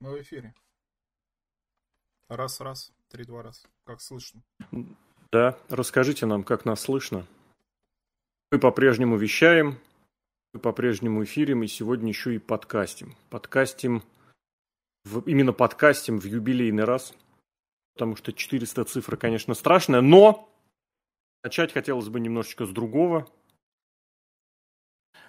Мы в эфире. Раз, раз, три, два раз. Как слышно? Да, расскажите нам, как нас слышно. Мы по-прежнему вещаем, мы по-прежнему эфирим, и сегодня еще и подкастим. Подкастим, в, именно подкастим в юбилейный раз, потому что 400 цифра, конечно, страшная, но начать хотелось бы немножечко с другого –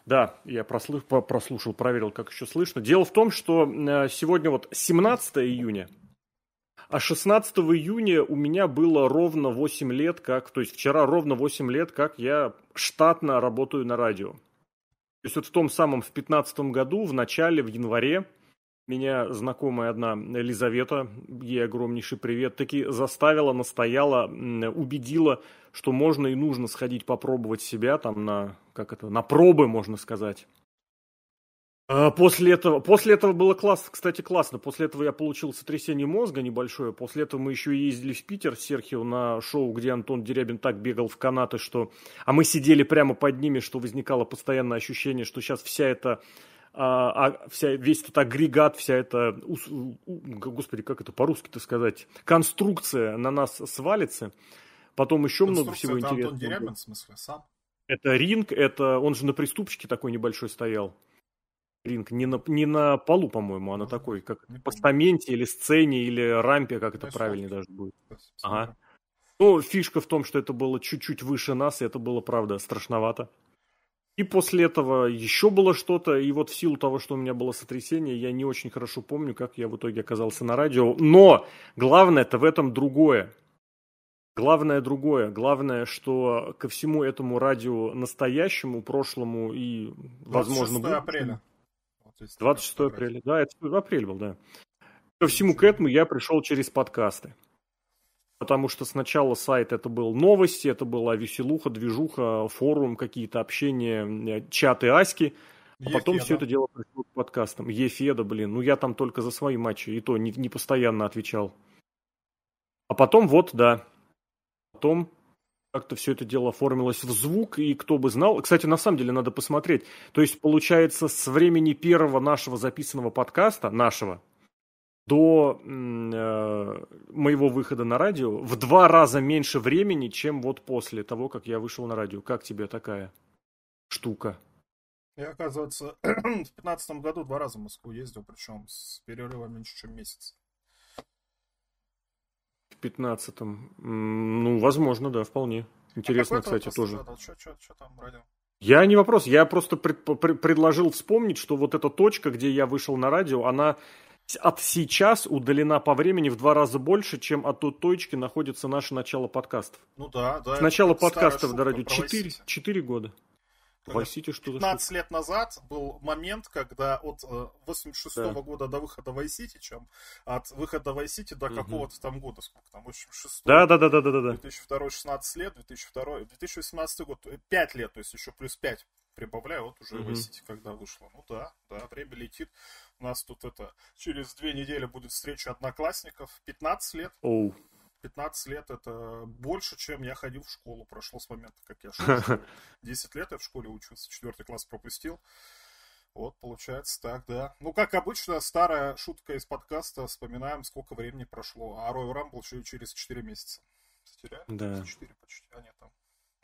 да, я прослуш... прослушал, проверил, как еще слышно. Дело в том, что э, сегодня вот 17 июня, а 16 июня у меня было ровно 8 лет, как, то есть вчера ровно 8 лет, как я штатно работаю на радио. То есть вот в том самом, в 15 году, в начале, в январе, меня знакомая одна Елизавета, ей огромнейший привет, таки заставила, настояла, убедила, что можно и нужно сходить попробовать себя там на, как это, на пробы, можно сказать. А после этого, после этого было классно, кстати, классно. После этого я получил сотрясение мозга небольшое. После этого мы еще ездили в Питер с Серхио на шоу, где Антон Дерябин так бегал в канаты, что... А мы сидели прямо под ними, что возникало постоянное ощущение, что сейчас вся эта а, а вся, весь этот агрегат, вся эта, господи, как это по-русски-то сказать, конструкция на нас свалится. Потом еще много всего это интересного. Антон Дерябин, в смысле, сам? Это ринг, это он же на приступчике такой небольшой стоял. Ринг не на, не на полу, по-моему, а на такой, как не постаменте помню. или сцене, или рампе, как это правильнее даже будет. Ага. Ну, фишка в том, что это было чуть-чуть выше нас, и это было, правда, страшновато. И после этого еще было что-то, и вот в силу того, что у меня было сотрясение, я не очень хорошо помню, как я в итоге оказался на радио. Но главное это в этом другое. Главное другое. Главное, что ко всему этому радио настоящему, прошлому и, возможно, 26 апреля. 26 апреля, да, это апрель был, да. Ко всему к этому я пришел через подкасты потому что сначала сайт это был новости, это была веселуха, движуха, форум, какие-то общения, э, чаты Аськи, а Ефеда. потом все это дело пришло к подкастам. Ефеда, блин, ну я там только за свои матчи, и то не, не постоянно отвечал. А потом вот, да, потом как-то все это дело оформилось в звук, и кто бы знал... Кстати, на самом деле надо посмотреть. То есть, получается, с времени первого нашего записанного подкаста, нашего, до э, моего выхода на радио в два раза меньше времени, чем вот после того, как я вышел на радио. Как тебе такая штука? Я, оказывается, в пятнадцатом году два раза в Москву ездил, причем с перерывом меньше, чем месяц. В пятнадцатом? Ну, возможно, да, вполне. Интересно, а кстати, тоже. Что, что, что там радио? Я не вопрос, я просто пред, пред, предложил вспомнить, что вот эта точка, где я вышел на радио, она от сейчас удалена по времени в два раза больше, чем от той точки находится наше начало подкастов. Ну да, да. С начала подкастов до радио 4, 4 года. Vice что 15 лет назад был момент, когда от 86 -го да. года до выхода City, чем от выхода City до угу. какого-то там года, сколько там, 86 Да, да, да, да, да, да. 2002 16 лет, 2002, 2018 год, 5 лет, то есть еще плюс 5 прибавляю, вот уже угу. City когда вышло. Ну да, да, время летит. У нас тут это, через две недели будет встреча одноклассников, 15 лет. Оу. 15 лет это больше, чем я ходил в школу. Прошло с момента, как я шел. 10 лет я в школе учился, 4 класс пропустил. Вот, получается так, да. Ну, как обычно, старая шутка из подкаста. Вспоминаем, сколько времени прошло. А Royal Rumble еще через 4 месяца. Кстати, Да. 4 почти. А нет, там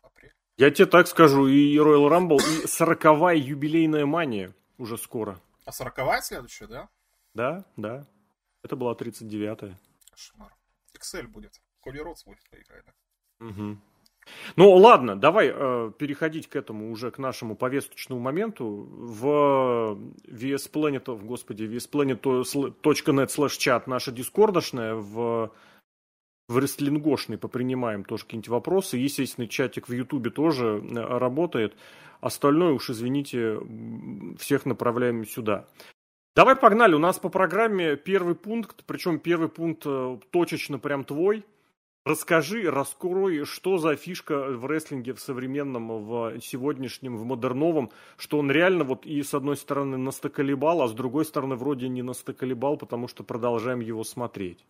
апрель. Я тебе так скажу, и Royal Rumble, и 40-я юбилейная мания уже скоро. А 40-я следующая, да? Да, да. Это была 39-я. Кошмар. Excel будет. Коли Ротс будет поиграть, да? Угу. Ну ладно, давай э, переходить к этому уже к нашему повесточному моменту. В VS Planet, господи, VSPlanet.net slash чат наша дискордошная в в рестлингошный попринимаем тоже какие-нибудь вопросы. Естественно, чатик в Ютубе тоже э, работает. Остальное уж, извините, всех направляем сюда. Давай погнали. У нас по программе первый пункт, причем первый пункт э, точечно прям твой. Расскажи, раскрой, что за фишка в рестлинге в современном, в сегодняшнем, в модерновом, что он реально вот и с одной стороны настоколебал, а с другой стороны вроде не настоколебал, потому что продолжаем его смотреть.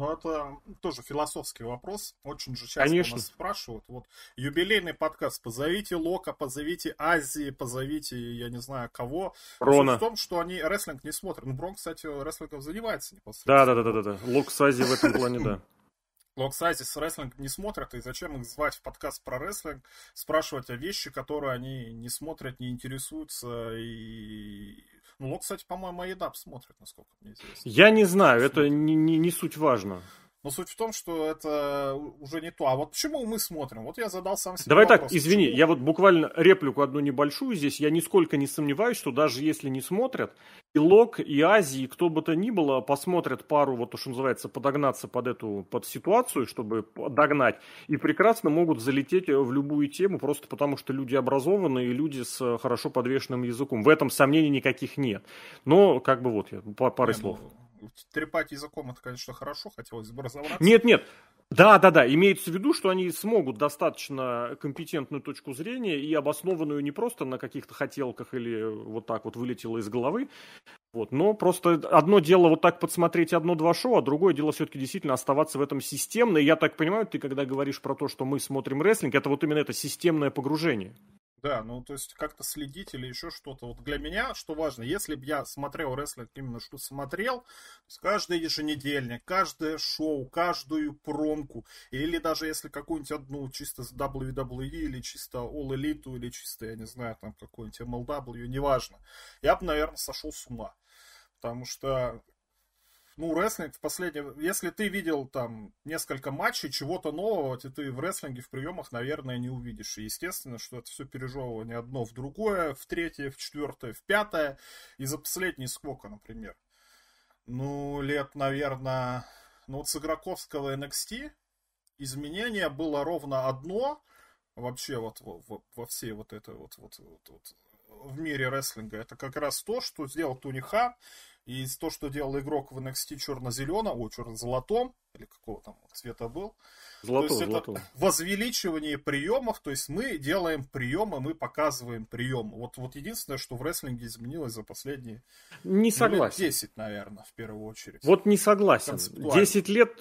Ну, это тоже философский вопрос. Очень же часто Конечно. нас спрашивают. Вот юбилейный подкаст. Позовите Лока, позовите Азии, позовите, я не знаю, кого. Рона. Суть в том, что они рестлинг не смотрят. Ну, Брон, кстати, рестлингом занимается непосредственно. Да, да, да, да, да. Лок Сази в этом плане, да. Локсайзи с рестлинг не смотрят, и зачем их звать в подкаст про рестлинг, спрашивать о вещи, которые они не смотрят, не интересуются, и... Ну, кстати, по-моему, Айдап смотрит, насколько мне известно. Я не знаю, это не, не, не суть важно. Но суть в том, что это уже не то. А вот почему мы смотрим? Вот я задал сам себе Давай вопрос, так, извини, почему? я вот буквально реплику одну небольшую здесь. Я нисколько не сомневаюсь, что даже если не смотрят, и Лок, и Азии, кто бы то ни было, посмотрят пару, вот то, что называется, подогнаться под эту под ситуацию, чтобы догнать, и прекрасно могут залететь в любую тему, просто потому что люди образованные и люди с хорошо подвешенным языком. В этом сомнений никаких нет. Но, как бы вот, я, по- парой Не, слов. ну, трепать языком это, конечно, хорошо, хотелось бы разобраться. Нет, нет. Да, да, да. Имеется в виду, что они смогут достаточно компетентную точку зрения и обоснованную не просто на каких-то хотелках или вот так вот вылетело из головы. Вот, но просто одно дело вот так подсмотреть одно-два шоу, а другое дело все-таки действительно оставаться в этом системно. И я так понимаю, ты когда говоришь про то, что мы смотрим рестлинг, это вот именно это системное погружение. Да, ну то есть как-то следить или еще что-то. Вот для меня, что важно, если бы я смотрел рестлинг именно что смотрел, каждый еженедельник, каждое шоу, каждую промку, или даже если какую-нибудь одну чисто с WWE, или чисто All Elite, или чисто, я не знаю, там какой-нибудь MLW, неважно, я бы, наверное, сошел с ума. Потому что ну, рестлинг в последнем... Если ты видел там несколько матчей, чего-то нового, ты, ты в рестлинге, в приемах, наверное, не увидишь. И естественно, что это все пережевывание одно в другое, в третье, в четвертое, в пятое. И за последние сколько, например? Ну, лет, наверное... Ну, вот с игроковского NXT изменение было ровно одно вообще вот во, во, во всей вот это вот, вот, вот, вот в мире рестлинга. Это как раз то, что сделал Тони Хан, и то, что делал игрок в NXT черно-зеленом, о, черно-золотом, или какого там цвета был. Золото, то есть золото. это возвеличивание приемов, то есть мы делаем приемы, мы показываем приемы. Вот, вот единственное, что в рестлинге изменилось за последние Не ну, согласен. лет 10, наверное, в первую очередь. Вот не согласен. Концептуально. 10 лет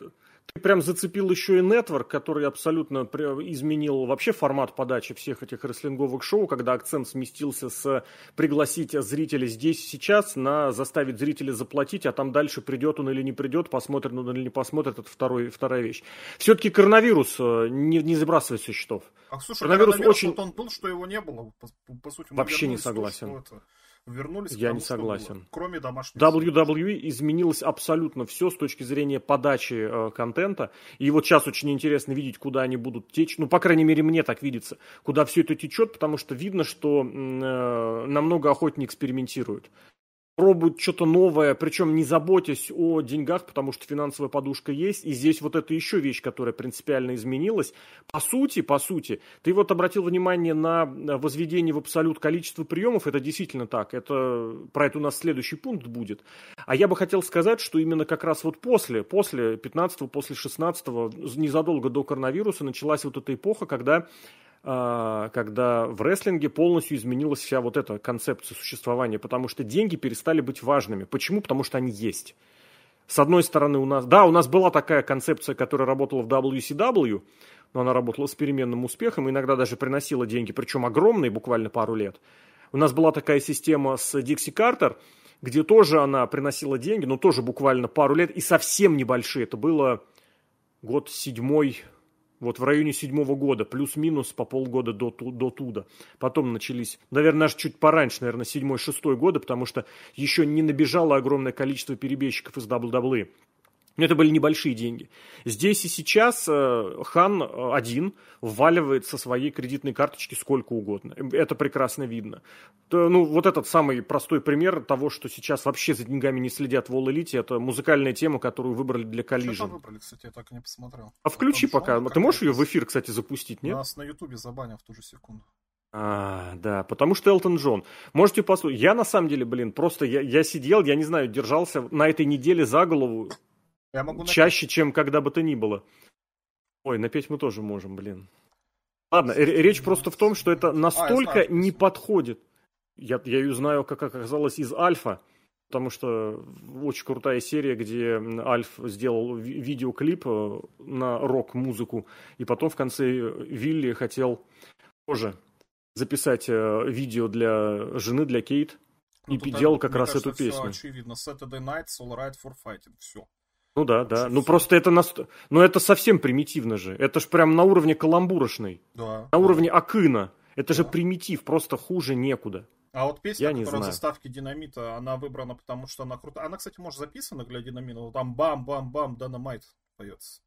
ты прям зацепил еще и нетворк, который абсолютно изменил вообще формат подачи всех этих рестлинговых шоу, когда акцент сместился с пригласить зрителя здесь сейчас на заставить зрителя заплатить, а там дальше придет он или не придет, посмотрит он или не посмотрит, это второй, вторая вещь. Все-таки коронавирус э, не, не сбрасывай со счетов. А слушай, коронавирус коронавирус, очень- вот он был, что его не было. По, по сути, Вообще не согласен. что это- Вернулись к Я тому, не что согласен. было, кроме домашних. WWE изменилось абсолютно все с точки зрения подачи э, контента. И вот сейчас очень интересно видеть, куда они будут течь. Ну, по крайней мере, мне так видится, куда все это течет, потому что видно, что э, намного охотнее экспериментируют. Пробуют что-то новое, причем не заботясь о деньгах, потому что финансовая подушка есть. И здесь вот это еще вещь, которая принципиально изменилась. По сути, по сути, ты вот обратил внимание на возведение в абсолют количества приемов. Это действительно так. Это, про это у нас следующий пункт будет. А я бы хотел сказать, что именно как раз вот после, после 15-го, после 16-го, незадолго до коронавируса началась вот эта эпоха, когда когда в рестлинге полностью изменилась вся вот эта концепция существования, потому что деньги перестали быть важными. Почему? Потому что они есть. С одной стороны, у нас, да, у нас была такая концепция, которая работала в WCW, но она работала с переменным успехом, иногда даже приносила деньги, причем огромные, буквально пару лет. У нас была такая система с Дикси Картер, где тоже она приносила деньги, но тоже буквально пару лет, и совсем небольшие. Это было год седьмой, вот в районе седьмого года, плюс-минус по полгода до, до туда. Потом начались, наверное, аж чуть пораньше, наверное, седьмой-шестой годы, потому что еще не набежало огромное количество перебежчиков из WWE. Но это были небольшие деньги. Здесь и сейчас э, Хан э, один вваливает со своей кредитной карточки сколько угодно. Это прекрасно видно. То, ну, вот этот самый простой пример того, что сейчас вообще за деньгами не следят в All Elite, это музыкальная тема, которую выбрали для Что Collision. выбрали, кстати, я так и не посмотрел. А включи Там пока. Ты можешь ее в эфир, кстати, запустить, нет? Нас на Ютубе забанят в ту же секунду. А, да, потому что Элтон Джон. Можете послушать. Я на самом деле, блин, просто я, я сидел, я не знаю, держался на этой неделе за голову Я могу напеть. чаще, чем когда бы то ни было. Ой, напеть мы тоже можем, блин. Ладно, речь просто в том, что это настолько знаю, не подходит. Я, я ее знаю, как оказалось, из Альфа. потому что очень крутая серия, где Альф сделал видеоклип э, на рок-музыку, и потом в конце Вилли хотел тоже записать э, видео для жены, для Кейт, ну, и делал как раз кажется, эту песню. очевидно. Saturday Night's All Right for Fighting. Все. Ну да, да. Ну просто это на... Ну это совсем примитивно же. Это ж прям на уровне каламбурошной. Да. На уровне Акына. Это да. же примитив, просто хуже некуда. А вот песня, Я которая не заставки динамита, она выбрана, потому что она крутая. Она, кстати, может записана для динамита. Там бам-бам-бам, динамайт поется.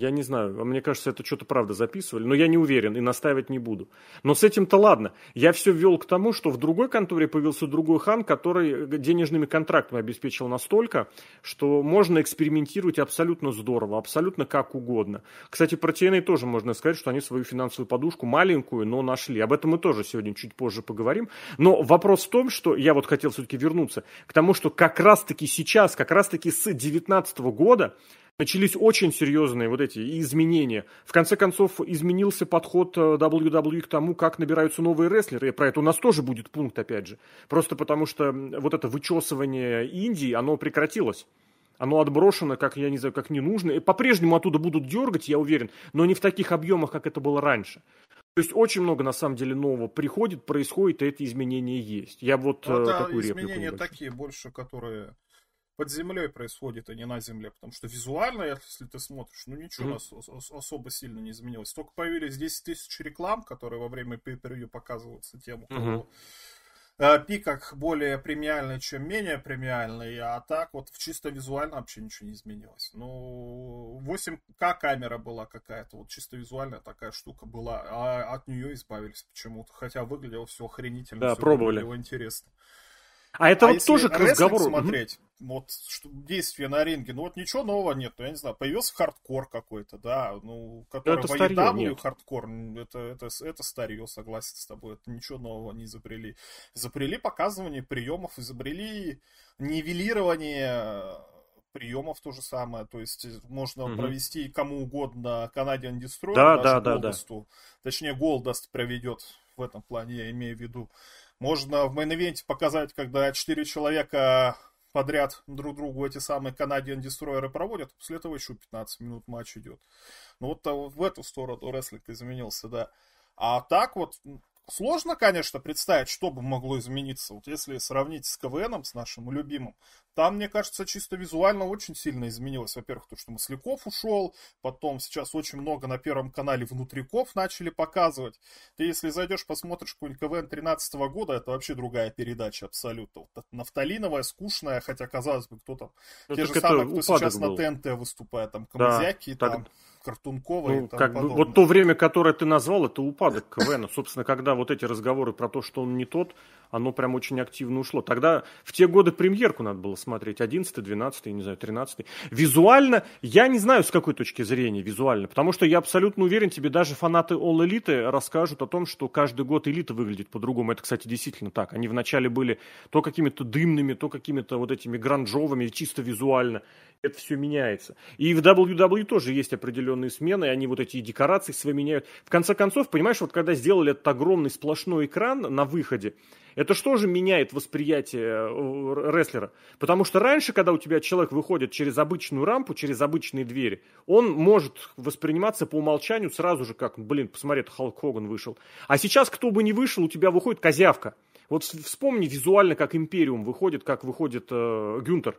Я не знаю, мне кажется, это что-то правда записывали, но я не уверен и настаивать не буду. Но с этим-то ладно. Я все ввел к тому, что в другой конторе появился другой хан, который денежными контрактами обеспечил настолько, что можно экспериментировать абсолютно здорово, абсолютно как угодно. Кстати, про TNA тоже можно сказать, что они свою финансовую подушку маленькую, но нашли. Об этом мы тоже сегодня чуть позже поговорим. Но вопрос в том, что я вот хотел все-таки вернуться к тому, что как раз-таки сейчас, как раз-таки с 2019 года начались очень серьезные вот эти изменения. В конце концов, изменился подход WWE э, к тому, как набираются новые рестлеры. И про это у нас тоже будет пункт, опять же. Просто потому что вот это вычесывание Индии, оно прекратилось. Оно отброшено, как, я не знаю, как не нужно. И по-прежнему оттуда будут дергать, я уверен, но не в таких объемах, как это было раньше. То есть очень много на самом деле нового приходит, происходит, и эти изменения есть. Я вот ну, это такую изменения такие больше, которые под землей происходит, а не на земле. Потому что визуально, если ты смотришь, ну ничего mm-hmm. особо сильно не изменилось. Только появились 10 тысяч реклам, которые во время pay показываются тем, у кого mm-hmm. пиках более премиальный, чем менее премиальный, а так вот чисто визуально вообще ничего не изменилось. Ну, 8К камера была какая-то, вот чисто визуальная такая штука была, а от нее избавились почему-то, хотя выглядело все охренительно, да, все пробовали. интересно. А это а вот тоже к разговору. смотреть, mm-hmm. вот что, действия на ринге, ну вот ничего нового нет, ну, я не знаю, появился хардкор какой-то, да, ну, который это в AEW хардкор, это, это, это старье, согласен с тобой, это ничего нового не изобрели. Изобрели показывание приемов, изобрели нивелирование приемов то же самое, то есть можно mm-hmm. провести кому угодно Canadian Destroyer, да, да, да, да. точнее Голдаст проведет в этом плане, я имею в виду. Можно в мейн-ивенте показать, когда четыре человека подряд друг другу эти самые Canadian Destroyer проводят, после этого еще 15 минут матч идет. Ну вот в эту сторону рестлинг изменился, да. А так вот, Сложно, конечно, представить, что бы могло измениться. Вот если сравнить с КВНом, с нашим любимым, там, мне кажется, чисто визуально очень сильно изменилось. Во-первых, то, что Масляков ушел, потом сейчас очень много на Первом канале внутриков начали показывать. Ты, если зайдешь, посмотришь какой-нибудь КВН 13 года, это вообще другая передача абсолютно. Вот нафталиновая, скучная, хотя, казалось бы, кто там... Ну, те же самые, кто сейчас был. на ТНТ выступает, там, Камазяки, да, там... Так Картунковой. Ну, как бы, вот то время, которое ты назвал, это упадок КВН. Собственно, когда вот эти разговоры про то, что он не тот, оно прям очень активно ушло. Тогда в те годы премьерку надо было смотреть, 11 12 не знаю, 13 Визуально, я не знаю, с какой точки зрения визуально, потому что я абсолютно уверен, тебе даже фанаты All Elite расскажут о том, что каждый год Элита выглядит по-другому. Это, кстати, действительно так. Они вначале были то какими-то дымными, то какими-то вот этими гранжовыми, чисто визуально. Это все меняется. И в WWE тоже есть определенные смены, и они вот эти декорации свои меняют. В конце концов, понимаешь, вот когда сделали этот огромный сплошной экран на выходе, это что же меняет восприятие э, рестлера? Потому что раньше, когда у тебя человек выходит через обычную рампу, через обычные двери, он может восприниматься по умолчанию сразу же как, блин, посмотри, это Халк Хоган вышел. А сейчас, кто бы ни вышел, у тебя выходит козявка. Вот вспомни визуально, как Империум выходит, как выходит э, Гюнтер.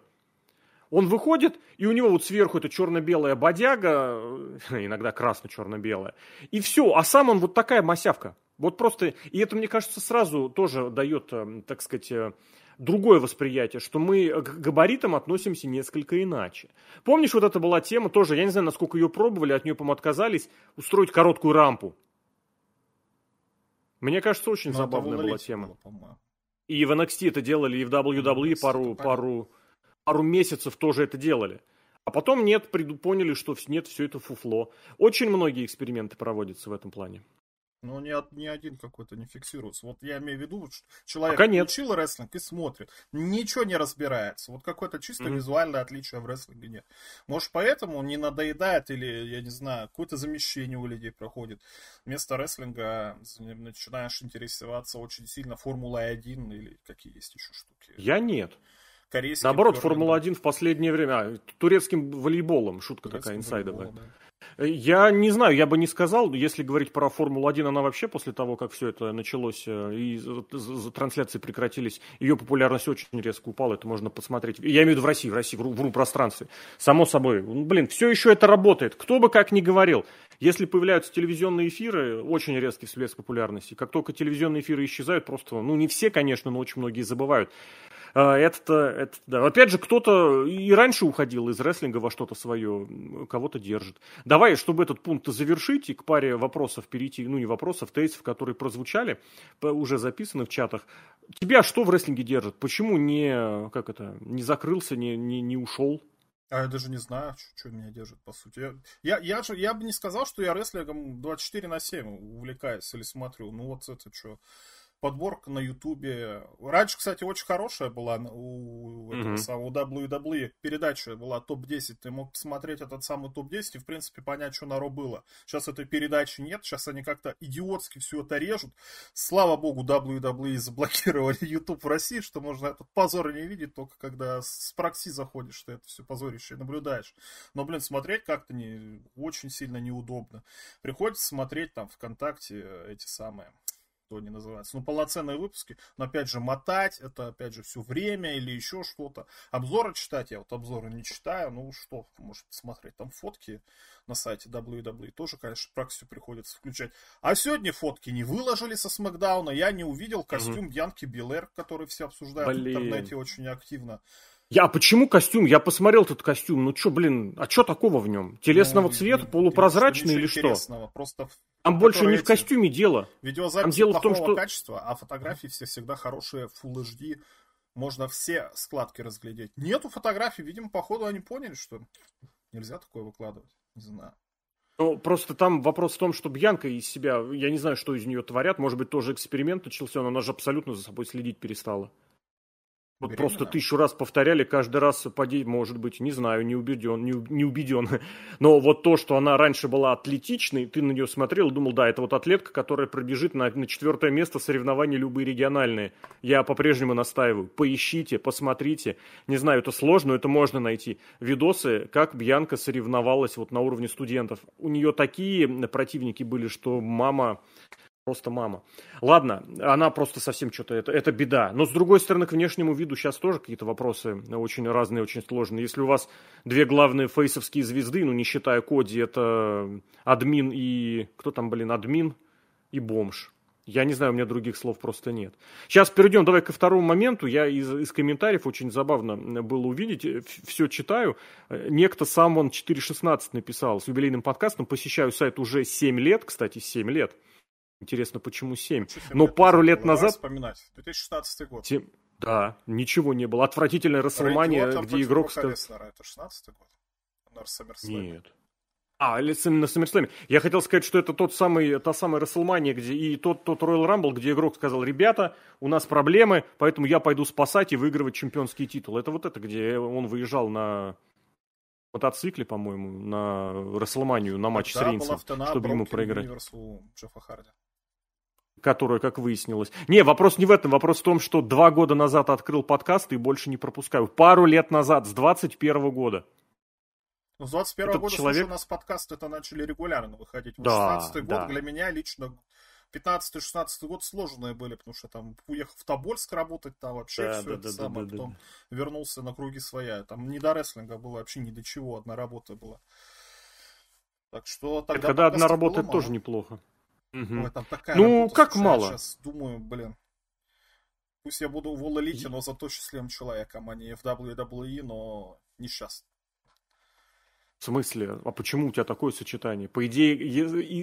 Он выходит, и у него вот сверху это черно-белая бодяга, э, иногда красно-черно-белая, и все, а сам он вот такая масявка. Вот просто, и это, мне кажется, сразу тоже дает, э, так сказать, э, другое восприятие, что мы к габаритам относимся несколько иначе. Помнишь, вот это была тема тоже, я не знаю, насколько ее пробовали, от нее, по-моему, отказались, устроить короткую рампу. Мне кажется, очень Но ну, забавная была тема. Было, и в NXT это делали, и в WWE пару, пару, пару месяцев тоже это делали. А потом нет, поняли, что нет, все это фуфло. Очень многие эксперименты проводятся в этом плане. Ну, ни, ни один какой-то не фиксируется. Вот я имею в виду, что человек Пока нет. учил рестлинг и смотрит, ничего не разбирается. Вот какое-то чисто mm-hmm. визуальное отличие в рестлинге нет. Может, поэтому не надоедает или, я не знаю, какое-то замещение у людей проходит. Вместо рестлинга начинаешь интересоваться очень сильно Формулой 1 или какие есть еще штуки. Я нет. Корейским Наоборот, Формула-1 в последнее время, а, турецким волейболом, шутка турецким такая инсайдовая. Да. Я не знаю, я бы не сказал, если говорить про Формулу-1, она вообще после того, как все это началось э, и трансляции прекратились, ее популярность очень резко упала, это можно посмотреть. Я имею в виду в России, в России, в ру-пространстве. Само собой, ну, блин, все еще это работает. Кто бы как ни говорил, если появляются телевизионные эфиры, очень резкий всплеск популярности. Как только телевизионные эфиры исчезают, просто, ну не все, конечно, но очень многие забывают. А, это, это, да. Опять же, кто-то и раньше уходил из рестлинга во что-то свое, кого-то держит. Давай, чтобы этот пункт завершить и к паре вопросов перейти, ну не вопросов, тейсов, которые прозвучали, уже записаны в чатах. Тебя что в рестлинге держит? Почему не, как это, не закрылся, не, не, не ушел? А я даже не знаю, что, меня держит, по сути. Я, я, я, я бы не сказал, что я рестлингом 24 на 7 увлекаюсь или смотрю. Ну вот это что подборка на Ютубе. Раньше, кстати, очень хорошая была у, mm-hmm. самого WWE. Передача была топ-10. Ты мог посмотреть этот самый топ-10 и, в принципе, понять, что на Ро было. Сейчас этой передачи нет. Сейчас они как-то идиотски все это режут. Слава богу, WWE заблокировали YouTube в России, что можно этот позор не видеть, только когда с прокси заходишь, ты это все позорище наблюдаешь. Но, блин, смотреть как-то не, очень сильно неудобно. Приходится смотреть там ВКонтакте эти самые что они называются. Ну, полноценные выпуски, но опять же мотать, это опять же все время или еще что-то. Обзоры читать, я вот обзоры не читаю, ну что, может посмотреть, там фотки на сайте WWE тоже, конечно, практику приходится включать. А сегодня фотки не выложили со Смакдауна, я не увидел костюм угу. Янки Билер, который все обсуждают Блин. в интернете очень активно. Я, а почему костюм? Я посмотрел этот костюм. Ну что, блин, а что такого в нем? Телесного ну, цвета, полупрозрачный или что? Просто там больше не в костюме дело. Видеозапись Там дело в том, что... качества, а фотографии все всегда хорошие, Full HD. Можно все складки разглядеть. Нету фотографий, видимо, походу они поняли, что нельзя такое выкладывать. Не знаю. Ну, просто там вопрос в том, что Бьянка из себя, я не знаю, что из нее творят, может быть, тоже эксперимент начался, но она же абсолютно за собой следить перестала. Вот просто тысячу раз повторяли, каждый раз поди, может быть, не знаю, не убеден, не, не убеден. Но вот то, что она раньше была атлетичной, ты на нее смотрел и думал, да, это вот атлетка, которая пробежит на, на четвертое место соревнований любые региональные. Я по-прежнему настаиваю. Поищите, посмотрите. Не знаю, это сложно, но это можно найти. Видосы, как Бьянка соревновалась вот на уровне студентов. У нее такие противники были, что мама Просто мама. Ладно, она просто совсем что-то, это, это беда. Но с другой стороны, к внешнему виду сейчас тоже какие-то вопросы очень разные, очень сложные. Если у вас две главные фейсовские звезды, ну не считая Коди, это админ и... Кто там, блин, админ и бомж. Я не знаю, у меня других слов просто нет. Сейчас перейдем, давай ко второму моменту. Я из, из комментариев очень забавно было увидеть. Все читаю. Некто сам он 4.16 написал с юбилейным подкастом. Посещаю сайт уже 7 лет, кстати, 7 лет. Интересно, почему 7? Но пару лет назад... вспоминать. 2016 год. Тем... Да, ничего не было. Отвратительная Расселмания, где игрок... Сказал... Это 16 год? На Нет. А, на SummerSlam. Я хотел сказать, что это тот самый, та самая Расселмания, где и тот, тот Royal Rumble, где игрок сказал, ребята, у нас проблемы, поэтому я пойду спасать и выигрывать чемпионский титул. Это вот это, где он выезжал на мотоцикле, по-моему, на Расселманию, на матч да, с Рейнсом, чтобы ему проиграть. Джеффа Харди которая, как выяснилось. Не, вопрос не в этом. Вопрос в том, что два года назад открыл подкаст и больше не пропускаю. Пару лет назад, с 21 года. Ну, с 21 -го года, человек... слушай, у нас подкасты это начали регулярно выходить. Да, 16 да. год для меня лично 15-16 год сложные были, потому что там уехал в Тобольск работать, там вообще да, все да, это да, самое, да, потом да. вернулся на круги своя. Там не до рестлинга было вообще ни до чего, одна работа была. Так что тогда... Когда одна работа, это тоже неплохо. Угу. Ой, там такая ну, работа, как мало. Я сейчас думаю, блин, пусть я буду в Elite, но зато счастливым человеком, а не в WWE, но не сейчас. В смысле? А почему у тебя такое сочетание? По идее,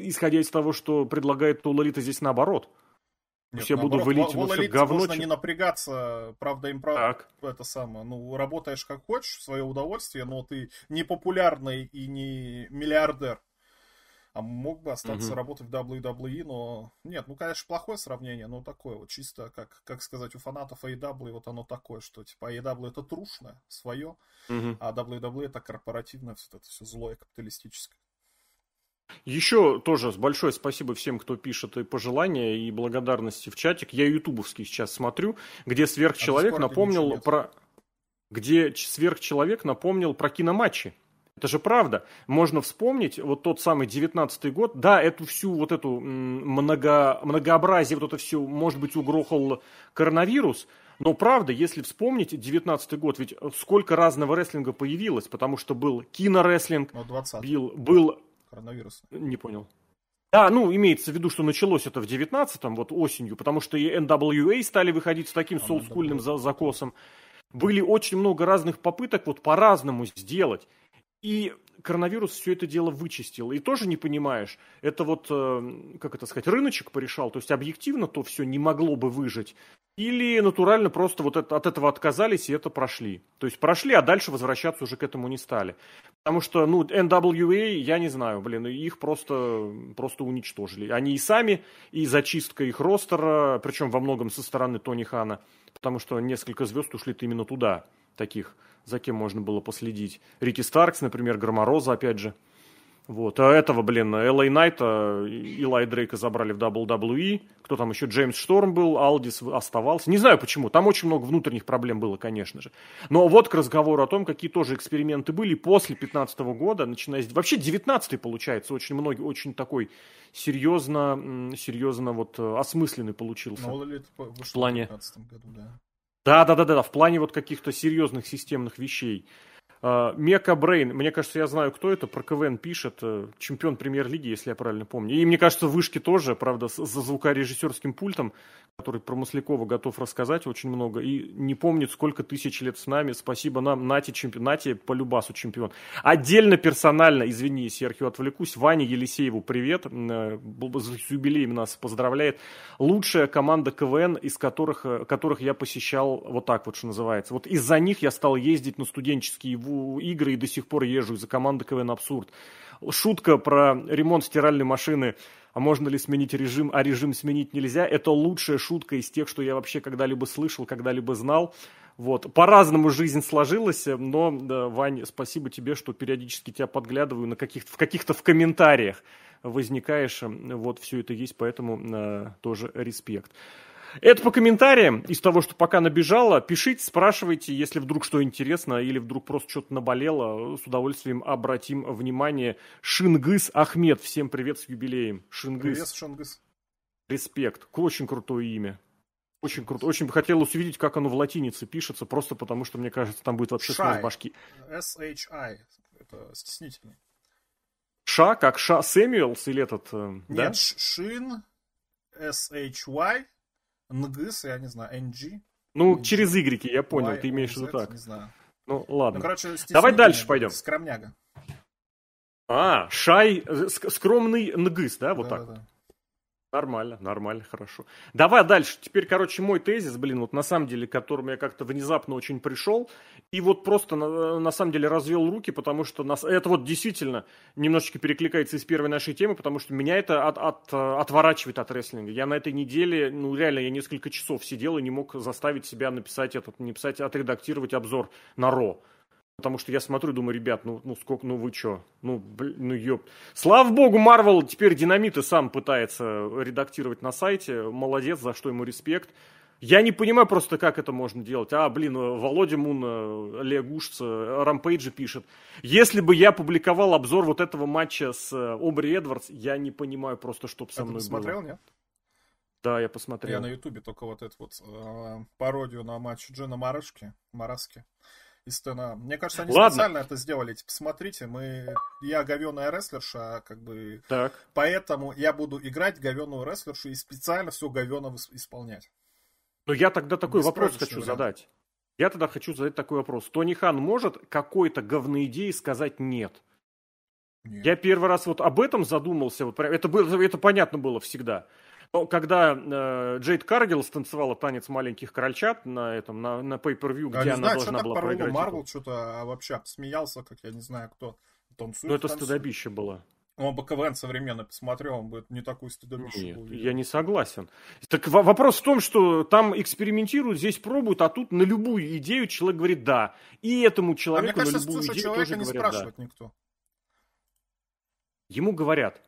исходя из того, что предлагает Elite, здесь наоборот. Нет, я буду вылить в все говно. Можно не напрягаться, правда, им правда это самое. Ну, работаешь как хочешь, в свое удовольствие, но ты не популярный и не миллиардер. А мог бы остаться угу. работать в WWE, но нет, ну, конечно, плохое сравнение, но такое вот чисто, как, как сказать, у фанатов AEW вот оно такое, что типа AEW это трушное, свое, угу. а WWE это корпоративное, все это все злое, капиталистическое. Еще тоже большое спасибо всем, кто пишет и пожелания, и благодарности в чатик. Я ютубовский сейчас смотрю, где сверхчеловек а напомнил про... Где сверхчеловек напомнил про киноматчи. Это же правда. Можно вспомнить вот тот самый девятнадцатый год. Да, эту всю вот эту много, многообразие, вот это все, может быть, угрохал коронавирус. Но правда, если вспомнить девятнадцатый год, ведь сколько разного рестлинга появилось, потому что был кинорестлинг, ну, был, был коронавирус. Не понял. Да, ну, имеется в виду, что началось это в 19-м, вот осенью, потому что и NWA стали выходить с таким солскульным за закосом. Были очень много разных попыток вот по-разному сделать. И коронавирус все это дело вычистил. И тоже не понимаешь, это вот, э, как это сказать, рыночек порешал, то есть объективно то все не могло бы выжить. Или натурально просто вот от этого отказались и это прошли. То есть прошли, а дальше возвращаться уже к этому не стали. Потому что, ну, NWA, я не знаю, блин, их просто, просто уничтожили. Они и сами, и зачистка их ростера, причем во многом со стороны Тони Хана, потому что несколько звезд ушли именно туда, таких за кем можно было последить. Рики Старкс, например, Громороза, опять же. Вот. А этого, блин, Элай Найта, Илай Дрейка забрали в WWE. Кто там еще? Джеймс Шторм был, Алдис оставался. Не знаю почему. Там очень много внутренних проблем было, конечно же. Но вот к разговору о том, какие тоже эксперименты были после 15 года, начиная с... Вообще 19 получается. Очень многие, очень такой серьезно, серьезно вот осмысленный получился. Ну, в плане... в 15 году, да. Да, да, да, да, в плане вот каких-то серьезных системных вещей. А, Мека Брейн, мне кажется, я знаю, кто это, про КВН пишет, э, чемпион премьер-лиги, если я правильно помню. И мне кажется, вышки тоже, правда, за звукорежиссерским пультом, который про Маслякова готов рассказать очень много, и не помнит, сколько тысяч лет с нами. Спасибо нам, Нати, чемпион, Нати по чемпион. Отдельно персонально, извини, Серхио, отвлекусь, Ване Елисееву привет, э, с юбилеем нас поздравляет. Лучшая команда КВН, из которых, э, которых я посещал вот так вот, что называется. Вот из-за них я стал ездить на студенческие игры и до сих пор езжу из-за команды КВН Абсурд. Шутка про ремонт стиральной машины, а можно ли сменить режим, а режим сменить нельзя, это лучшая шутка из тех, что я вообще когда-либо слышал, когда-либо знал. Вот. По-разному жизнь сложилась, но, да, Вань, спасибо тебе, что периодически тебя подглядываю на каких-то, в каких-то в комментариях возникаешь. Вот все это есть, поэтому э, тоже респект. Это по комментариям из того, что пока набежало. Пишите, спрашивайте, если вдруг что интересно или вдруг просто что-то наболело. С удовольствием обратим внимание. Шингыс Ахмед. Всем привет с юбилеем. Шингыс. Привет, Шингыс. Респект. Очень крутое имя. Очень круто. Очень бы хотелось увидеть, как оно в латинице пишется, просто потому что, мне кажется, там будет вообще снос башки. S-H-I. Это стеснительный. Ша, как Ша Сэмюэлс или этот, э, Нет, да? Шин, S-H-Y, НГС, я не знаю, NG. Ну, NG. через Y, я понял, y, ты имеешь в виду так. Не знаю. Ну, ладно. Ну, короче, Давай дальше пойдем. Скромняга. А, Шай, э, скромный НГС, да, вот да, так? Да, да. Нормально, нормально, хорошо. Давай дальше. Теперь, короче, мой тезис, блин, вот на самом деле, к которому я как-то внезапно очень пришел, и вот просто на, на самом деле развел руки, потому что нас, это вот действительно немножечко перекликается из первой нашей темы, потому что меня это от, от, отворачивает от рестлинга. Я на этой неделе, ну реально, я несколько часов сидел и не мог заставить себя написать этот, не писать, отредактировать обзор на Ро. Потому что я смотрю и думаю, ребят, ну, ну сколько, ну вы чё? Ну, блин, ну ёп. Слава богу, Марвел теперь динамиты сам пытается редактировать на сайте. Молодец, за что ему респект. Я не понимаю просто, как это можно делать. А, блин, Володя Мун, Легушц, Рампейджи пишет. Если бы я публиковал обзор вот этого матча с Обри Эдвардс, я не понимаю просто, что бы со мной ты посмотрел, было. нет? Да, я посмотрел. Я на Ютубе только вот эту вот э, пародию на матч Джона Марашки, Мараски из Стена. Мне кажется, они Ладно. специально это сделали. Типа, смотрите, мы... Я говеная рестлерша, как бы... Так. Поэтому я буду играть говеную рестлершу и специально все говено исполнять. Но я тогда такой вопрос хочу вариант. задать. Я тогда хочу задать такой вопрос. Тони Хан может какой-то говной идеи сказать нет? Нет. Я первый раз вот об этом задумался. Вот, это, было, это понятно было всегда. Но когда э, Джейд Каргил станцевала танец маленьких крольчат на этом, на, на pay-per-view, где она знаю, должна была проиграть. Марвел что-то а вообще смеялся, как я не знаю кто. Танцует, ну это танцует. стыдобище было. Он бы КВН современно посмотрел, он бы не такую стыдобищу Нет, я не согласен. Так вопрос в том, что там экспериментируют, здесь пробуют, а тут на любую идею человек говорит «да». И этому человеку а мне кажется, на любую слушай, идею человека тоже не говорят «да». никто. Ему говорят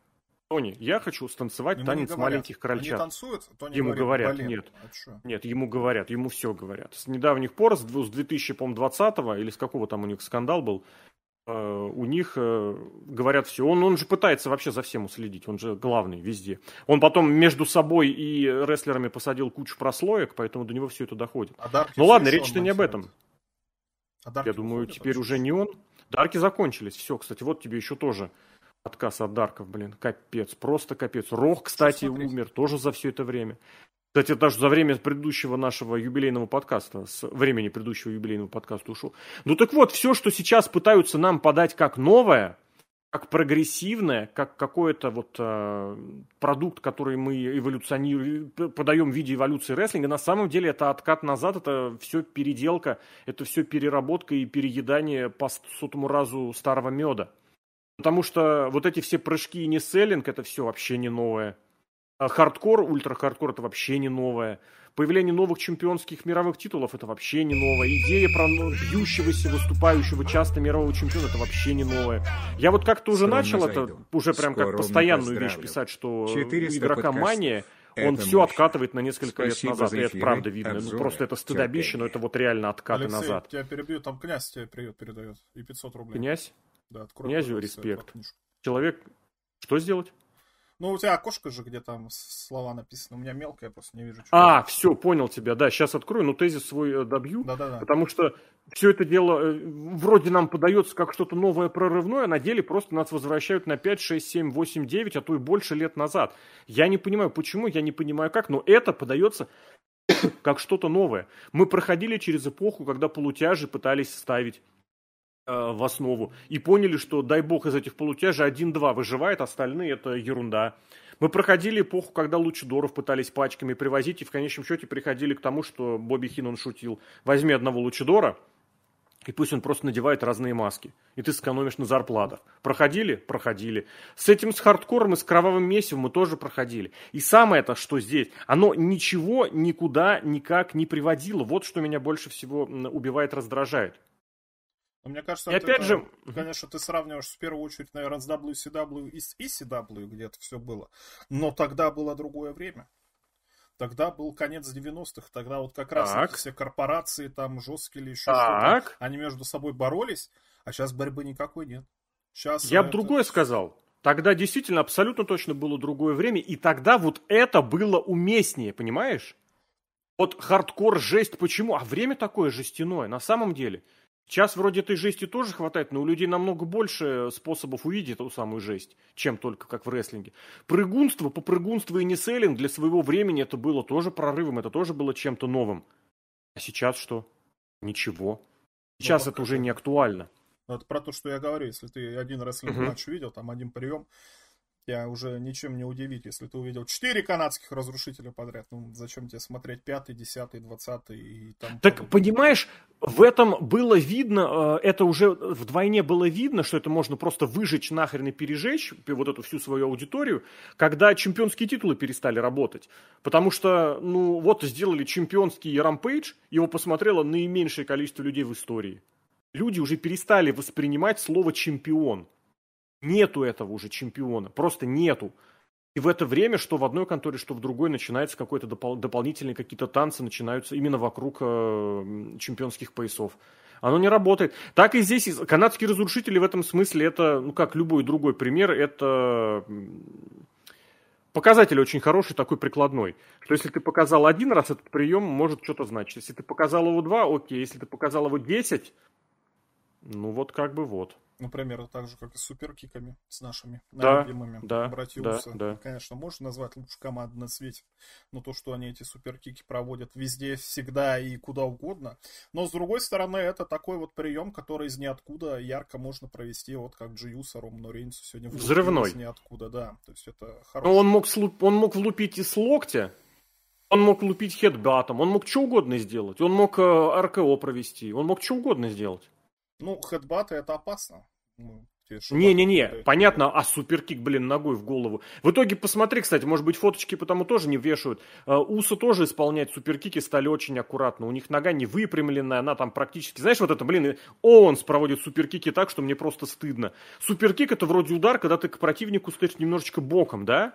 Тони, я хочу станцевать Ему танец говорят. маленьких крольчат. Они танцуют, Тони Ему говорит, говорят, «Блин, нет. а чё?» Нет, ему говорят, ему все говорят. С недавних пор, с дву- с 2020 или с какого там у них скандал был, э, у них э, говорят все. Он, он же пытается вообще за всем уследить, он же главный везде. Он потом между собой и рестлерами посадил кучу прослоек, поэтому до него все это доходит. А Ну ладно, речь-то не об этом. А Я думаю, теперь вообще? уже не он. Дарки закончились. Все, кстати, вот тебе еще тоже отказ от Дарков, блин. Капец, просто капец. Рох, кстати, умер тоже за все это время. Кстати, даже за время предыдущего нашего юбилейного подкаста, с времени предыдущего юбилейного подкаста ушел. Ну так вот, все, что сейчас пытаются нам подать как новое, как прогрессивное, как какой-то вот э, продукт, который мы эволюционируем, подаем в виде эволюции рестлинга, на самом деле это откат назад, это все переделка, это все переработка и переедание по сотому разу старого меда. Потому что вот эти все прыжки и не селлинг, это все вообще не новое. А Хардкор, ультра-хардкор, это вообще не новое. Появление новых чемпионских мировых титулов, это вообще не новое. Идея про бьющегося, выступающего часто мирового чемпиона, это вообще не новое. Я вот как-то уже Скромно начал это, зайду. уже прям Скоро как постоянную вещь писать, что у 400 игрока подкастов. мания, он Это все откатывает на несколько лет Спасибо назад. за И это правда видно. Ну, обзоры, просто это стыдобище, но это вот реально откаты Алексей, назад. тебя перебью, там князь тебе привет передает. И 500 рублей. Князь, Да, открой, князю респект. человек, что сделать? Ну, у тебя окошко же, где там слова написаны. У меня мелко, я просто не вижу. А, все, понял тебя, да, сейчас открою, но тезис свой э, добью. Да-да-да. Потому что все это дело э, вроде нам подается как что-то новое, прорывное, а на деле просто нас возвращают на 5, 6, 7, 8, 9, а то и больше лет назад. Я не понимаю, почему, я не понимаю как, но это подается как что-то новое. Мы проходили через эпоху, когда полутяжи пытались ставить в основу и поняли, что, дай бог, из этих полутяжей один-два выживает, остальные это ерунда. Мы проходили эпоху, когда лучидоров пытались пачками привозить, и в конечном счете приходили к тому, что Бобби Хинон шутил. Возьми одного лучидора, и пусть он просто надевает разные маски. И ты сэкономишь на зарплатах. Проходили? Проходили. С этим, с хардкором и с кровавым месивом мы тоже проходили. И самое это, что здесь, оно ничего никуда никак не приводило. Вот что меня больше всего убивает, раздражает. Но мне кажется, И это- опять же- конечно, ты сравниваешь в первую очередь, наверное, с WCW и с ECW, где это все было. Но тогда было другое время. Тогда был конец 90-х, тогда вот как раз Так. все корпорации там жесткие или еще Так. что-то, они между собой боролись, а сейчас борьбы никакой нет. Сейчас Я бы это- другое сказал. Тогда действительно абсолютно точно было другое время, и тогда вот это было уместнее, понимаешь? Вот хардкор, жесть, почему? А время такое жестяное, на самом деле. Сейчас вроде этой жести тоже хватает, но у людей намного больше способов увидеть эту самую жесть, чем только как в рестлинге. Прыгунство, попрыгунство и неселлинг для своего времени это было тоже прорывом, это тоже было чем-то новым. А сейчас что? Ничего. Сейчас Ну, это уже не актуально. Ну, Это про то, что я говорю. Если ты один рестлинг матч увидел, там один прием, тебя уже ничем не удивить. Если ты увидел четыре канадских разрушителя подряд, ну зачем тебе смотреть пятый, десятый, двадцатый и там... Так, понимаешь, в этом было видно, э, это уже вдвойне было видно, что это можно просто выжечь нахрен и пережечь, вот эту всю свою аудиторию, когда чемпионские титулы перестали работать. Потому что, ну, вот сделали чемпионский рампейдж, его посмотрело наименьшее количество людей в истории. Люди уже перестали воспринимать слово «чемпион». Нету этого уже чемпиона, просто нету. И в это время, что в одной конторе, что в другой, начинается какой-то допол- дополнительные какие-то танцы, начинаются именно вокруг э, чемпионских поясов. Оно не работает. Так и здесь канадские разрушители в этом смысле это, ну как любой другой пример, это показатель очень хороший, такой прикладной. Что если ты показал один раз этот прием, может что-то значить. Если ты показал его два, окей. Если ты показал его десять, ну вот как бы вот. Например, так же, как и с суперкиками, с нашими Да, любимыми да, братья да, да. Конечно, можно назвать лучшей командой на свете. Но то, что они эти суперкики проводят везде, всегда и куда угодно. Но, с другой стороны, это такой вот прием, который из ниоткуда ярко можно провести, вот как Джиуса, Роману Рейнсу сегодня Взрывной. из ниоткуда, да. То есть это Но хороший... Ну, он мог, слу- он мог влупить и с локтя, он мог лупить хедбатом, он мог что угодно сделать, он мог э, РКО провести, он мог что угодно сделать. Ну, хедбаты это опасно. Ну, Не-не-не, понятно, а суперкик, блин, ногой в голову. В итоге, посмотри, кстати, может быть, фоточки потому тоже не вешают. А, Усы тоже исполнять суперкики стали очень аккуратно. У них нога не выпрямленная, она там практически... Знаешь, вот это, блин, Оуэнс проводит суперкики так, что мне просто стыдно. Суперкик это вроде удар, когда ты к противнику стоишь немножечко боком, да?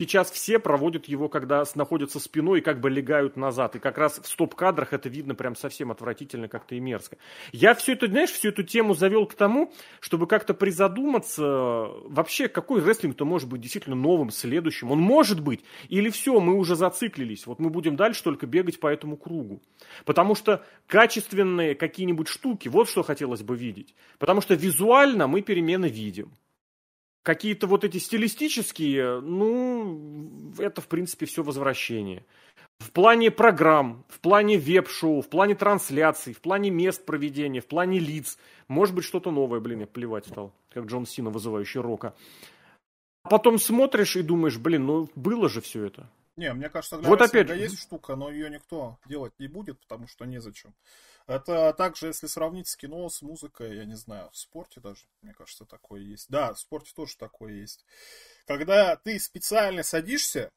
Сейчас все проводят его, когда находятся спиной и как бы легают назад. И как раз в стоп-кадрах это видно прям совсем отвратительно как-то и мерзко. Я все это, знаешь, всю эту тему завел к тому, чтобы как-то призадуматься, вообще, какой рестлинг-то может быть действительно новым, следующим. Он может быть. Или все, мы уже зациклились. Вот мы будем дальше только бегать по этому кругу. Потому что качественные какие-нибудь штуки, вот что хотелось бы видеть. Потому что визуально мы перемены видим. Какие-то вот эти стилистические, ну, это, в принципе, все возвращение. В плане программ, в плане веб-шоу, в плане трансляций, в плане мест проведения, в плане лиц. Может быть, что-то новое, блин, я плевать стал, как Джон Сина, вызывающий рока. А потом смотришь и думаешь, блин, ну было же все это. Не, мне кажется, для вот опять... есть штука, но ее никто делать не будет, потому что незачем. Это также, если сравнить с кино, с музыкой, я не знаю, в спорте даже, мне кажется, такое есть. Да, в спорте тоже такое есть. Когда ты специально садишься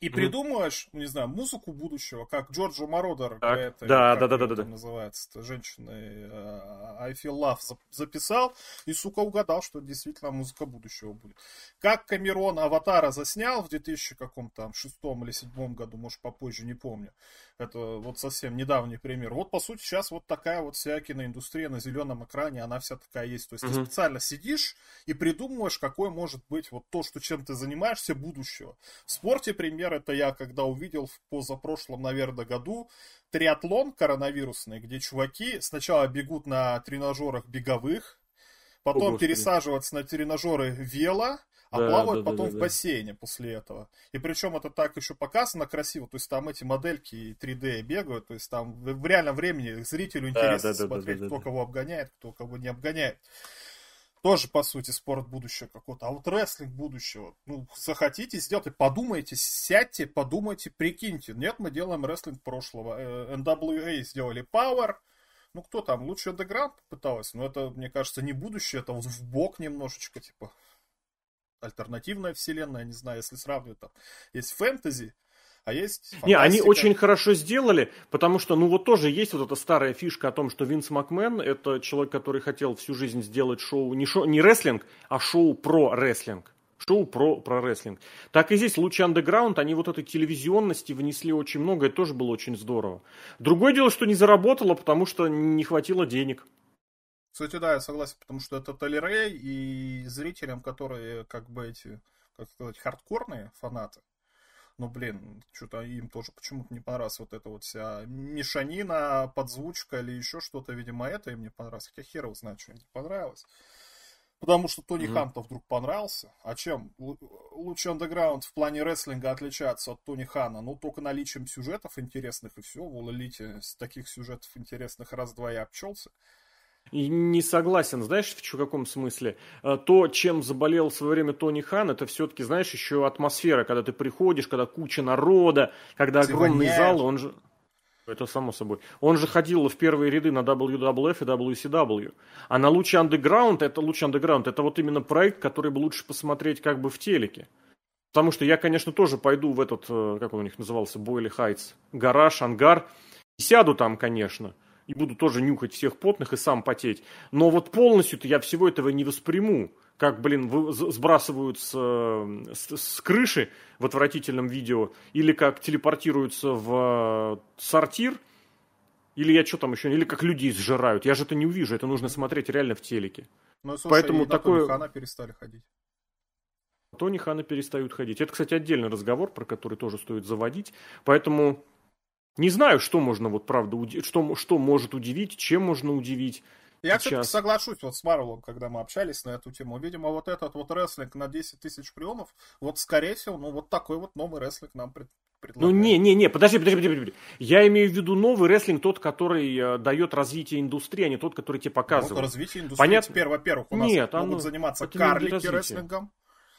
и mm-hmm. придумываешь, не знаю, музыку будущего, как Джорджо Мородер, это, да, да, да, да, да, называется, женщины uh, I Feel Love записал, и, сука, угадал, что действительно музыка будущего будет. Как Камерон Аватара заснял в 2000 каком-то там шестом или седьмом году, может, попозже, не помню. Это вот совсем недавний пример. Вот, по сути, сейчас вот такая вот вся киноиндустрия на зеленом экране, она вся такая есть. То есть mm-hmm. ты специально сидишь и придумываешь, какое может быть вот то, что чем ты занимаешься будущего. В спорте пример это я, когда увидел в позапрошлом, наверное, году триатлон коронавирусный, где чуваки сначала бегут на тренажерах беговых, потом О, пересаживаться на тренажеры вело, а да, плавают да, потом да, да, в бассейне да. после этого. И причем это так еще показано красиво, то есть там эти модельки 3D бегают, то есть там в реальном времени зрителю интересно да, да, смотреть, да, да, да, кто кого обгоняет, кто кого не обгоняет. Тоже, по сути, спорт будущего какого-то. А вот рестлинг будущего. Ну, захотите, сделайте, подумайте, сядьте, подумайте, прикиньте. Нет, мы делаем рестлинг прошлого. Э, NWA сделали Power. Ну, кто там? Лучше Underground пыталась. Но это, мне кажется, не будущее. Это вот в бок немножечко, типа, альтернативная вселенная, не знаю, если сравнивать там. Есть фэнтези, а есть фантастика. Не, они очень хорошо сделали, потому что, ну вот тоже есть вот эта старая фишка о том, что Винс Макмен это человек, который хотел всю жизнь сделать шоу, не, шоу, не рестлинг, а шоу про рестлинг. Шоу про, про рестлинг. Так и здесь лучи андеграунд, они вот этой телевизионности внесли очень много, это тоже было очень здорово. Другое дело, что не заработало, потому что не хватило денег. Кстати, да, я согласен, потому что это Толерей и зрителям, которые как бы эти, как сказать, хардкорные фанаты, ну, блин, что-то им тоже почему-то не понравилась вот эта вот вся мешанина, подзвучка или еще что-то, видимо, это им не понравилось. Хотя хер его знает, что им не понравилось. Потому что Тони mm-hmm. Хан-то вдруг понравился. А чем лучший андеграунд в плане рестлинга отличается от Тони Хана? Ну, только наличием сюжетов интересных и все. В Элите с таких сюжетов интересных раз-два я обчелся. Не согласен, знаешь, в каком смысле? Э, то, чем заболел в свое время Тони Хан, это все-таки, знаешь, еще атмосфера, когда ты приходишь, когда куча народа, когда ты огромный воняешь. зал, он же... Это само собой. Он же ходил в первые ряды на WWF и WCW. А на Луче Underground, это Луче Underground, это вот именно проект, который бы лучше посмотреть как бы в телеке. Потому что я, конечно, тоже пойду в этот, э, как он у них назывался, Бойли Хайтс, гараж, ангар, и сяду там, конечно и буду тоже нюхать всех потных и сам потеть. Но вот полностью-то я всего этого не восприму. Как, блин, сбрасывают с, с, с крыши в отвратительном видео, или как телепортируются в э, сортир, или я что там еще, или как людей сжирают. Я же это не увижу, это нужно смотреть реально в телеке. Ну, слушай, Поэтому и такое... Тони Хана перестали ходить. Тони Хана перестают ходить. Это, кстати, отдельный разговор, про который тоже стоит заводить. Поэтому не знаю, что можно, вот правда, что, что может удивить, чем можно удивить. Я, кстати, соглашусь вот с Марвелом, когда мы общались на эту тему. Видимо, вот этот вот рестлинг на 10 тысяч приемов, вот, скорее всего, ну, вот такой вот новый рестлинг нам пред, предлагает. Ну, не, не, не, подожди, подожди, подожди, подожди. Я имею в виду новый рестлинг, тот, который э, дает развитие индустрии, а не тот, который тебе показывает. Вот развитие индустрии Понятно? теперь, во-первых, у нас нет, могут оно... заниматься карлики рестлингом,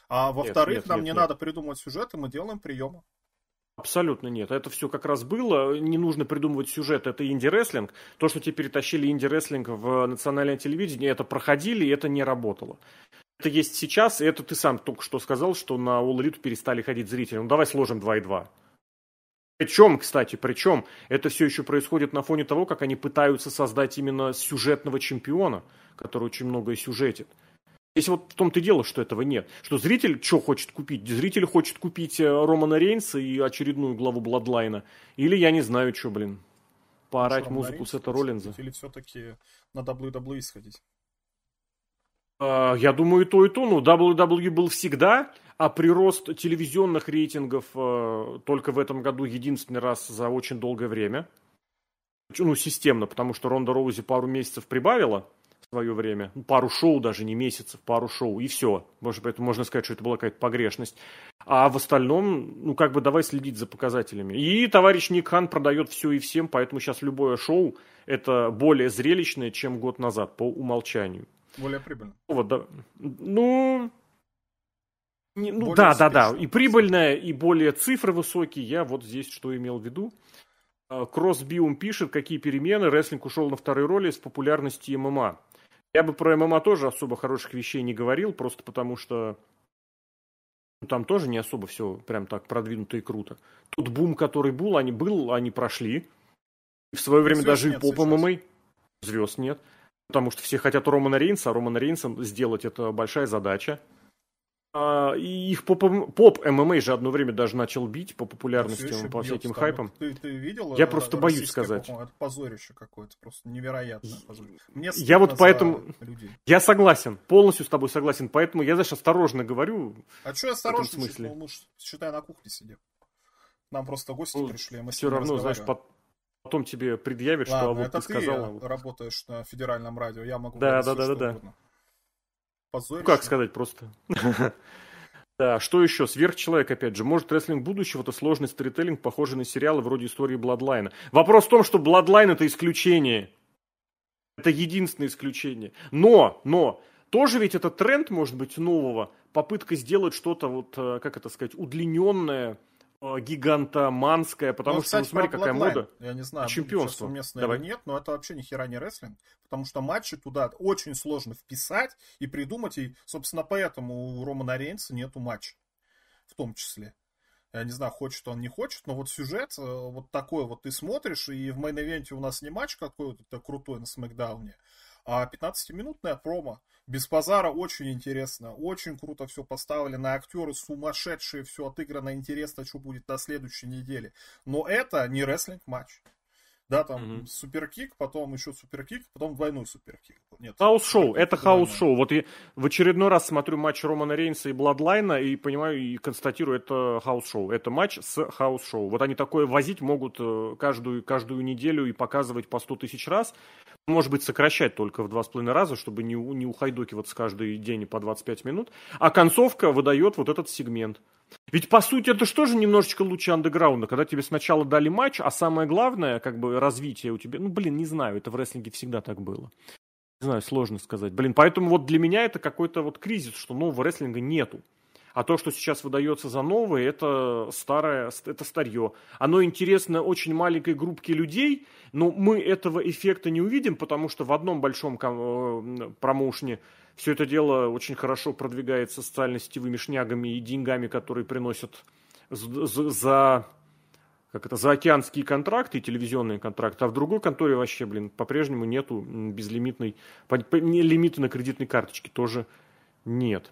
а во-вторых, нам не, нет, надо нет. придумывать сюжеты, мы делаем приемы. Абсолютно нет. Это все как раз было. Не нужно придумывать сюжет. Это инди-рестлинг. То, что тебе перетащили инди-рестлинг в национальное телевидение, это проходили, и это не работало. Это есть сейчас, и это ты сам только что сказал, что на All Elite перестали ходить зрители. Ну, давай сложим 2 и 2. Причем, кстати, причем это все еще происходит на фоне того, как они пытаются создать именно сюжетного чемпиона, который очень многое сюжетит. Если вот в том-то и дело, что этого нет. Что зритель что хочет купить? Зритель хочет купить э, Романа Рейнса и очередную главу Бладлайна. Или я не знаю, что, блин. Поорать что, музыку Сета Роллинза. Или все-таки на WWE сходить? Uh, я думаю, и то, и то. Ну, WWE был всегда, а прирост телевизионных рейтингов uh, только в этом году единственный раз за очень долгое время. Ну, системно, потому что Ронда Роузи пару месяцев прибавила свое время. Ну, пару шоу даже, не месяцев, пару шоу, и все. Может, поэтому можно сказать, что это была какая-то погрешность. А в остальном, ну, как бы давай следить за показателями. И товарищ Ник Хан продает все и всем, поэтому сейчас любое шоу это более зрелищное, чем год назад, по умолчанию. Более прибыльно. Вот, да. Ну, не, ну да, да, да. И прибыльное, и более цифры высокие. Я вот здесь что имел в виду. А, Кроссбиум пишет, какие перемены. Рестлинг ушел на второй роли с популярности ММА. Я бы про ММА тоже особо хороших вещей не говорил, просто потому что ну, там тоже не особо все прям так продвинуто и круто. Тут бум, который был, они был, они прошли. В свое время Звезд даже и поп ММА. Звезд нет. Потому что все хотят Романа Рейнса, а Романа Рейнса сделать это большая задача. А, и их поп, поп ММА же одно время даже начал бить по популярности, ну, по всяким там. хайпам. Ты, ты видел? Я просто боюсь сказать. Это позорище какое-то, просто невероятное позорище. Мне я вот поэтому... Людей. Я согласен, полностью с тобой согласен, поэтому я, знаешь, осторожно говорю. А что осторожно? В смысле? Ну, считай, на кухне сидим. Нам просто гости ну, пришли, мы Все равно, знаешь, под, потом тебе предъявят, Ладно, что а вот это ты, ты сказал. Вот... работаешь на федеральном радио, я могу да, да, да, да, да. Позорище. Ну, как сказать просто. Да, что еще? Сверхчеловек, опять же. Может, рестлинг будущего – это сложный сторителлинг, похожий на сериалы вроде истории Бладлайна. Вопрос в том, что Бладлайн – это исключение. Это единственное исключение. Но, но, тоже ведь это тренд, может быть, нового. Попытка сделать что-то, вот, э, как это сказать, удлиненное, гигантоманская, потому ну, что, кстати, ну, смотри, какая мода. Я не знаю, чемпионство. уместно Давай. или нет, но это вообще ни хера не рестлинг, потому что матчи туда очень сложно вписать и придумать, и, собственно, поэтому у Романа Рейнса нету матча, в том числе. Я не знаю, хочет он, не хочет, но вот сюжет э, вот такой вот ты смотришь, и в мейн-ивенте у нас не матч какой-то крутой на Смакдауне, а 15-минутная промо. Без базара очень интересно, очень круто все поставили, на актеры сумасшедшие, все отыграно, интересно, что будет на следующей неделе. Но это не рестлинг матч. Да, там mm-hmm. суперкик, потом еще суперкик, потом двойной суперкик. Нет. Хаус-шоу, это хаус-шоу. Вот я в очередной раз смотрю матч Романа Рейнса и Бладлайна и понимаю и констатирую, это хаус-шоу. Это матч с хаус-шоу. Вот они такое возить могут э, каждую, каждую неделю и показывать по 100 тысяч раз. Может быть, сокращать только в два с половиной раза, чтобы не, не ухайдокиваться каждый день по 25 минут. А концовка выдает вот этот сегмент. Ведь, по сути, это же немножечко лучше андеграунда, когда тебе сначала дали матч, а самое главное, как бы, развитие у тебя... Ну, блин, не знаю, это в рестлинге всегда так было. Не знаю, сложно сказать. Блин, поэтому вот для меня это какой-то вот кризис, что нового рестлинга нету. А то, что сейчас выдается за новое, это старое, это старье. Оно интересно очень маленькой группке людей, но мы этого эффекта не увидим, потому что в одном большом э, промоушне все это дело очень хорошо продвигается социально-сетевыми шнягами и деньгами, которые приносят за как это, за океанские контракты и телевизионные контракты, а в другой конторе вообще, блин, по-прежнему нету безлимитной, лимита на кредитной карточке тоже нет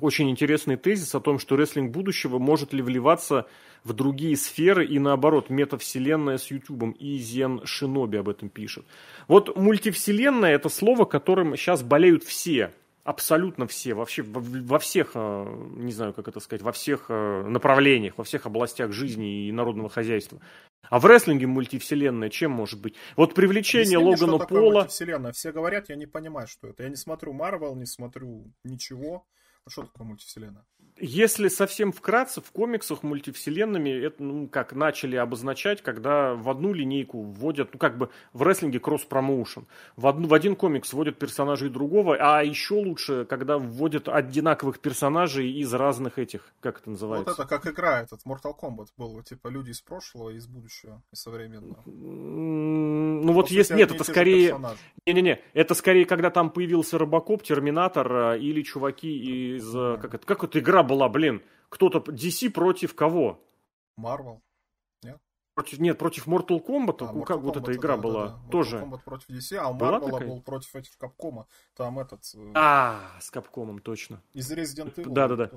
очень интересный тезис о том, что рестлинг будущего может ли вливаться в другие сферы и наоборот, метавселенная с Ютубом. И Зен Шиноби об этом пишет. Вот мультивселенная это слово, которым сейчас болеют все. Абсолютно все, вообще во, во всех, э, не знаю, как это сказать, во всех э, направлениях, во всех областях жизни и народного хозяйства. А в рестлинге мультивселенная чем может быть? Вот привлечение Объясни Логана мне, что Пола... мультивселенная. Все говорят, я не понимаю, что это. Я не смотрю Марвел, не смотрю ничего. А что такое мультивселенная? Если совсем вкратце, в комиксах мультивселенными это, ну, как начали обозначать, когда в одну линейку вводят, ну, как бы в рестлинге кросс-промоушен. В, одну, в один комикс вводят персонажей другого, а еще лучше, когда вводят одинаковых персонажей из разных этих, как это называется? Вот это как игра, этот Mortal Kombat был, типа люди из прошлого из будущего, и современного. Ну, вот есть, нет, это скорее... Не-не-не, это скорее, когда там появился Робокоп, Терминатор э, или чуваки из... Mm-hmm. Как это, как это игра была, блин? Кто-то DC против кого? Marvel. Нет? Против, нет, против Mortal Kombat, а, Mortal как Kombat, вот эта игра да, была, да, да. тоже. Mortal Kombat против DC, а у Marvel был против этих Capcom. Там этот... Э, а, с Capcom, точно. Из Resident Evil. Да-да-да.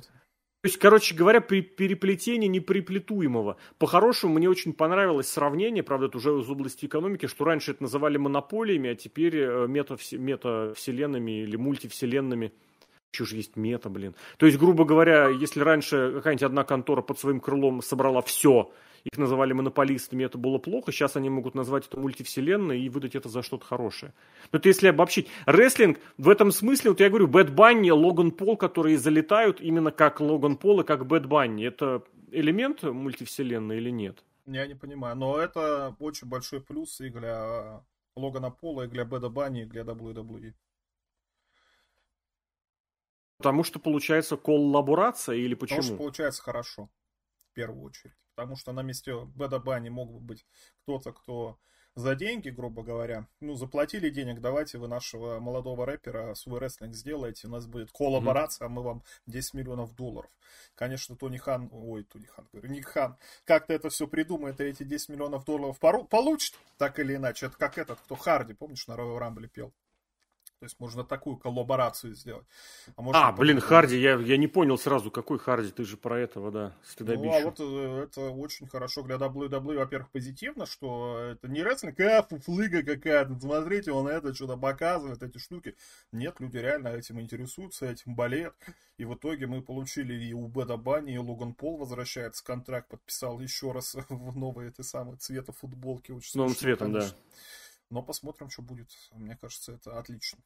То есть, короче говоря, при переплетение неприплетуемого. По-хорошему, мне очень понравилось сравнение, правда, это уже из области экономики, что раньше это называли монополиями, а теперь э, метавселенными или мультивселенными. Еще же есть мета, блин. То есть, грубо говоря, если раньше какая-нибудь одна контора под своим крылом собрала все, их называли монополистами, это было плохо, сейчас они могут назвать это мультивселенной и выдать это за что-то хорошее. Но это если обобщить. Рестлинг в этом смысле, вот я говорю, Бэд Банни, Логан Пол, которые залетают именно как Логан Пол и как Бэд Банни, это элемент мультивселенной или нет? Я не понимаю, но это очень большой плюс и для Логана Пола, и для Бэда Банни, и для WWE. Потому что получается коллаборация или почему? Потому что получается хорошо, в первую очередь. Потому что на месте Бэда Банни мог бы быть кто-то, кто за деньги, грубо говоря, ну, заплатили денег, давайте вы нашего молодого рэпера свой рестлинг сделаете, у нас будет коллаборация, а мы вам 10 миллионов долларов. Конечно, Тони Хан, ой, Тони Хан, говорю, Ник Хан, как-то это все придумает, и эти 10 миллионов долларов получит, так или иначе. Это как этот, кто Харди, помнишь, на Royal Rumble пел? То есть можно такую коллаборацию сделать. А, может, а блин, Харди, я, я не понял сразу, какой Харди, ты же про этого, да, стыдобищу. Ну, а вот э, это очень хорошо для WWE, во-первых, позитивно, что это не рестлинг, а фуфлыга какая-то, смотрите, он это что-то показывает, эти штуки. Нет, люди реально этим интересуются, этим болеют. И в итоге мы получили и у Беда Банни, и Логан Пол возвращается, контракт подписал еще раз в новые этой самые цвета футболки. Очень Новым цветом, конечно. да. Но посмотрим, что будет. Мне кажется, это отлично.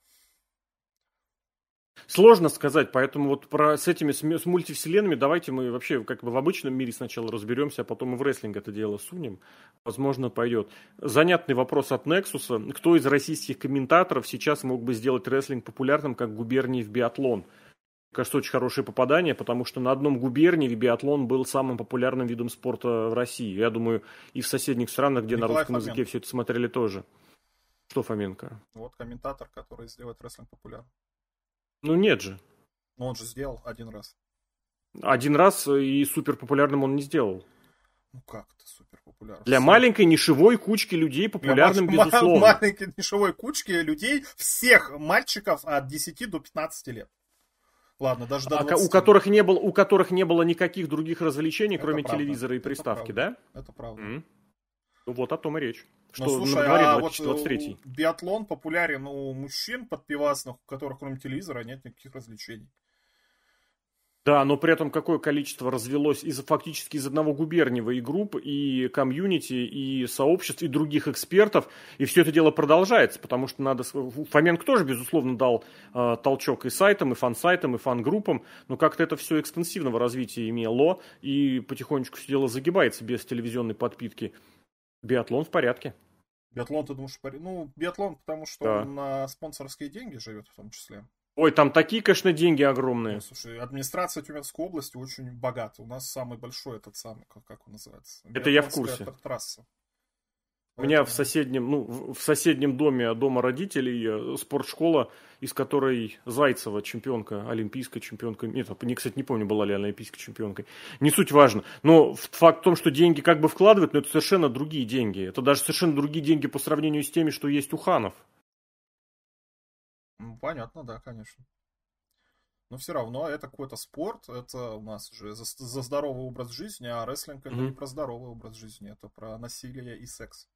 Сложно сказать, поэтому вот про, с этими с мультивселенными давайте мы вообще как бы в обычном мире сначала разберемся, а потом и в рестлинг это дело сунем. Возможно, пойдет. Занятный вопрос от Nexus. Кто из российских комментаторов сейчас мог бы сделать рестлинг популярным, как губернии в биатлон? Кажется, очень хорошее попадание, потому что на одном губернии биатлон был самым популярным видом спорта в России. Я думаю, и в соседних странах, где Николай на русском Фоменко. языке все это смотрели тоже. Что Фоменко? Вот комментатор, который сделает рестлинг популярным. Ну нет же. Но он же сделал один раз. Один раз и супер популярным он не сделал. Ну как это супер популярным? Для маленькой нишевой кучки людей популярным, Для безусловно. маленькой нишевой кучки людей, всех мальчиков от 10 до 15 лет. Ладно, даже до 20. А, у которых не было, у которых не было никаких других развлечений, это кроме правда. телевизора и приставки, это да? Это правда. Mm-hmm. Ну вот о том и речь. Что ну, слушай, а 2023. вот биатлон популярен у мужчин подпивасных, у которых кроме телевизора нет никаких развлечений. Да, но при этом какое количество развелось из фактически из одного губерниева и групп, и комьюнити, и сообществ, и других экспертов, и все это дело продолжается, потому что надо... Фоменко тоже, безусловно, дал э, толчок и сайтам, и фан-сайтам, и фан-группам, но как-то это все экстенсивного развития имело, и потихонечку все дело загибается без телевизионной подпитки. Биатлон в порядке. Биатлон, ты думаешь, порядке? Ну, биатлон, потому что да. он на спонсорские деньги живет в том числе. Ой, там такие, конечно, деньги огромные. Ну, слушай, администрация Тюменской области очень богата. У нас самый большой этот самый, как, как он называется? Это я в курсе. Трасса. У меня в соседнем, ну, в соседнем доме дома родителей э, спортшкола, из которой Зайцева чемпионка, олимпийская чемпионка. Нет, не, кстати, не помню, была ли она олимпийской чемпионкой. Не суть важно. Но факт в том, что деньги как бы вкладывают, но это совершенно другие деньги. Это даже совершенно другие деньги по сравнению с теми, что есть у ханов. Ну, понятно, да, конечно. Но все равно это какой-то спорт, это у нас уже за, за здоровый образ жизни, а рестлинг это mm-hmm. не про здоровый образ жизни, это про насилие и секс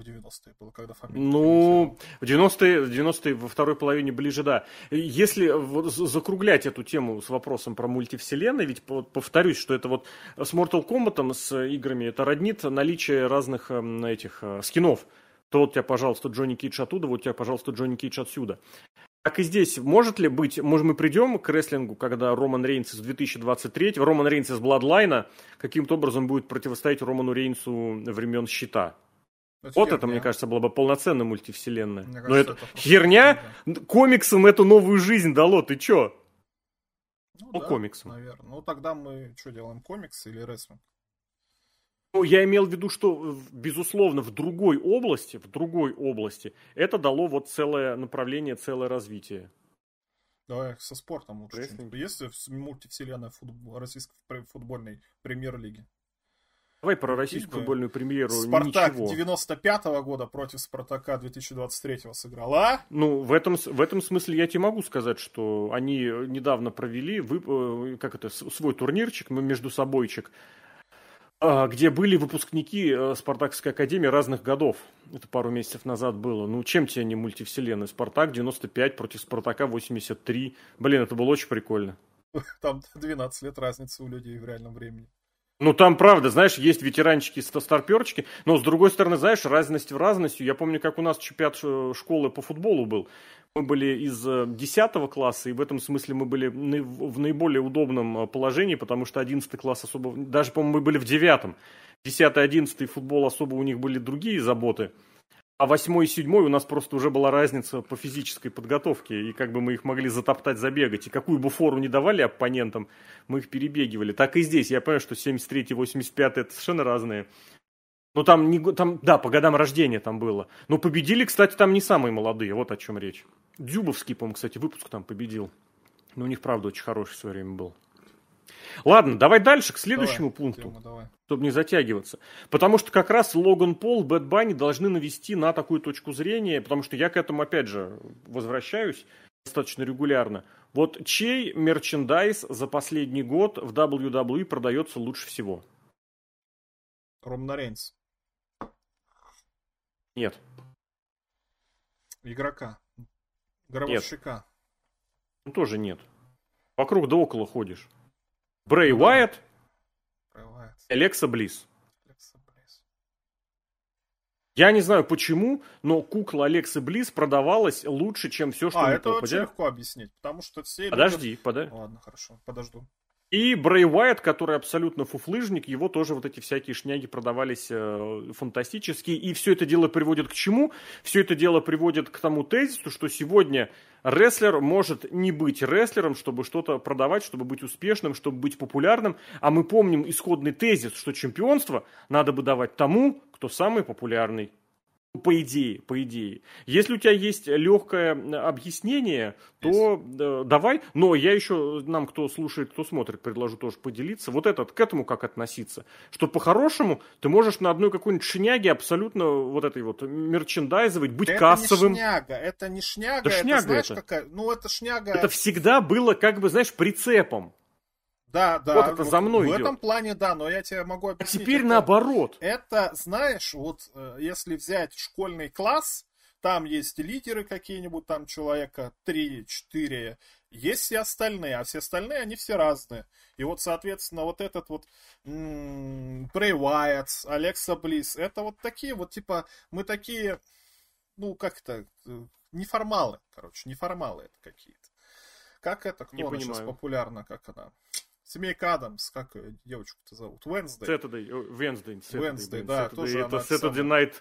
в 90-е было, когда фамилия. Ну, в 90-е, в 90-е во второй половине ближе, да. Если вот закруглять эту тему с вопросом про мультивселенные, ведь повторюсь, что это вот с Mortal Kombat, с играми, это роднит наличие разных эм, этих э, скинов. То вот у тебя, пожалуйста, Джонни Кейдж оттуда, вот у тебя, пожалуйста, Джонни Кейдж отсюда. Так и здесь, может ли быть, может мы придем к рестлингу, когда Роман Рейнс из 2023, Роман Рейнс из Бладлайна каким-то образом будет противостоять Роману Рейнсу времен Щита? Это вот херня. это, мне кажется, была бы полноценная мультивселенная. Мне Но это, это херня да. комиксам эту новую жизнь дало, ты чё? Ну, ну да, комиксам. Наверное. Ну тогда мы что делаем, комиксы или рестлинг? Ну, я имел в виду, что, безусловно, в другой области, в другой области, это дало вот целое направление, целое развитие. Давай со спортом лучше. Есть мультивселенная футбол, российской футбольной премьер-лиги? Давай про российскую футбольную премьеру. Спартак ничего. 95-го года против Спартака 2023-го сыграл, а? Ну, в этом, в этом смысле я тебе могу сказать, что они недавно провели вы, э, как это, свой турнирчик, мы между собойчик, а, где были выпускники э, Спартакской академии разных годов. Это пару месяцев назад было. Ну, чем тебе не мультивселенная? Спартак 95 против Спартака 83. Блин, это было очень прикольно. Там 12 лет разницы у людей в реальном времени. Ну, там, правда, знаешь, есть ветеранчики, старперчики, но, с другой стороны, знаешь, разность в разностью. Я помню, как у нас чемпионат э, школы по футболу был. Мы были из 10 э, класса, и в этом смысле мы были в наиболее удобном э, положении, потому что 11 класс особо... Даже, по-моему, мы были в 9. 10 11 футбол особо у них были другие заботы. А восьмой и седьмой у нас просто уже была разница по физической подготовке, и как бы мы их могли затоптать, забегать. И какую бы фору не давали оппонентам, мы их перебегивали. Так и здесь. Я понимаю, что 73 85 это совершенно разные. Ну там, не, там, да, по годам рождения там было. Но победили, кстати, там не самые молодые, вот о чем речь. Дзюбовский, по-моему, кстати, выпуск там победил. Но у них, правда, очень хороший в свое время был. Ладно, давай дальше, к следующему давай, пункту, тема, давай. чтобы не затягиваться. Потому что как раз Логан Пол, Бэт Банни должны навести на такую точку зрения, потому что я к этому, опять же, возвращаюсь достаточно регулярно. Вот чей мерчендайз за последний год в WWE продается лучше всего? Ромна Рейнс. Нет. Игрока. Гробовщика. Нет. Ну, тоже нет. Вокруг да около ходишь. Брей Уайт, Алекса Близ. Я не знаю почему, но кукла Алекса Близ продавалась лучше, чем все, что А, это очень легко объяснить, потому что все... Подожди, подожди. Ладно, хорошо, подожду. И Брей Уайт, который абсолютно фуфлыжник, его тоже вот эти всякие шняги продавались э, фантастические. И все это дело приводит к чему? Все это дело приводит к тому тезису, что сегодня рестлер может не быть рестлером, чтобы что-то продавать, чтобы быть успешным, чтобы быть популярным. А мы помним исходный тезис, что чемпионство надо бы давать тому, кто самый популярный. По идее, по идее. Если у тебя есть легкое объяснение, то э, давай. Но я еще нам, кто слушает, кто смотрит, предложу тоже поделиться. Вот этот, к этому как относиться. Что по-хорошему ты можешь на одной какой-нибудь шняге абсолютно вот этой вот мерчендайзовать, быть это кассовым. Это не шняга, это не шняга, да это, шняга знаешь, это. какая... Ну, это шняга... Это всегда было, как бы, знаешь, прицепом. Да, да. Вот это за мной В идет. этом плане, да, но я тебе могу объяснить. А теперь это, наоборот. Это, знаешь, вот э, если взять школьный класс, там есть лидеры какие-нибудь, там человека 3-4, есть все остальные, а все остальные, они все разные. И вот, соответственно, вот этот вот Брей Уайт, Алекса Близ, это вот такие вот, типа, мы такие, ну, как это, э, неформалы, короче, неформалы это какие-то. Как это, кто Не она понимаю. сейчас популярна, как она? Семейка Адамс, как девочку-то зовут? Wednesday. Saturday, Wednesday. Saturday, Wednesday, да, Saturday, тоже Это Saturday Night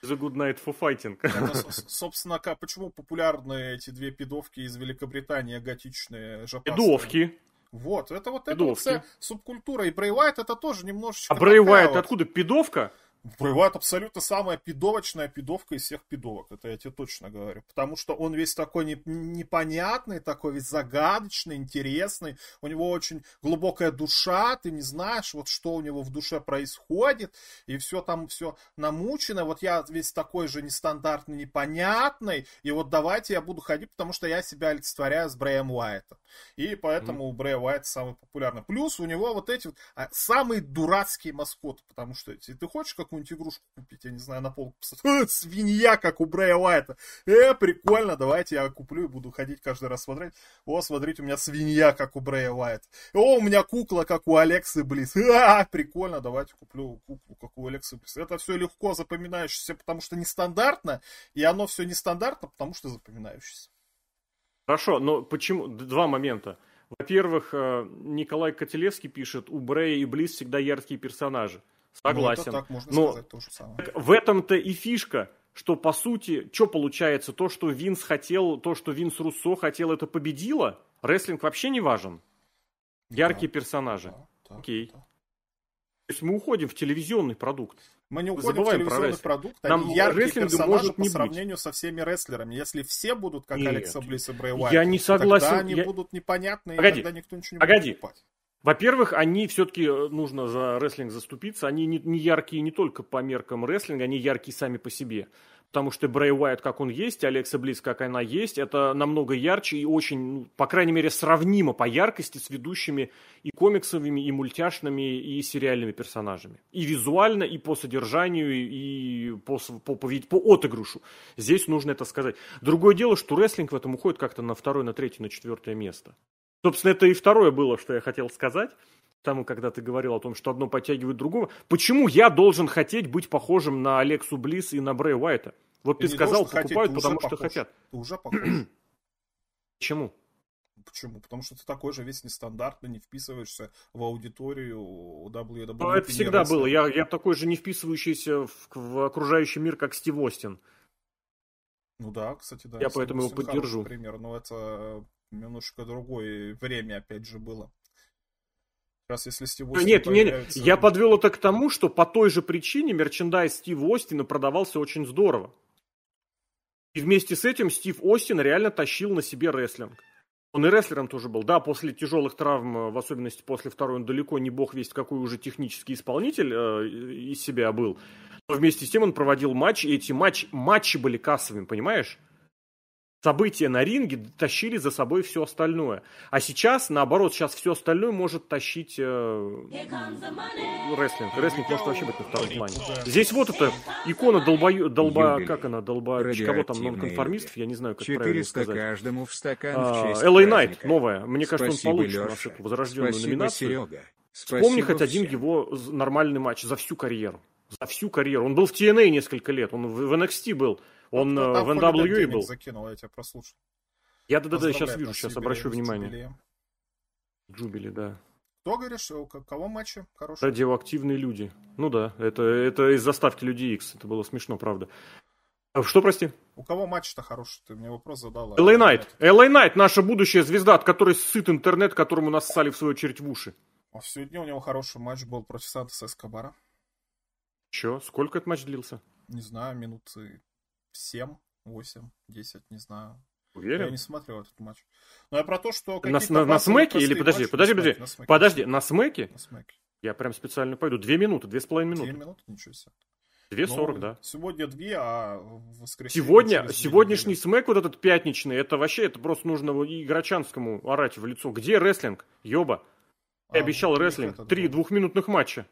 is a good night for fighting. Это, собственно, почему популярны эти две пидовки из Великобритании, готичные, жопастые? Пидовки. Вот, это вот это вот субкультура. И Брей это тоже немножечко... А Брей вот... откуда? Пидовка? Бывает абсолютно самая пидовочная пидовка из всех пидовок, это я тебе точно говорю. Потому что он весь такой не, непонятный, такой весь загадочный, интересный. У него очень глубокая душа, ты не знаешь, вот что у него в душе происходит. И все там все намучено. Вот я весь такой же нестандартный, непонятный. И вот давайте я буду ходить, потому что я себя олицетворяю с Брэем Уайтом. И поэтому mm-hmm. у Брэя Уайта самый популярный. Плюс у него вот эти вот а, самые дурацкие маскоты. Потому что ты хочешь какую какую-нибудь игрушку купить, я не знаю, на полку посмотреть. Свинья, как у Брэя Уайта. Э, прикольно, давайте я куплю и буду ходить каждый раз смотреть. О, смотрите, у меня свинья, как у Брэя Уайта. О, у меня кукла, как у Алексы Близ. А, прикольно, давайте куплю куклу, как у Алексы Близ. Это все легко запоминающееся, потому что нестандартно, и оно все нестандартно, потому что запоминающееся. Хорошо, но почему? Два момента. Во-первых, э, Николай Котелевский пишет, у Брея и Близ всегда яркие персонажи. Согласен. Ну, так можно но сказать, то же самое. В этом-то и фишка, что по сути, что получается, то, что Винс хотел, то, что Винс Руссо хотел, это победило? Рестлинг вообще не важен? Яркие да, персонажи. Да, да, Окей. Да. То есть мы уходим в телевизионный продукт. Мы не уходим в телевизионный продукт, они Нам яркие персонажи может по сравнению быть. со всеми рестлерами. Если все будут как Нет. Алекса Блисс и Брэй Уайт, я не согласен. тогда они я... будут непонятны, Погоди. и тогда никто ничего не Погоди. будет покупать. Во-первых, они все-таки, э, нужно за рестлинг заступиться, они не, не яркие не только по меркам рестлинга, они яркие сами по себе потому что Брэй Уайт, как он есть, Алекса Близ, как она есть, это намного ярче и очень, ну, по крайней мере, сравнимо по яркости с ведущими и комиксовыми, и мультяшными, и сериальными персонажами. И визуально, и по содержанию, и по, по, по, по отыгрышу. Здесь нужно это сказать. Другое дело, что рестлинг в этом уходит как-то на второе, на третье, на четвертое место. Собственно, это и второе было, что я хотел сказать тому, когда ты говорил о том, что одно подтягивает другого. Почему я должен хотеть быть похожим на Алексу Близ и на Брэй Уайта? Вот ты, ты сказал, покупают, хотеть, потому что похож. хотят. Ты уже похож. Почему? Почему? Потому что ты такой же весь нестандартный, не вписываешься в аудиторию WWE. Ну, это всегда было. Я, я такой же не вписывающийся в, в окружающий мир, как Стив Остин. Ну да, кстати, да. Я поэтому его поддержу. Пример, но это немножко другое время, опять же, было. Раз если Стив Остин Нет, появляется... нет, я подвел это к тому, что по той же причине мерчендайз Стива Остина продавался очень здорово. И вместе с этим Стив Остин реально тащил на себе рестлинг. Он и рестлером тоже был. Да, после тяжелых травм, в особенности после второй, он далеко не бог весть какой уже технический исполнитель э, из себя был. Но вместе с тем он проводил матчи, и эти матч, матчи были кассовыми, понимаешь? События на ринге тащили за собой все остальное. А сейчас, наоборот, сейчас все остальное может тащить э, рестлинг. Рестлинг может вообще быть на втором плане. Здесь вот эта икона долба... долба как она, долба... Кого там, нонконформистов, я не знаю, как правильно сказать. каждому в стакан а, LA Knight, новая. Мне кажется, он получит возрожденную Спасибо, номинацию. Серега. Вспомни хоть один его нормальный матч за всю карьеру. За всю карьеру. Он был в TNA несколько лет, он в NXT был. Он э, в NWA был. Закинул, я тебя прослушал. Я да-да-да, сейчас вижу, сейчас обращу внимание. Джубили, да. Кто, говоришь, у кого матчи хорошие? Радиоактивные люди. Ну да, это, это из заставки Люди X. Это было смешно, правда. А что, прости? У кого матч-то хороший? Ты мне вопрос задал. LA Knight. LA Knight, наша будущая звезда, от которой сыт интернет, которому нас ссали в свою очередь в уши. А сегодня у него хороший матч был против Сантоса Эскобара. Че? Сколько этот матч длился? Не знаю, минуты 7, 8, 10, не знаю. Уверен? Я не смотрел этот матч. Но я про то, что... На, на, на смеке или подожди, матчи, подожди, подожди, на подожди, на смеке? На смеке. Я прям специально пойду. Две минуты, две с половиной минуты. Две минуты, ничего себе. Две ну, сорок, да. Сегодня две, а в воскресенье... Сегодня, сегодняшний смэк вот этот пятничный, это вообще, это просто нужно игрочанскому орать в лицо. Где рестлинг? Ёба. Я а, обещал рестлинг. Три двухминутных матча.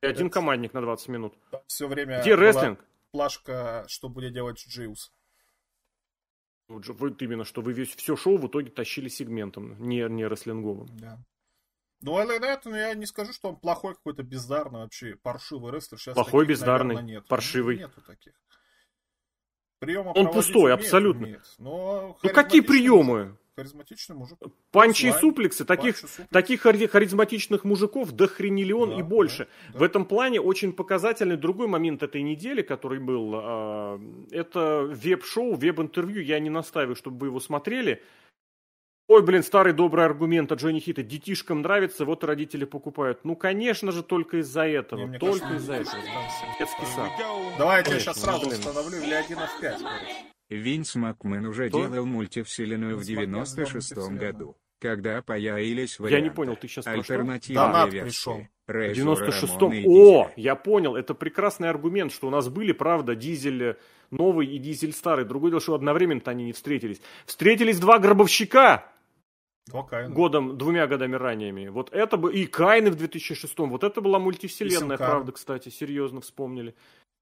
И один командник на 20 минут. Все время... Где рестлинг? Плашка, что будет делать Джиус. Вот, же, вот именно, что вы весь все шоу в итоге тащили сегментом, не, не рестлинговым. Да. Ну, LA ну, я не скажу, что он плохой какой-то бездарный вообще, паршивый рестлер. Сейчас плохой, таких, бездарный, наверное, нет. паршивый. Нету таких. Приема он пустой, умеет, абсолютно. Умеет, но ну, какие приемы? Харизматичный мужик. Панчи и суплексы. Таких, суплекс. таких харизматичных мужиков дохрениллион да, и больше. Да, да. В этом плане очень показательный другой момент этой недели, который был. Э, это веб-шоу, веб-интервью. Я не настаиваю, чтобы вы его смотрели. Ой, блин, старый добрый аргумент от Джонни Хита. Детишкам нравится, вот и родители покупают. Ну, конечно же, только из-за этого. Не, только из-за этого. Детский сад. Давай я тебя сейчас сразу установлю или 1 в 5. Винс Макмен уже Что? делал мультивселенную в 96-м году, когда появились варианты. Я не понял, ты сейчас альтернативные версии. В 96-м. О, я понял, это прекрасный аргумент, что у нас были, правда, дизель новый и дизель старый. Другое дело, что одновременно они не встретились. Встретились два гробовщика. Два Каина. Годом, двумя годами ранее. Вот это бы и Кайны в 2006-м. Вот это была мультивселенная, правда, кстати, серьезно вспомнили.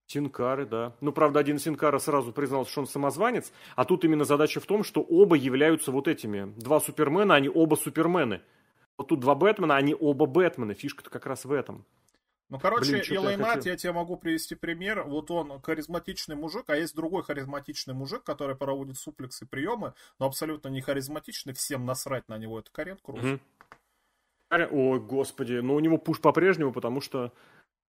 Синкары, да. Ну, правда, один Синкара сразу признался, что он самозванец, а тут именно задача в том, что оба являются вот этими. Два Супермена, они оба Супермены. Вот тут два Бэтмена, они оба Бэтмены. Фишка-то как раз в этом. Ну, короче, Илай Найт, я тебе могу привести пример. Вот он харизматичный мужик, а есть другой харизматичный мужик, который проводит суплексы приемы, но абсолютно не харизматичный, всем насрать на него. Это Карен Круз. Угу. Ой, господи, но у него пуш по-прежнему, потому что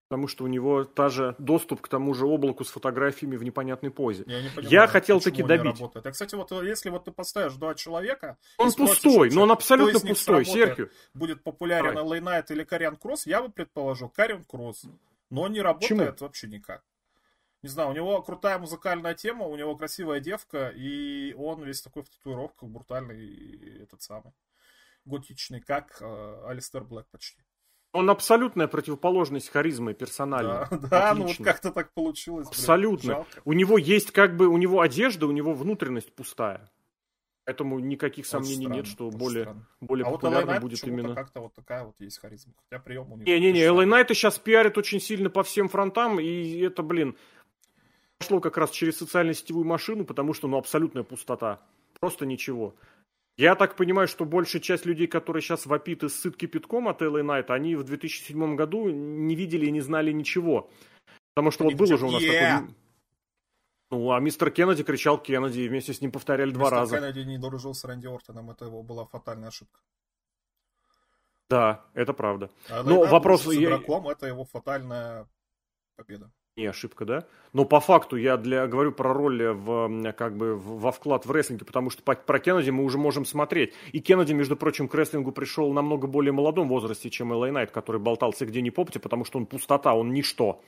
потому что у него та же доступ к тому же облаку с фотографиями в непонятной позе. Я, не понимаю, я хотел таки добить. А, кстати, вот если вот ты поставишь два человека... Он пустой, но он абсолютно пустой, Серхио. Будет популярен Лей Найт или Кариан Кросс, я бы предположил Кариан Кросс. Но он не работает Почему? вообще никак. Не знаю, у него крутая музыкальная тема, у него красивая девка, и он весь такой в татуировках, брутальный, этот самый, готичный, как э, Алистер Блэк почти. Он абсолютная противоположность харизмы персонально. Да, да ну вот как-то так получилось. Абсолютно. Блин, у него есть как бы, у него одежда, у него внутренность пустая. Поэтому никаких сомнений странно, нет, что более, более а популярно вот будет именно. как-то вот такая вот есть харизма. Хотя прием у него. Не-не-не, Элай Найта сейчас пиарит очень сильно по всем фронтам, и это, блин, пошло как раз через социально-сетевую машину, потому что, ну, абсолютная пустота. Просто ничего. Я так понимаю, что большая часть людей, которые сейчас вопит и сыт кипятком от LA Knight, они в 2007 году не видели и не знали ничего. Потому что вот был уже у нас yeah. такой... Ну, а мистер Кеннеди кричал Кеннеди, и вместе с ним повторяли мистер два раза. Кеннеди не дружил с Рэнди Ортоном, это его была фатальная ошибка. Да, это правда. А Но вопрос... С игроком, это его фатальная победа не ошибка, да? Но по факту я для, говорю про роль в, как бы, во вклад в рестлинге, потому что по, про Кеннеди мы уже можем смотреть. И Кеннеди, между прочим, к рестлингу пришел в намного более молодом возрасте, чем Элай Найт, который болтался где ни попте, потому что он пустота, он ничто.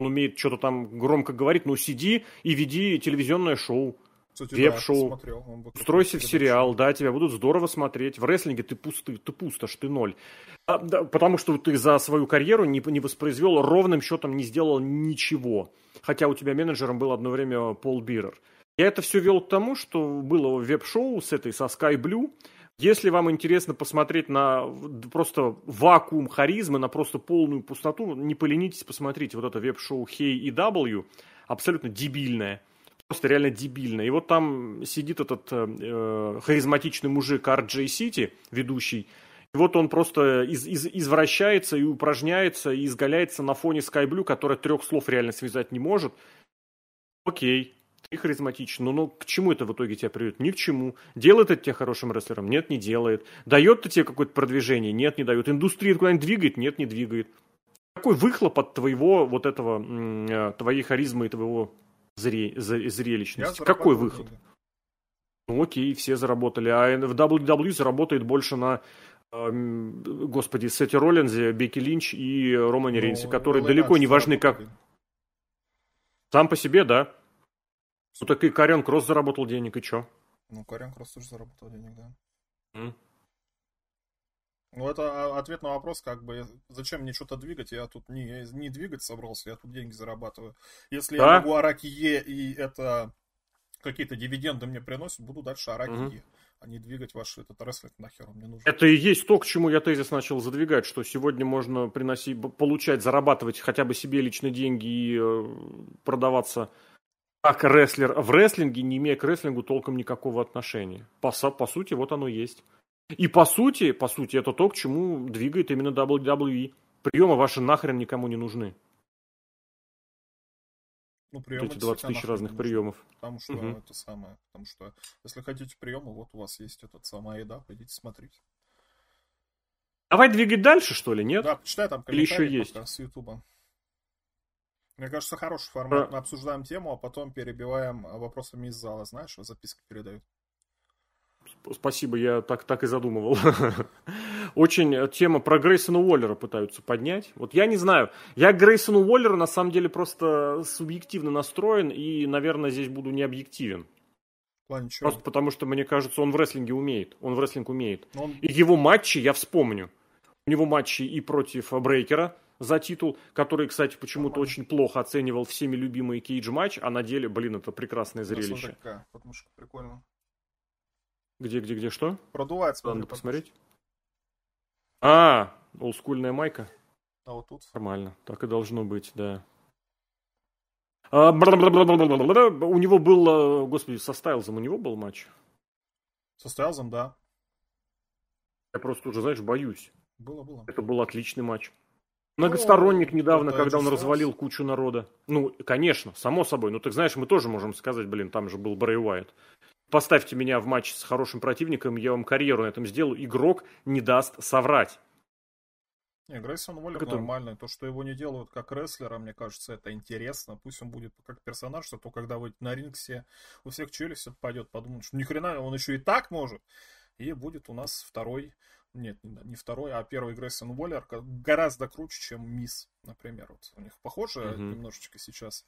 Он умеет что-то там громко говорить, ну сиди и веди телевизионное шоу. Веб-шоу. Да, Стройся в сериал, да, тебя будут здорово смотреть. В рестлинге ты пустый, ты пустошь, ты ноль. А, да, потому что ты за свою карьеру не, не воспроизвел, ровным счетом не сделал ничего. Хотя у тебя менеджером был одно время Пол Бирер. Я это все вел к тому, что было веб-шоу с этой, со Sky Blue. Если вам интересно посмотреть на просто вакуум харизмы, на просто полную пустоту, не поленитесь, посмотрите вот это веб-шоу Hey и W, абсолютно дебильное просто реально дебильно. И вот там сидит этот э, харизматичный мужик RJ City, ведущий, и вот он просто из, из, извращается и упражняется, и изгаляется на фоне Sky Blue, который трех слов реально связать не может. Окей, ты харизматичен, но, но к чему это в итоге тебя приведет? Ни к чему. Делает это тебя хорошим рестлером? Нет, не делает. Дает это тебе какое-то продвижение? Нет, не дает. Индустрия куда-нибудь двигает? Нет, не двигает. Какой выхлоп от твоего вот этого, э, твоей харизмы и твоего зре, зрелищности. Какой выход? Деньги. Ну окей, все заработали. А в WWE заработает больше на э, господи, Сети Роллинзе, Бекки Линч и Романе ну, Рейнсе, которые далеко не важны как... Сам по себе, да. Ну так и Карен Кросс заработал денег, и чё? Ну, Карен Кросс тоже заработал денег, да. Mm. Ну, это ответ на вопрос, как бы, зачем мне что-то двигать, я тут не, не двигать собрался, я тут деньги зарабатываю. Если да? я могу араки Е, и это какие-то дивиденды мне приносят, буду дальше араки угу. Е, а не двигать ваш этот рестлинг нахер, он мне нужен. Это и есть то, к чему я тезис начал задвигать, что сегодня можно приносить, получать, зарабатывать хотя бы себе личные деньги и э, продаваться как рестлер в рестлинге, не имея к рестлингу толком никакого отношения. По, по сути, вот оно есть. И по сути, по сути, это то, к чему двигает именно WWE. Приемы ваши нахрен никому не нужны. Ну, приемы эти 20 тысяч разных нужны, приемов. Потому что угу. это самое. Потому что если хотите приемы, вот у вас есть этот самая еда, пойдите смотреть. Давай двигать дальше, что ли, нет? Да, почитай там Или еще есть? с Ютуба. Мне кажется, хороший формат. Мы обсуждаем тему, а потом перебиваем вопросами из зала. Знаешь, записки передают. Спасибо, я так, так и задумывал. Очень тема про Грейсона Уоллера пытаются поднять. Вот я не знаю. Я к Грейсону Уоллеру на самом деле просто субъективно настроен и, наверное, здесь буду не объективен. Просто потому что, мне кажется, он в рестлинге умеет. Он в рестлинг умеет. Он... И его матчи я вспомню. У него матчи и против Брейкера за титул, который, кстати, почему-то очень плохо оценивал всеми любимый кейдж матч, а на деле, блин, это прекрасное зрелище. Прикольно. Где, где, где, что? Продувает, смотри. Надо посмотреть. А, олдскульная майка. А вот тут? Нормально, так и должно быть, да. А, у него был, э, господи, со Стайлзом у него был матч? Со Стайлзом, да. Я просто уже, знаешь, боюсь. Было, было. Это был отличный матч. Многосторонник ну, недавно, когда он развалил кучу народа. Ну, конечно, само собой. Ну, так знаешь, мы тоже можем сказать, блин, там же был Брэй Уайт. Поставьте меня в матч с хорошим противником, я вам карьеру на этом сделаю. Игрок не даст соврать. Не, Грейсон Уоллер это... нормальный. То, что его не делают как рестлера, мне кажется, это интересно. Пусть он будет как персонаж, что то, когда выйдет на ринг, все, у всех челюсть отпадет, подумают, что ни хрена, он еще и так может. И будет у нас второй, нет, не второй, а первый Грейсон Уоллер гораздо круче, чем Мисс, например. Вот у них похоже угу. немножечко сейчас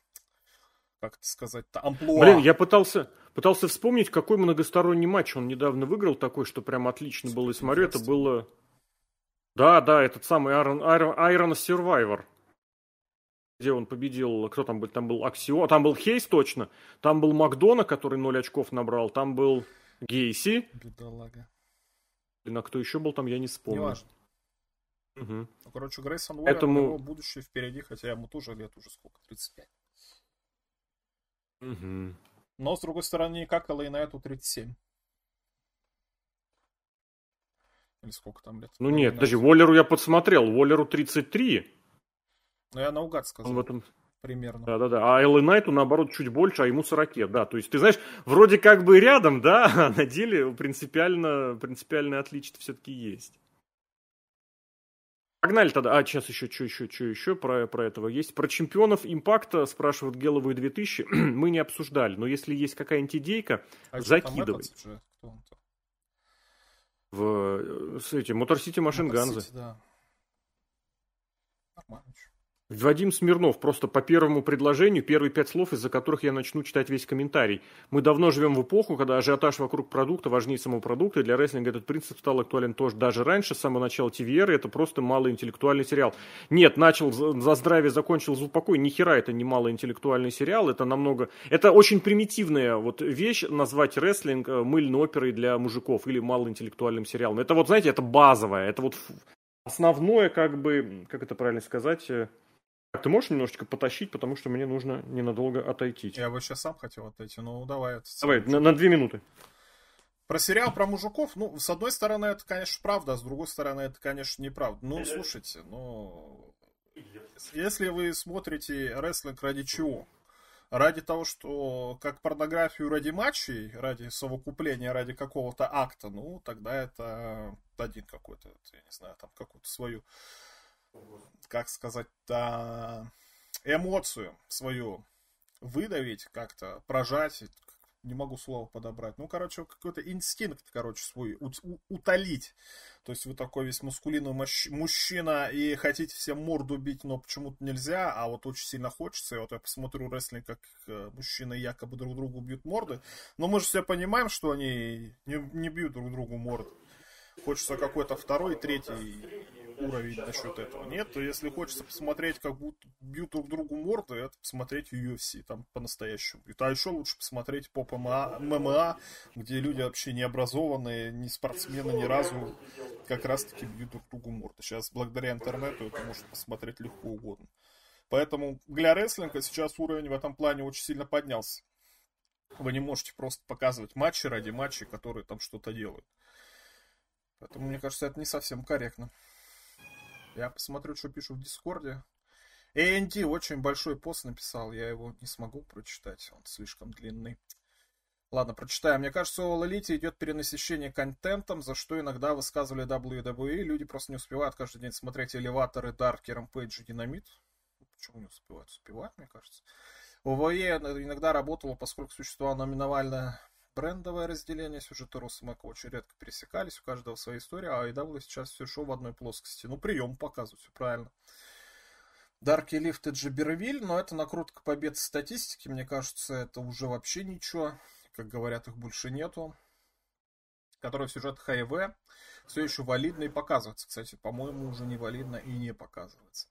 как это сказать-то, амплуа. Блин, я пытался, пытался вспомнить, какой многосторонний матч он недавно выиграл, такой, что прям отлично было. И смотрю, это было... Да, да, этот самый Iron, Iron, Iron Survivor. Где он победил, кто там был? Там был Аксио, там был Хейс точно, там был Макдона, который 0 очков набрал, там был Гейси. Бедолага. Блин, а кто еще был там, я не вспомню. Неважно. Угу. Ну, короче, Грейсон Уоррен, Этому... его будущее впереди, хотя ему тоже лет уже сколько, 35. Угу. Но, с другой стороны, как Элайнайту 37. Или сколько там лет? Ну нет, подожди, Воллеру я подсмотрел, Воллеру 33. Ну я наугад сказал. Он в этом... Примерно. Да-да-да. А Элли Найту, наоборот, чуть больше, а ему 40, да. То есть, ты знаешь, вроде как бы рядом, да, а на деле принципиально, принципиальное отличие все-таки есть. Погнали тогда. А, сейчас еще, что еще, что еще про, про этого есть. Про чемпионов импакта спрашивают Геловые 2000. Мы не обсуждали, но если есть какая-нибудь идейка, а закидывай. В, э, с этим, Мотор Сити Машин Ганзы. Да. Нормально. Вадим Смирнов, просто по первому предложению, первые пять слов, из-за которых я начну читать весь комментарий. Мы давно живем в эпоху, когда ажиотаж вокруг продукта важнее самого продукта, и для рестлинга этот принцип стал актуален тоже даже раньше, с самого начала TVR, это просто малоинтеллектуальный сериал. Нет, начал за здравие, закончил за упокой, ни хера это не малоинтеллектуальный сериал, это намного... Это очень примитивная вот вещь, назвать рестлинг э, мыльной оперой для мужиков или малоинтеллектуальным сериалом. Это вот, знаете, это базовое, это вот основное, как бы, как это правильно сказать, э, ты можешь немножечко потащить, потому что мне нужно ненадолго отойти. Я бы сейчас сам хотел отойти, но давай. Давай, на, на две минуты. Про сериал про мужиков, ну, с одной стороны, это, конечно, правда, а с другой стороны, это, конечно, неправда. Ну, слушайте, ну, если вы смотрите рестлинг ради чего? Ради того, что как порнографию ради матчей, ради совокупления, ради какого-то акта, ну, тогда это один какой-то, я не знаю, там какую-то свою как сказать-то, эмоцию свою выдавить как-то, прожать, не могу слово подобрать. Ну, короче, какой-то инстинкт, короче, свой утолить. То есть вы такой весь мускулинный мощ- мужчина и хотите всем морду бить, но почему-то нельзя, а вот очень сильно хочется. И вот я посмотрю рестлинг, как э, мужчины якобы друг другу бьют морды. Но мы же все понимаем, что они не, не бьют друг другу морды. Хочется какой-то второй, третий уровень насчет этого. Нет, то если хочется посмотреть, как будто бьют друг другу морды, это посмотреть UFC, там по-настоящему. А еще лучше посмотреть поп ММА, ММА, где люди вообще не образованные, не спортсмены ни разу, как раз таки бьют друг другу морды. Сейчас благодаря интернету это можно посмотреть легко угодно. Поэтому для рестлинга сейчас уровень в этом плане очень сильно поднялся. Вы не можете просто показывать матчи ради матчей, которые там что-то делают. Поэтому, мне кажется, это не совсем корректно. Я посмотрю, что пишут в Дискорде. AND очень большой пост написал, я его не смогу прочитать, он слишком длинный. Ладно, прочитаем. Мне кажется, у Лолите идет перенасыщение контентом, за что иногда высказывали WWE. Люди просто не успевают каждый день смотреть элеваторы, Дарки, и Динамит. Почему не успевают? Успевают, мне кажется. ОВЕ иногда работало, поскольку существовало номинальное брендовое разделение, сюжеты Росомака очень редко пересекались, у каждого своя история, а AEW сейчас все шоу в одной плоскости. Ну, прием показывают, все правильно. Дарки Лифт и Джабервиль, но это накрутка побед статистики, мне кажется, это уже вообще ничего. Как говорят, их больше нету. Который сюжет ХВ все еще валидно и показывается. Кстати, по-моему, уже не валидно и не показывается.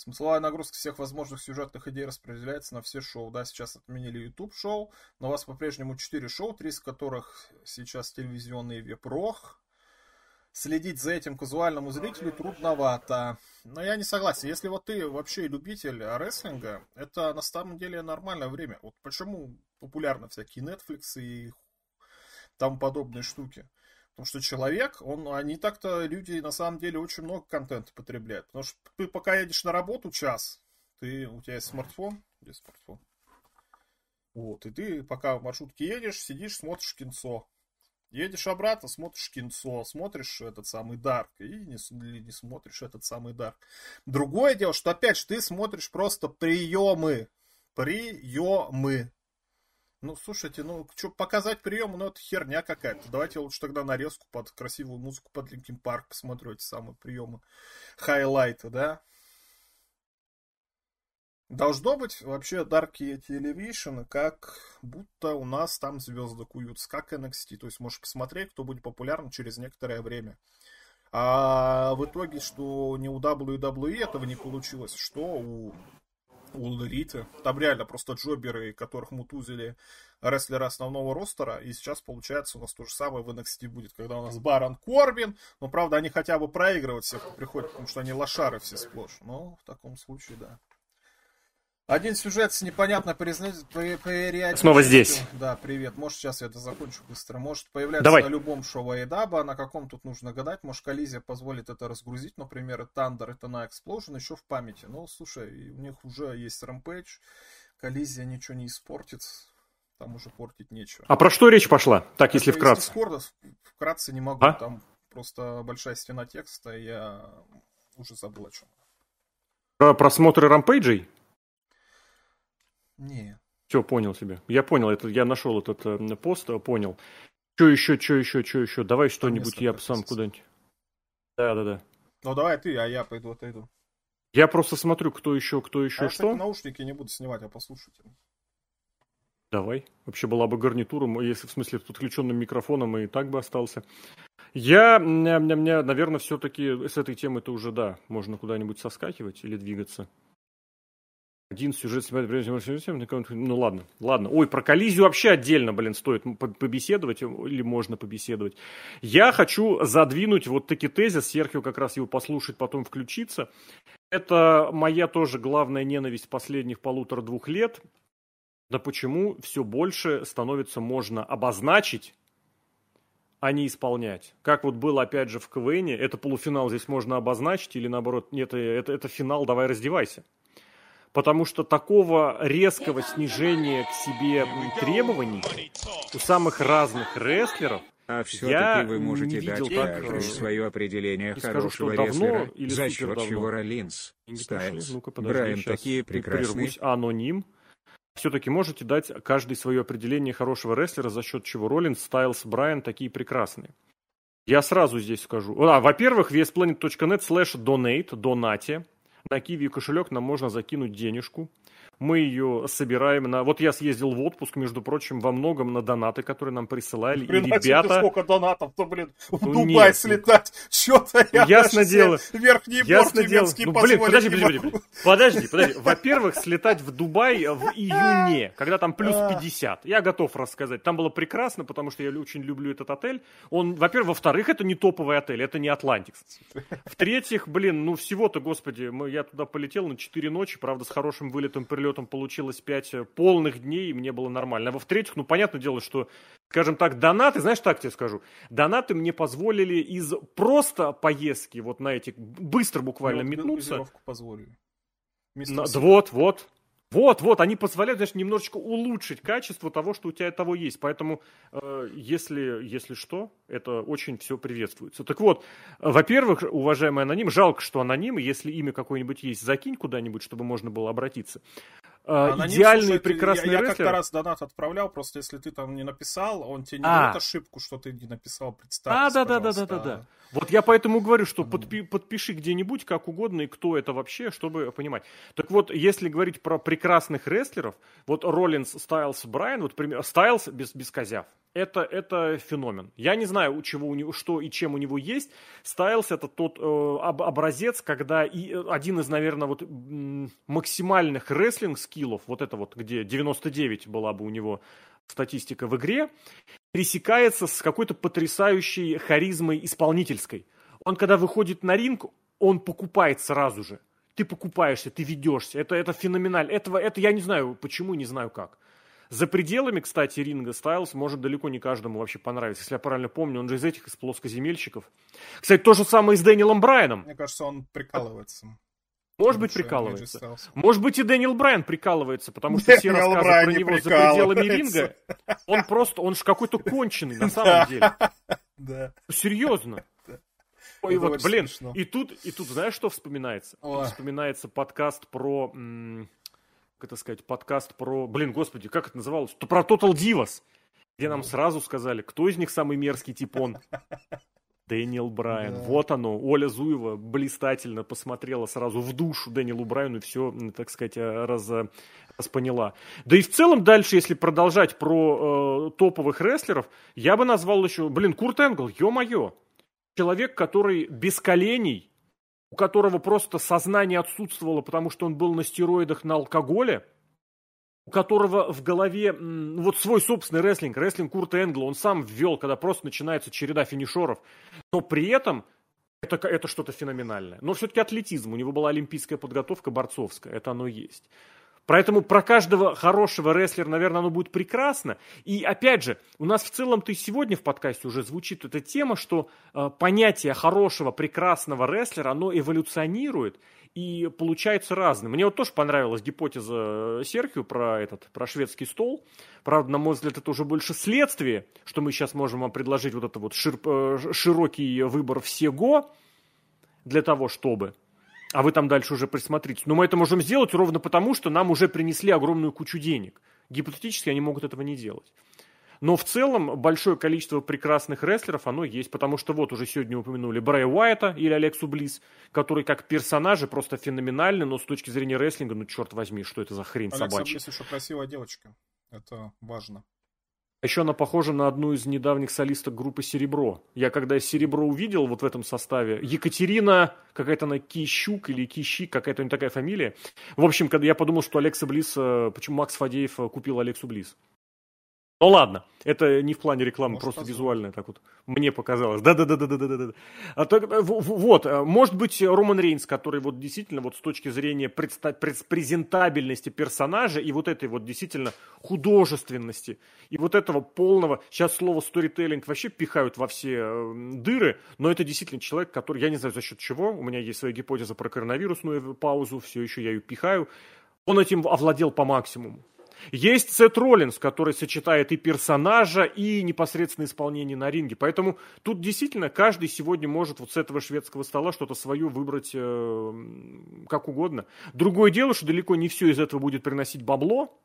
Смысловая нагрузка всех возможных сюжетных идей распределяется на все шоу. Да, сейчас отменили YouTube шоу, но у вас по-прежнему 4 шоу, три из которых сейчас телевизионные вепрох. Следить за этим казуальному зрителю трудновато. Но я не согласен. Если вот ты вообще любитель рестлинга, это на самом деле нормальное время. Вот почему популярны всякие Netflix и тому подобные штуки. Потому что человек, он, они так-то, люди на самом деле очень много контента потребляют. Потому что ты пока едешь на работу час, ты, у тебя есть смартфон, где смартфон? Вот, и ты пока в маршрутке едешь, сидишь, смотришь кинцо. Едешь обратно, смотришь кинцо, смотришь этот самый Дарк, и не, не смотришь этот самый Дарк. Другое дело, что опять же ты смотришь просто приемы. Приемы. Ну, слушайте, ну, что показать прием, ну, это херня какая-то. Давайте лучше тогда нарезку под красивую музыку под Linkin Park посмотрю эти самые приемы. Хайлайты, да? Должно быть вообще Dark Television, как будто у нас там звезды куются, как NXT. То есть можешь посмотреть, кто будет популярен через некоторое время. А в итоге, что не у WWE этого не получилось, что у у Риты. Там реально просто джоберы, которых мутузили рестлеры основного ростера. И сейчас, получается, у нас то же самое в NXT будет, когда у нас Барон Корбин. Но, правда, они хотя бы проигрывают всех, кто приходит, потому что они лошары все сплошь. Но в таком случае, да. Один сюжет с непонятно периодичностью. Снова здесь. Да, привет. Может, сейчас я это закончу быстро. Может появляться Давай. на любом шоу Айдаба, на каком тут нужно гадать. Может, коллизия позволит это разгрузить. Например, Thunder это на Explosion еще в памяти. Ну, слушай, у них уже есть Rampage. Коллизия ничего не испортит. Там уже портить нечего. А про что речь пошла? Так, если Это из вкратце. Дискорда, вкратце не могу. А? Там просто большая стена текста, я уже забыл о чем. Про просмотры рампейджей? Не. Все, понял тебя. Я понял, это, я нашел этот э, пост, э, понял. Что еще, что еще, что еще? Давай что-нибудь, я сам куда-нибудь. Да, да, да. Ну давай ты, а я пойду отойду. Я просто смотрю, кто еще, кто еще а я, что. кстати, наушники не буду снимать, а послушайте. Давай. Вообще была бы гарнитура, если в смысле подключенным микрофоном и так бы остался. Я, мня, мня, наверное, все-таки с этой темы-то уже, да, можно куда-нибудь соскакивать или двигаться. Один сюжет ну ладно, ладно. Ой, про коллизию вообще отдельно, блин, стоит побеседовать, э, или можно побеседовать. Я хочу задвинуть вот таки тезис, Серхио как раз его послушать, потом включиться. Это моя тоже главная ненависть последних полутора-двух лет. Да почему все больше становится можно обозначить, а не исполнять? Как вот было опять же в КВН, это полуфинал здесь можно обозначить, или наоборот, нет, это, это финал, давай раздевайся. Потому что такого резкого снижения к себе требований у самых разных рестлеров А Я все-таки вы можете дать каждый э, свое определение и скажу, что хорошего давно рестлера, или за счет давно. чего Роллинс. Стайлз, Брайан такие прекрасные. прервусь. Аноним. Все-таки можете дать каждый свое определение хорошего рестлера, за счет чего Роллинс, Стайлз, Брайан такие прекрасные. Я сразу здесь скажу. А, во-первых, vsplanet.net slash donate, донате. На Киви кошелек нам можно закинуть денежку. Мы ее собираем на... Вот я съездил в отпуск, между прочим, во многом на донаты, которые нам присылали. И Хрена себе, ребята... сколько донатов-то, блин, в Ну, Дубай нет, слетать. Что-то я ясно дело. верхний Ясно дело. немецкий Ну, блин, подожди, подожди, подожди. Подожди, подожди. Во-первых, слетать в Дубай в июне, когда там плюс А. 50. Я готов рассказать. Там было прекрасно, потому что я очень люблю этот отель. Он, во-первых, во-вторых, это не топовый отель, это не Атлантис. В-третьих, блин, ну всего-то, господи, мы, я туда полетел на 4 ночи, правда, с хорошим вылетом, прилетом получилось 5 полных дней, и мне было нормально. А во-вторых, ну, понятное дело, что, скажем так, донаты, знаешь, так тебе скажу, донаты мне позволили из просто поездки вот на эти, быстро буквально Ну, метнуться, позволю. Мистер да вот, вот. Вот, вот, они позволяют, знаешь, немножечко улучшить качество того, что у тебя того есть. Поэтому, э, если, если что, это очень все приветствуется. Так вот, во-первых, уважаемый аноним, жалко, что аноним, если имя какое-нибудь есть, закинь куда-нибудь, чтобы можно было обратиться. Э, Аноним, идеальный слушай, ты- прекрасный я, я рестлер. как-то раз донат отправлял, просто если ты там не написал, он тебе не А. дает ошибку, что ты не написал, представь. А, да, да, да, да, да, да. Вот я поэтому говорю, что подпи- подпиши где-нибудь, как угодно, и кто это вообще, чтобы понимать. Так вот, если говорить про прекрасных рестлеров, вот Роллинс, Стайлз, Брайан, вот пример, Стайлз без, без козяв. Это, это феномен. Я не знаю, у чего у него, что и чем у него есть. Стайлз это тот э, об- образец, когда и э, один из, наверное, вот максимальных рестлинг-скиллов, вот это вот, где 99 была бы у него статистика в игре, пересекается с какой-то потрясающей харизмой исполнительской. Он, когда выходит на ринг, он покупает сразу же. Ты покупаешься, ты ведешься. Это, это феноменально. Этого, это я не знаю почему, не знаю как. За пределами, кстати, ринга Стайлз может далеко не каждому вообще понравиться. Если я правильно помню, он же из этих, из плоскоземельщиков. Кстати, то же самое и с Дэниелом Брайаном. Мне кажется, он прикалывается. Может быть, прикалывается. Может быть, и Дэниел Брайан прикалывается, потому что все рассказы про него за пределами ринга. Он просто, он же какой-то конченый на самом деле. Да. Серьезно. Ой, вот, блин, и тут, и тут, знаешь, что вспоминается? Вспоминается подкаст про, это сказать, подкаст про, блин, господи, как это называлось? Про Total Divas, где нам сразу сказали, кто из них самый мерзкий тип он. Дэниел Брайан. Да. Вот оно. Оля Зуева блистательно посмотрела сразу в душу Дэниелу Брайану и все, так сказать, э, раз, э, распоняла. Да и в целом дальше, если продолжать про э, топовых рестлеров, я бы назвал еще, блин, Курт Энгл, ё-моё. Человек, который без коленей, у которого просто сознание отсутствовало, потому что он был на стероидах, на алкоголе, у которого в голове вот свой собственный рестлинг, рестлинг Курта Энгла, он сам ввел, когда просто начинается череда финишеров, но при этом это, это что-то феноменальное. Но все-таки атлетизм, у него была олимпийская подготовка борцовская, это оно есть. Поэтому про каждого хорошего рестлера, наверное, оно будет прекрасно. И опять же, у нас в целом-то и сегодня в подкасте уже звучит эта тема, что э, понятие хорошего, прекрасного рестлера, оно эволюционирует и получается разным. Мне вот тоже понравилась гипотеза Серхио про этот, про шведский стол. Правда, на мой взгляд, это уже больше следствие, что мы сейчас можем вам предложить вот это вот шир, э, широкий выбор всего для того, чтобы а вы там дальше уже присмотритесь. Но мы это можем сделать ровно потому, что нам уже принесли огромную кучу денег. Гипотетически они могут этого не делать. Но в целом большое количество прекрасных рестлеров оно есть, потому что вот уже сегодня упомянули Брая Уайта или Алексу Близ, которые как персонажи просто феноменальны, но с точки зрения рестлинга, ну черт возьми, что это за хрень Алекса собачья. Близ еще красивая девочка, это важно. Еще она похожа на одну из недавних солисток группы «Серебро». Я когда «Серебро» увидел вот в этом составе, Екатерина, какая-то она Кищук или Кищи, какая-то не такая фамилия. В общем, когда я подумал, что Алекса Близ, э, почему Макс Фадеев э, купил Алексу Близ. Ну ладно, это не в плане рекламы, может, просто визуально так вот. Мне показалось. Да-да-да-да-да-да. А так, э, вот, э, может быть, Роман Рейнс, который вот действительно вот с точки зрения предста- презентабельности персонажа и вот этой вот действительно художественности и вот этого полного, сейчас слово сторителлинг вообще пихают во все э, дыры, но это действительно человек, который, я не знаю за счет чего, у меня есть своя гипотеза про коронавирусную паузу, все еще я ее пихаю, он этим овладел по максимуму. Есть Сет Роллинс, который сочетает и персонажа, и непосредственное исполнение на ринге. Поэтому тут действительно каждый сегодня может вот с этого шведского стола что-то свое выбрать э, как угодно. Другое дело, что далеко не все из этого будет приносить бабло,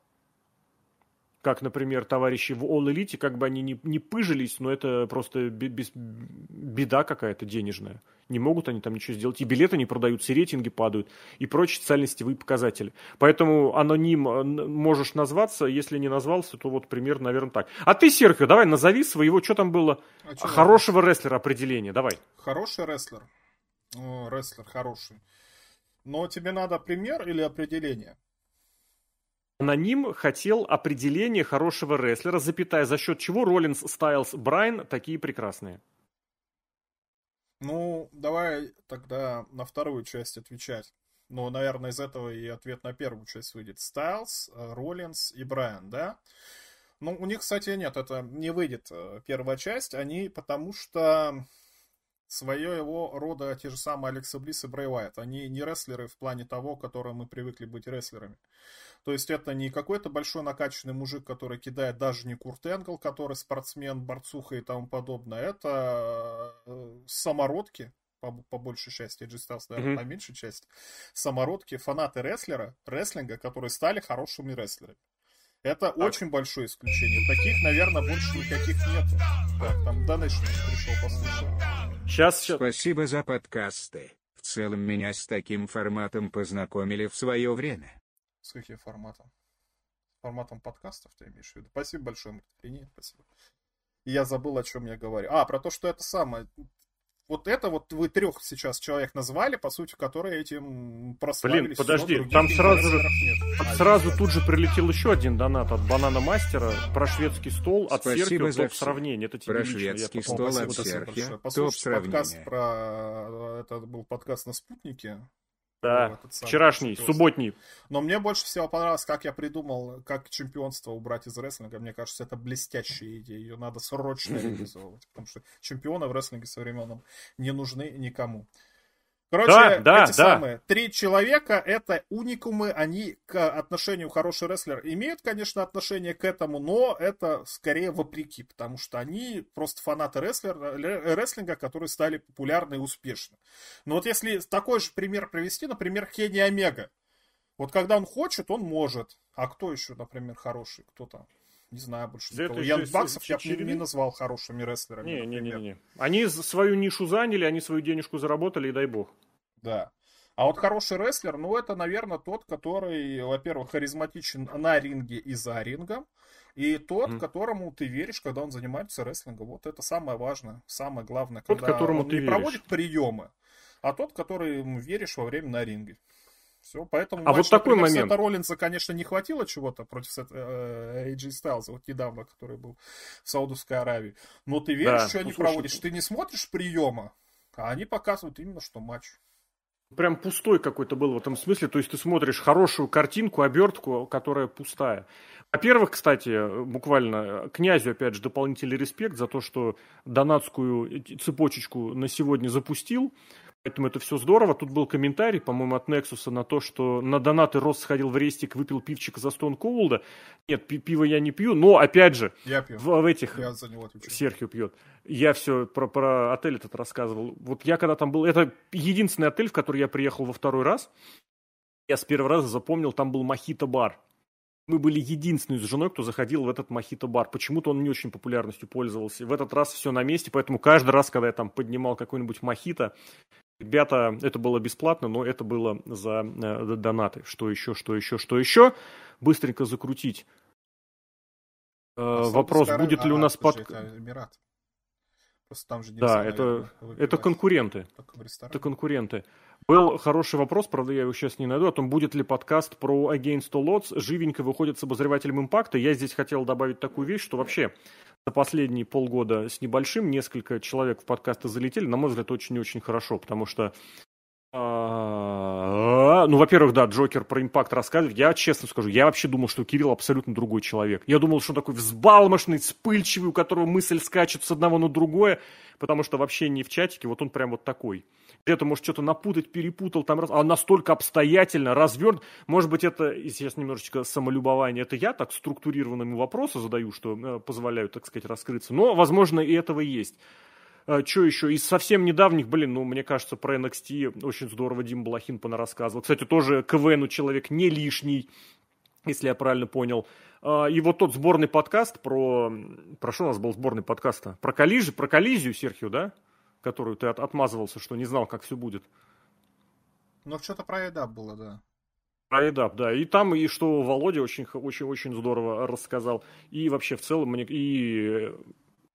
как, например, товарищи в All Elite, как бы они не, не пыжились, но это просто без, беда какая-то денежная. Не могут они там ничего сделать. И билеты не продаются, и рейтинги падают, и прочие социально-сетевые показатели. Поэтому аноним э, можешь назваться, если не назвался, то вот примерно, наверное, так. А ты, Серхио, давай назови своего, что там было, а хорошего это? рестлера определение, давай. Хороший рестлер? О, рестлер хороший. Но тебе надо пример или определение? Аноним хотел определение хорошего рестлера, запятая, за счет чего Роллинс, Стайлз, Брайан такие прекрасные. Ну, давай тогда на вторую часть отвечать. Ну, наверное, из этого и ответ на первую часть выйдет. Стайлз, Роллинс и Брайан, да? Ну, у них, кстати, нет, это не выйдет э, первая часть. Они потому что свое его рода те же самые Алекса Блисс и Брэй. Они не рестлеры в плане того, которые мы привыкли быть рестлерами. То есть это не какой-то большой накачанный мужик, который кидает даже не Курт Энгл, который спортсмен, борцуха и тому подобное. Это э, самородки, по, по большей части, Эджи Стайлс, наверное, mm-hmm. по меньшей части, самородки, фанаты рестлера, рестлинга, которые стали хорошими рестлерами. Это так. очень большое исключение. Таких, наверное, больше никаких нет. Так, там Даныч пришел, послушал. Сейчас, сейчас. Спасибо за подкасты. В целом меня с таким форматом познакомили в свое время. С каким форматом? Форматом подкастов ты имеешь в виду? Спасибо большое, Марtin. Спасибо. Я забыл, о чем я говорю. А, про то, что это самое вот это вот вы трех сейчас человек назвали, по сути, которые этим прославились. Блин, подожди, там сразу же, а, сразу тут же прилетел еще один донат от Банана Мастера про шведский стол от Спасибо Серхио топ сравнение. Это тебе про лично, шведский стол от Серхио топ сравнение. Подкаст про... Это был подкаст на Спутнике Да, вчерашний, субботний. Но мне больше всего понравилось, как я придумал, как чемпионство убрать из рестлинга. Мне кажется, это блестящая идея. Ее надо срочно реализовывать. Потому что чемпионы в рестлинге современном не нужны никому. Короче, да, да, эти да. самые три человека это уникумы, они к отношению хороший рестлер имеют, конечно, отношение к этому, но это скорее вопреки, потому что они просто фанаты рестлер, рестлинга, которые стали популярны и успешны. Но вот если такой же пример привести, например, Кенни Омега. Вот когда он хочет, он может. А кто еще, например, хороший? Кто там? Не знаю больше. Да Ян Баксов я бы не, назвал хорошими рестлерами. Не, не, не, не. Они свою нишу заняли, они свою денежку заработали, и дай бог. Да. А вот хороший рестлер, ну, это, наверное, тот, который, во-первых, харизматичен на ринге и за рингом, и тот, mm. которому ты веришь, когда он занимается рестлингом. Вот это самое важное, самое главное. Тот, когда которому он ты не веришь. проводит приемы, а тот, который веришь во время на ринге. Все, поэтому а матч, вот такой например, момент. Сета Роллинса, конечно, не хватило чего-то против Сета, э, AJ Styles, вот недавно, который был в Саудовской Аравии. Но ты веришь, да, что ну, они слушай, проводишь. Ты не смотришь приема, а они показывают именно, что матч. Прям пустой какой-то был в этом смысле. То есть ты смотришь хорошую картинку, обертку, которая пустая. Во-первых, кстати, буквально князю, опять же, дополнительный респект за то, что донатскую цепочечку на сегодня запустил. Поэтому это все здорово. Тут был комментарий, по-моему, от Nexus на то, что на донаты Рос сходил в рестик, выпил пивчик за Стон Коулда. Нет, пиво я не пью, но, опять же, я пью. В, в этих... Я за него отвечаю. Серхио пьет. Я все про, про отель этот рассказывал. Вот я когда там был... Это единственный отель, в который я приехал во второй раз. Я с первого раза запомнил, там был мохито-бар. Мы были единственной с женой, кто заходил в этот мохито-бар. Почему-то он не очень популярностью пользовался. В этот раз все на месте, поэтому каждый раз, когда я там поднимал какой-нибудь мохито, Ребята, это было бесплатно, но это было за э, донаты. Что еще, что еще, что еще? Быстренько закрутить. Э, а вопрос, будет ли у нас под... Просто там же да, это, это конкуренты. Это конкуренты. Был хороший вопрос, правда, я его сейчас не найду, о том, будет ли подкаст про Against All Odds живенько выходит с обозревателем импакта. Я здесь хотел добавить такую вещь, что вообще за последние полгода с небольшим несколько человек в подкасты залетели, на мой взгляд, очень-очень хорошо, потому что ну, во-первых, да, Джокер про импакт рассказывает. Я честно скажу, я вообще думал, что Кирилл абсолютно другой человек. Я думал, что он такой взбалмошный, вспыльчивый, у которого мысль скачет с одного на другое, потому что вообще не в чатике, вот он прям вот такой где-то, может, что-то напутать, перепутал, там, а настолько обстоятельно развернут. Может быть, это, сейчас немножечко самолюбование, это я так структурированными вопросы задаю, что э, позволяю, так сказать, раскрыться. Но, возможно, и этого есть. Э, что еще? Из совсем недавних, блин, ну, мне кажется, про NXT очень здорово Дим Балахин понарассказывал. Кстати, тоже КВНу человек не лишний, если я правильно понял. Э, и вот тот сборный подкаст про... Про что у нас был сборный подкаст -то? Про, коллизи... про коллизию, Серхио, да? которую ты от, отмазывался, что не знал, как все будет. Ну, что-то про EDAP было, да. Про EDAP, да. И там, и что Володя очень-очень-очень здорово рассказал. И вообще в целом, мне, и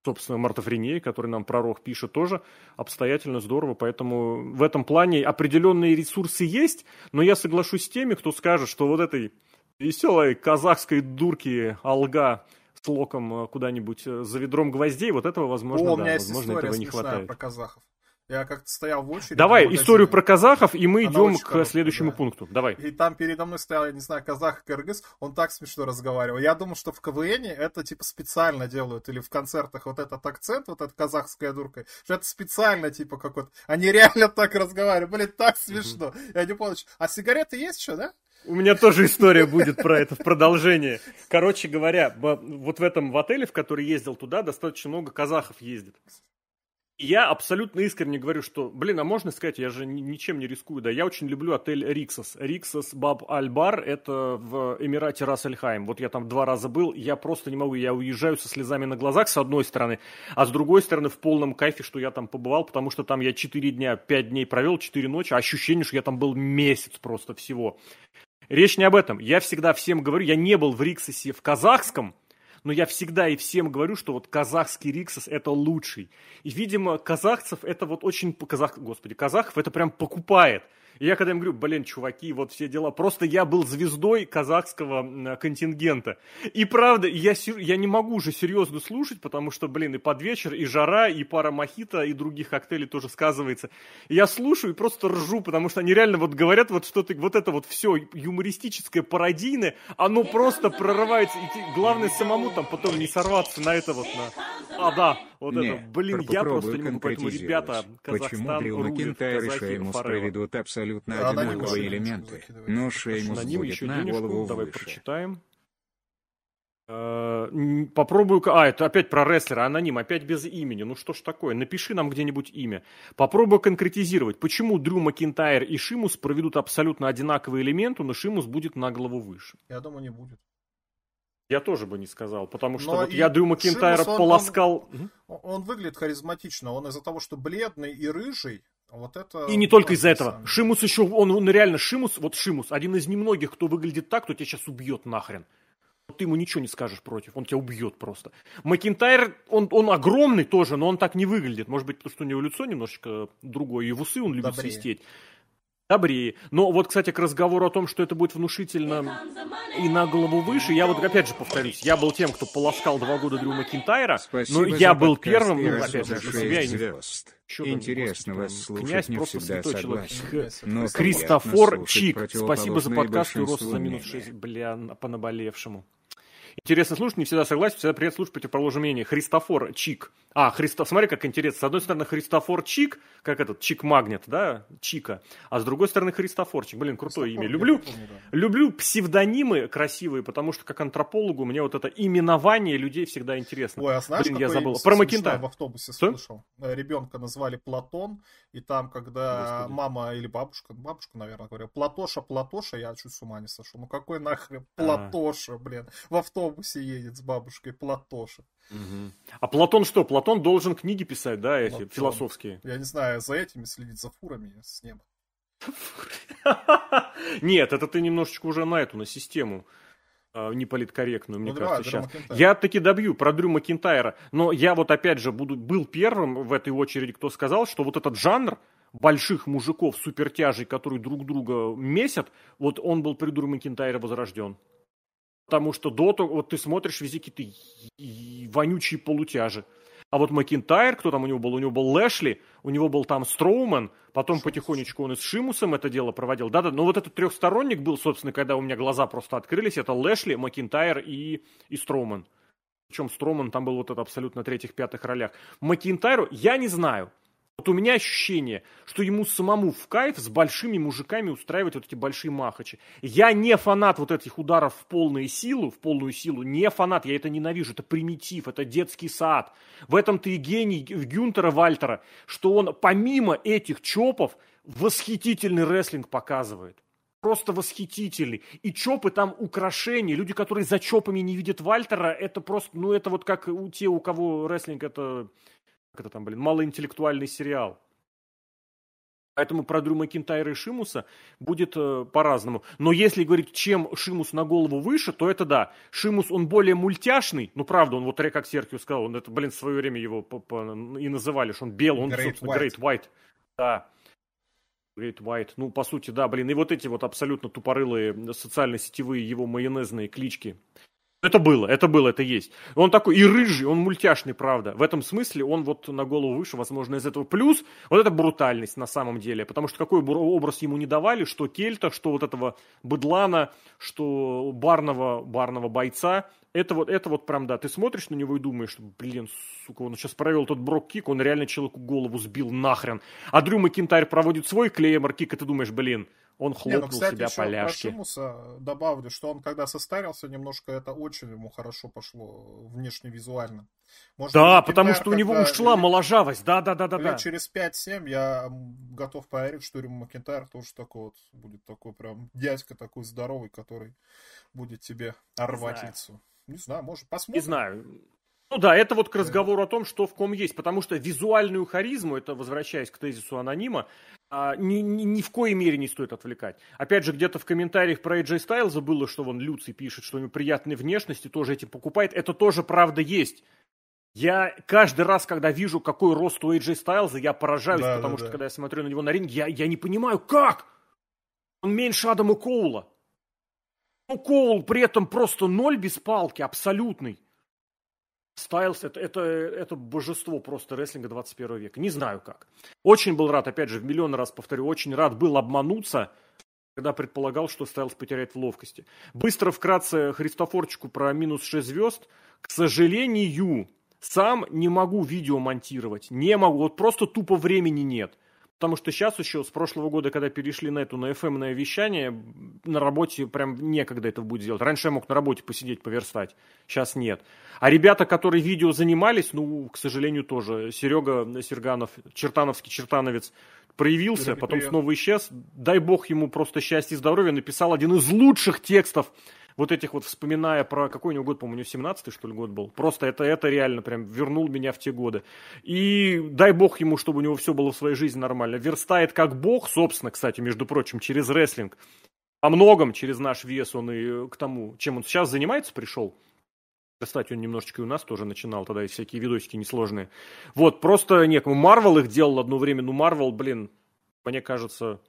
собственно, Марта Фриней, который нам пророк пишет, тоже обстоятельно здорово. Поэтому в этом плане определенные ресурсы есть, но я соглашусь с теми, кто скажет, что вот этой веселой казахской дурки Алга с локом куда-нибудь за ведром гвоздей, вот этого, возможно, О, да, у меня возможно, есть этого не хватает. про казахов. Я как-то стоял в очереди. Давай историю про казахов, и мы Она идем к короткая, следующему да. пункту. Давай. И там передо мной стоял, я не знаю, казах кыргыз, он так смешно разговаривал. Я думал, что в КВН это типа специально делают, или в концертах вот этот акцент, вот эта казахская дурка, что это специально типа какой-то. Они реально так разговаривают. Блин, так смешно. Mm-hmm. Я не понял. А сигареты есть еще, да? У меня тоже история будет про это в продолжение. Короче говоря, вот в этом в отеле, в который ездил туда, достаточно много казахов ездит. Я абсолютно искренне говорю, что, блин, а можно сказать, я же ничем не рискую, да, я очень люблю отель Риксос. Риксос Баб Аль-Бар, это в Эмирате Рассельхайм. Вот я там два раза был, я просто не могу, я уезжаю со слезами на глазах, с одной стороны, а с другой стороны в полном кайфе, что я там побывал, потому что там я 4 дня, 5 дней провел, 4 ночи, а ощущение, что я там был месяц просто всего. Речь не об этом. Я всегда всем говорю, я не был в Риксосе в казахском, но я всегда и всем говорю, что вот казахский Риксос это лучший. И, видимо, казахцев это вот очень... Казах, господи, казахов это прям покупает. И я когда им говорю, блин, чуваки, вот все дела. Просто я был звездой казахского контингента. И правда, я, я не могу уже серьезно слушать, потому что, блин, и под вечер, и жара, и пара мохито, и других коктейлей тоже сказывается. И я слушаю и просто ржу, потому что они реально вот говорят вот что-то, вот это вот все юмористическое, пародийное, оно просто прорывается. И главное самому там потом не сорваться на это вот на... А, да, вот не, это. Блин, я просто не могу, поэтому, ребята, Казахстан Почему Дрю Макинтайр и Шеймус проведут абсолютно да, одинаковые элементы, но Шеймус будет на голову Давай выше. прочитаем. Э, попробую... А, это опять про рестлера, аноним, опять без имени. Ну что ж такое, напиши нам где-нибудь имя. Попробую конкретизировать, почему Дрю Макинтайр и Шимус проведут абсолютно одинаковые элементы, но Шимус будет на голову выше. Я думаю, не будет. Я тоже бы не сказал, потому что вот я Дрю Макинтайра Шимус, полоскал... Он, он, он выглядит харизматично, он из-за того, что бледный и рыжий, вот это... И не только из-за этого. Шимус еще, он, он реально Шимус, вот Шимус, один из немногих, кто выглядит так, кто тебя сейчас убьет нахрен ты ему ничего не скажешь против, он тебя убьет просто. Макинтайр, он, он огромный тоже, но он так не выглядит. Может быть, потому что у него лицо немножечко другое, и в усы он любит Добрее. свистеть. Добрее. Но вот, кстати, к разговору о том, что это будет внушительно и на голову выше, я вот опять же повторюсь, я был тем, кто полоскал два года Дрю Макинтайра, Спасибо но я был первым, ну, опять же, для себя не... Интересно вас слушать, князь не просто всегда согласен. Но Кристофор Чик, спасибо за подкаст и рост за минус 6, бля, по наболевшему. Интересно слушать, не всегда согласен, всегда приятно слушать противоположное мнение. Христофор Чик. А, Христо... смотри, как интересно. С одной стороны, Христофор Чик, как этот Чик-магнит, да, Чика. А с другой стороны, Христофорчик. Блин, крутое Христофор, имя. Люблю, помню, да. люблю псевдонимы красивые, потому что как антропологу мне вот это именование людей всегда интересно. Ой, а знаешь, Блин, я забыл. Про Макинтайр. в автобусе Что? слышал. Э, Ребенка назвали Платон, и там, когда Господи. мама или бабушка, бабушка, наверное, говорила, Платоша, Платоша, я чуть с ума не сошел. Ну какой нахрен а. Платоша, блин, в автобусе едет с бабушкой Платоша. Угу. А Платон что? Платон должен книги писать, да, эти Платон. философские? Я не знаю, за этими следить, за фурами с неба. Нет, это ты немножечко уже на эту, на систему э, неполиткорректную, мне ну, кажется, давай, сейчас. Я таки добью про Дрю Макинтайра, но я вот опять же буду, был первым в этой очереди, кто сказал, что вот этот жанр больших мужиков супертяжей, которые друг друга месят, вот он был при Дрю Макинтайре возрожден. Потому что до того, вот ты смотришь везде какие-то вонючие полутяжи. А вот Макинтайр, кто там у него был? У него был Лэшли, у него был там Строумен, потом Шимус. потихонечку он и с Шимусом это дело проводил. Да-да, но вот этот трехсторонник был, собственно, когда у меня глаза просто открылись, это Лэшли, Макинтайр и, и Строумен. Причем Строумен там был вот это абсолютно третьих-пятых ролях. Макинтайру я не знаю. Вот у меня ощущение, что ему самому в кайф с большими мужиками устраивать вот эти большие махачи. Я не фанат вот этих ударов в полную силу, в полную силу, не фанат, я это ненавижу, это примитив, это детский сад. В этом-то и гений Гюнтера Вальтера, что он помимо этих чопов восхитительный рестлинг показывает просто восхитительный. И чопы там украшения. Люди, которые за чопами не видят Вальтера, это просто, ну, это вот как у те, у кого рестлинг это как это там, блин, малоинтеллектуальный сериал. Поэтому про Дрю Макинтайра и Шимуса будет э, по-разному. Но если говорить, чем Шимус на голову выше, то это да. Шимус, он более мультяшный. Ну, правда, он вот, как Серхио сказал, он это, блин, в свое время его по -по и называли, что он белый, он, Great собственно, White. Great White. Да. Great White. Ну, по сути, да, блин. И вот эти вот абсолютно тупорылые социально-сетевые его майонезные клички. Это было, это было, это есть. Он такой и рыжий, он мультяшный, правда. В этом смысле он вот на голову выше, возможно, из этого. Плюс вот эта брутальность на самом деле. Потому что какой образ ему не давали, что Кельта, что вот этого быдлана, что барного, барного бойца. Это вот, это вот прям, да, ты смотришь на него и думаешь, блин, сука, он сейчас провел тот брок-кик, он реально человеку голову сбил нахрен. А Дрю Макинтайр проводит свой клеймор-кик, и ты думаешь, блин, он хлопнул Не, ну, кстати, себя по ляжке. Про Шимуса добавлю, что он когда состарился немножко, это очень ему хорошо пошло внешне визуально. Может, да, потому что у него ушла моложавость, да, да, да, да. Лет да. через 5-7 я готов поверить, что Рим Макентайр тоже такой вот будет такой прям дядька такой здоровый, который будет тебе орвать лицо. Не знаю, может, посмотрим. Не знаю. Ну да, это вот к разговору о том, что в ком есть, потому что визуальную харизму, это возвращаясь к тезису анонима, а, ни, ни, ни в коей мере не стоит отвлекать. Опять же, где-то в комментариях про AJ Styles было, что вон Люций пишет, что у него приятной внешности, тоже этим покупает. Это тоже правда есть. Я каждый раз, когда вижу, какой рост у AJ Styles, я поражаюсь, да, потому да, что да. когда я смотрю на него на ринге, я, я не понимаю, как? Он меньше Адама Коула. Ну, Коул при этом просто ноль без палки, абсолютный. Стайлс это, это, это божество просто рестлинга 21 века. Не знаю как. Очень был рад, опять же, в миллион раз повторю, очень рад был обмануться, когда предполагал, что Стайлс потеряет в ловкости. Быстро вкратце Христофорчику про минус 6 звезд. К сожалению, сам не могу видео монтировать. Не могу. Вот просто тупо времени нет. Потому что сейчас еще, с прошлого года, когда перешли на эту, на fm вещание, на работе прям некогда это будет делать. Раньше я мог на работе посидеть, поверстать. Сейчас нет. А ребята, которые видео занимались, ну, к сожалению, тоже. Серега Серганов, чертановский чертановец, проявился, потом снова исчез. Дай бог ему просто счастья и здоровья. Написал один из лучших текстов вот этих вот, вспоминая про какой у него год, по-моему, 17-й, что ли, год был. Просто это, это реально прям вернул меня в те годы. И дай бог ему, чтобы у него все было в своей жизни нормально. Верстает как бог, собственно, кстати, между прочим, через рестлинг. О многом через наш вес он и к тому, чем он сейчас занимается, пришел. Кстати, он немножечко и у нас тоже начинал тогда, и всякие видосики несложные. Вот, просто некому. Марвел их делал одно время, ну Марвел, блин, мне кажется,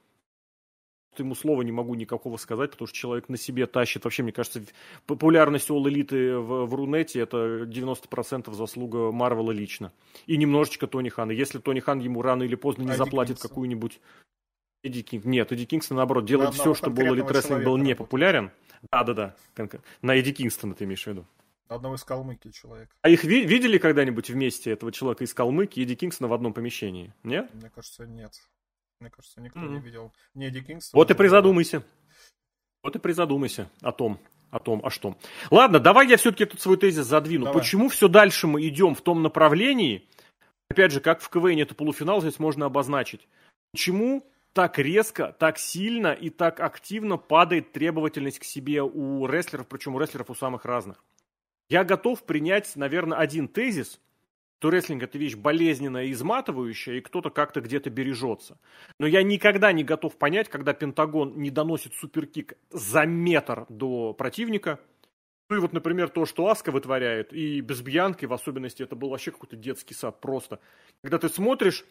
ему слова не могу никакого сказать, потому что человек на себе тащит. Вообще, мне кажется, популярность All Elite в, в Рунете это 90% заслуга Марвела лично. И немножечко Тони Хана. Если Тони Хан ему рано или поздно не а заплатит какую-нибудь... Эдди Кинг. Нет, Эдди Кингстон, наоборот, делает все, чтобы All Elite Wrestling был не популярен. Да-да-да. На Эдди Кингстона ты имеешь в виду. Одного из Калмыки человека. А их ви- видели когда-нибудь вместе, этого человека из Калмыки и Эдди Кингстона в одном помещении? Нет? Мне кажется, нет. Мне кажется, никто mm-hmm. не видел. Не Эдди Кингстон. Вот и призадумайся. Вот и призадумайся о том, о том, а что. Ладно, давай я все-таки тут свой тезис задвину. Давай. Почему все дальше мы идем в том направлении, опять же, как в КВН это полуфинал, здесь можно обозначить. Почему так резко, так сильно и так активно падает требовательность к себе у рестлеров, причем у рестлеров у самых разных? Я готов принять, наверное, один тезис – то рестлинг это вещь болезненная и изматывающая, и кто-то как-то где-то бережется. Но я никогда не готов понять, когда Пентагон не доносит суперкик за метр до противника. Ну и вот, например, то, что Аска вытворяет, и без Бьянки, в особенности, это был вообще какой-то детский сад просто. Когда ты смотришь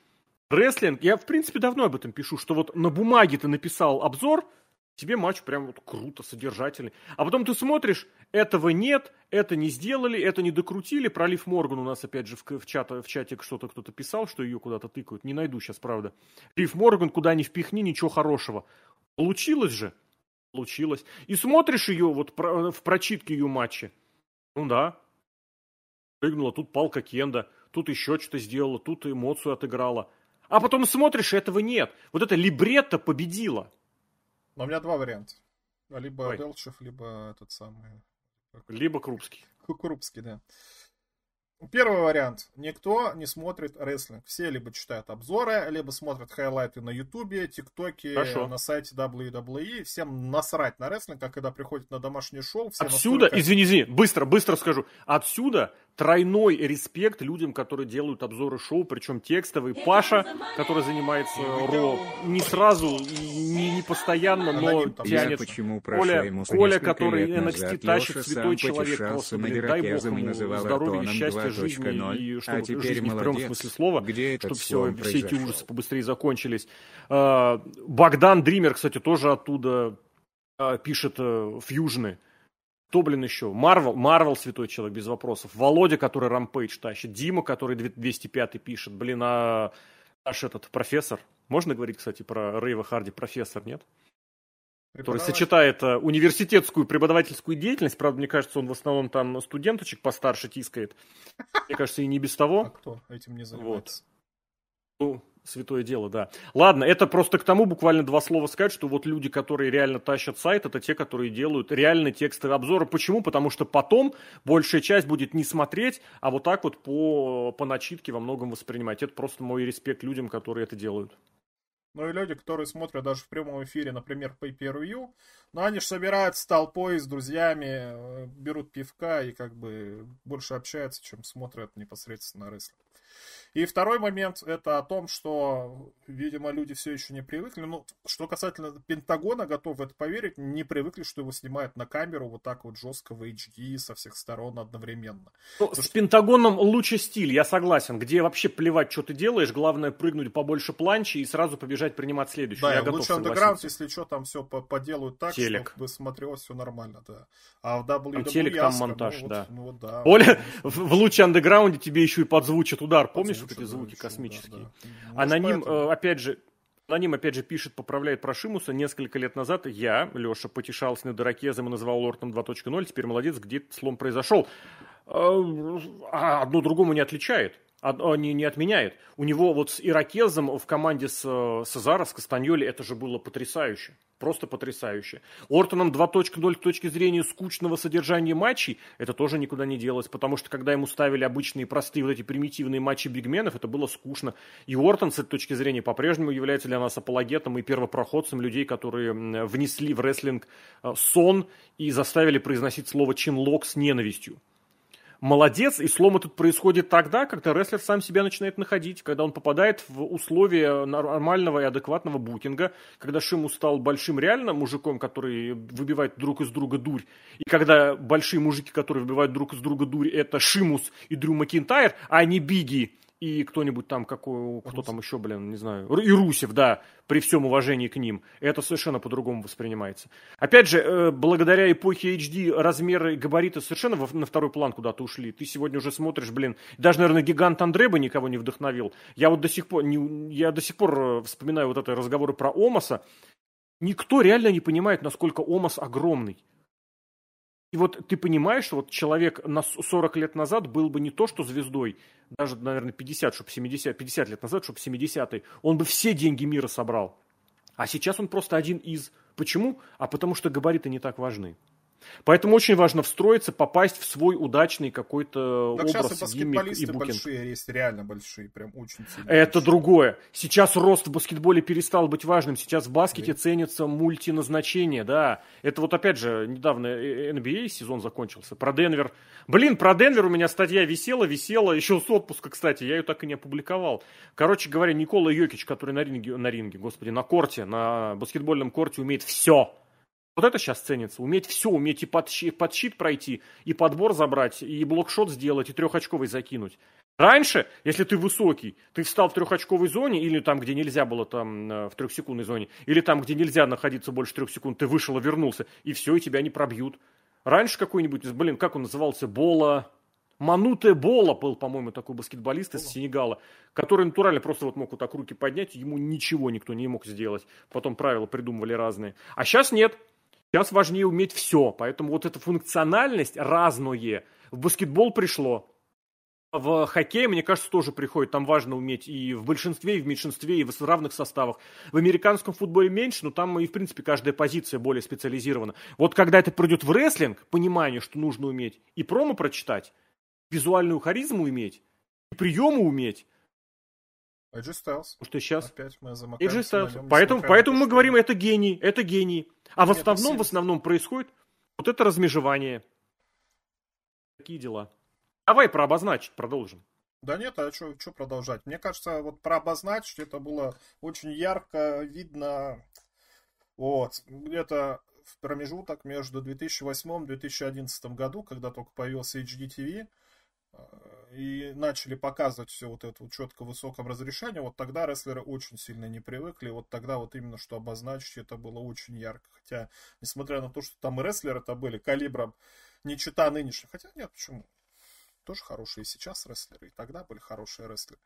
рестлинг, я, в принципе, давно об этом пишу, что вот на бумаге ты написал обзор – тебе матч прям вот круто, содержательный. А потом ты смотришь, этого нет, это не сделали, это не докрутили. Про Лив Морган у нас, опять же, в, в, чата, в чате что-то кто-то писал, что ее куда-то тыкают. Не найду сейчас, правда. Лив Морган, куда ни впихни, ничего хорошего. Получилось же. Получилось. И смотришь ее вот в прочитке ее матча. Ну да. Прыгнула, тут палка Кенда, тут еще что-то сделала, тут эмоцию отыграла. А потом смотришь, этого нет. Вот это либретто победила. Но у меня два варианта. Либо Ой. Белчев, либо этот самый... Либо Крупский. Крупский, да. Первый вариант. Никто не смотрит рестлинг. Все либо читают обзоры, либо смотрят хайлайты на ютубе, тиктоке, на сайте WWE. Всем насрать на рестлинг, а когда приходят на домашнее шоу... Все Отсюда, настолько... извини, извини, быстро, быстро скажу. Отсюда тройной респект людям, которые делают обзоры шоу, причем текстовые. Паша, который занимается Ро, не сразу, не, не постоянно, но тянет. Почему Коля, Коля который NXT тащит, святой человек, просто, блин, дай бог ему здоровья, счастья, жизни, и чтобы а жизнь в прямом смысле слова, Где чтобы все, все эти ужасы побыстрее закончились. А, Богдан Дример, кстати, тоже оттуда а, пишет э, фьюжны. Кто, блин, еще? Марвел, Марвел святой человек, без вопросов. Володя, который Рампейдж тащит. Дима, который 205 пишет. Блин, а наш этот профессор. Можно говорить, кстати, про Рейва Харди профессор, нет? Который сочетает э, университетскую преподавательскую деятельность. Правда, мне кажется, он в основном там студенточек постарше тискает. Мне кажется, и не без того. А кто этим не занимается? Вот. Ну, Святое дело, да. Ладно, это просто к тому буквально два слова сказать, что вот люди, которые реально тащат сайт, это те, которые делают реальные текстовые обзоры. Почему? Потому что потом большая часть будет не смотреть, а вот так вот по, по начитке во многом воспринимать. Это просто мой респект людям, которые это делают. Ну и люди, которые смотрят даже в прямом эфире, например, Pay Per ну они же собираются толпой с друзьями, э, берут пивка и как бы больше общаются, чем смотрят непосредственно рестлинг. И второй момент это о том, что, видимо, люди все еще не привыкли. Ну, что касательно Пентагона, готов в это поверить, не привыкли, что его снимают на камеру вот так вот жестко в HD со всех сторон одновременно. Ну, с что... Пентагоном лучше стиль, я согласен. Где вообще плевать, что ты делаешь, главное прыгнуть побольше планчи и сразу побежать принимать следующую. Да, я готов лучше андеграунд, если что, там все поделают так, телек. чтобы смотрелось все нормально, да. А в WWE там телек, там монтаж, ну, да. Вот, ну, вот, да. Более, в, в луче андеграунде тебе еще и подзвучат удар, помнишь вот эти звуки космические? Аноним, поэтому... Э, опять же, Аноним, опять же, пишет, поправляет про Шимуса. Несколько лет назад я, Леша, потешался над Иракезом и называл Лортом 2.0. Теперь молодец, где слом произошел. Э, а одно другому не отличает не, не отменяет. У него вот с Иракезом в команде с Сезаро, с Кастаньоли, это же было потрясающе. Просто потрясающе. Ортоном 2.0 с точки зрения скучного содержания матчей, это тоже никуда не делось, потому что когда ему ставили обычные простые вот эти примитивные матчи бигменов, это было скучно. И Ортон с этой точки зрения по-прежнему является для нас апологетом и первопроходцем людей, которые внесли в рестлинг э, сон и заставили произносить слово чинлок с ненавистью молодец, и слом этот происходит тогда, когда рестлер сам себя начинает находить, когда он попадает в условия нормального и адекватного букинга, когда Шиму стал большим реально мужиком, который выбивает друг из друга дурь, и когда большие мужики, которые выбивают друг из друга дурь, это Шимус и Дрю Макинтайр, а не Биги и кто-нибудь там, какой, кто там еще, блин, не знаю, и Русев, да, при всем уважении к ним, это совершенно по-другому воспринимается. Опять же, э, благодаря эпохе HD размеры габариты совершенно на второй план куда-то ушли. Ты сегодня уже смотришь, блин, даже, наверное, гигант Андре бы никого не вдохновил. Я вот до сих пор, не, я до сих пор э, вспоминаю вот это разговоры про Омаса. Никто реально не понимает, насколько Омас огромный. И вот ты понимаешь, что вот человек на 40 лет назад был бы не то что звездой, даже, наверное, 50, чтобы 70, 50 лет назад, чтобы 70-й, он бы все деньги мира собрал. А сейчас он просто один из. Почему? А потому что габариты не так важны. Поэтому очень важно встроиться, попасть в свой удачный какой-то так образ, сейчас и гиммик и букинг. большие есть, реально большие, прям очень сильно. Это большие. другое. Сейчас рост в баскетболе перестал быть важным. Сейчас в баскете да. ценится мультиназначение, да. Это вот опять же, недавно NBA сезон закончился. Про Денвер. Блин, про Денвер у меня статья висела, висела, еще с отпуска, кстати, я ее так и не опубликовал. Короче говоря, Никола Йокич, который на ринге, на ринге, господи, на корте, на баскетбольном корте умеет все вот это сейчас ценится. Уметь все, уметь и под, под щит пройти, и подбор забрать, и блокшот сделать, и трехочковый закинуть. Раньше, если ты высокий, ты встал в трехочковой зоне, или там, где нельзя было там э, в трехсекундной зоне, или там, где нельзя находиться больше трех секунд, ты вышел и вернулся, и все, и тебя не пробьют. Раньше какой-нибудь, блин, как он назывался, Бола, Мануте Бола был, по-моему, такой баскетболист из Сенегала, который натурально просто вот мог вот так руки поднять, ему ничего никто не мог сделать. Потом правила придумывали разные. А сейчас нет. Сейчас важнее уметь все, поэтому вот эта функциональность разное. В баскетбол пришло, в хоккее, мне кажется, тоже приходит. Там важно уметь и в большинстве, и в меньшинстве, и в равных составах. В американском футболе меньше, но там и, в принципе, каждая позиция более специализирована. Вот когда это придет в рестлинг, понимание, что нужно уметь и промо прочитать, визуальную харизму иметь, и приемы уметь, AJ Styles. Что сейчас? Опять мы AJ Styles. Поэтому, поэтому мы говорим, это гений, это гений. А в основном, в основном происходит вот это размежевание. Такие дела. Давай про обозначить продолжим. Да нет, а что продолжать? Мне кажется, вот про обозначить это было очень ярко видно вот, где-то в промежуток между 2008 и 2011 году, когда только появился HDTV, и начали показывать все вот это вот четко в высоком разрешении, вот тогда рестлеры очень сильно не привыкли, вот тогда вот именно что обозначить это было очень ярко. Хотя, несмотря на то, что там и рестлеры-то были калибром не чита нынешних, хотя нет, почему? Тоже хорошие сейчас рестлеры, и тогда были хорошие рестлеры.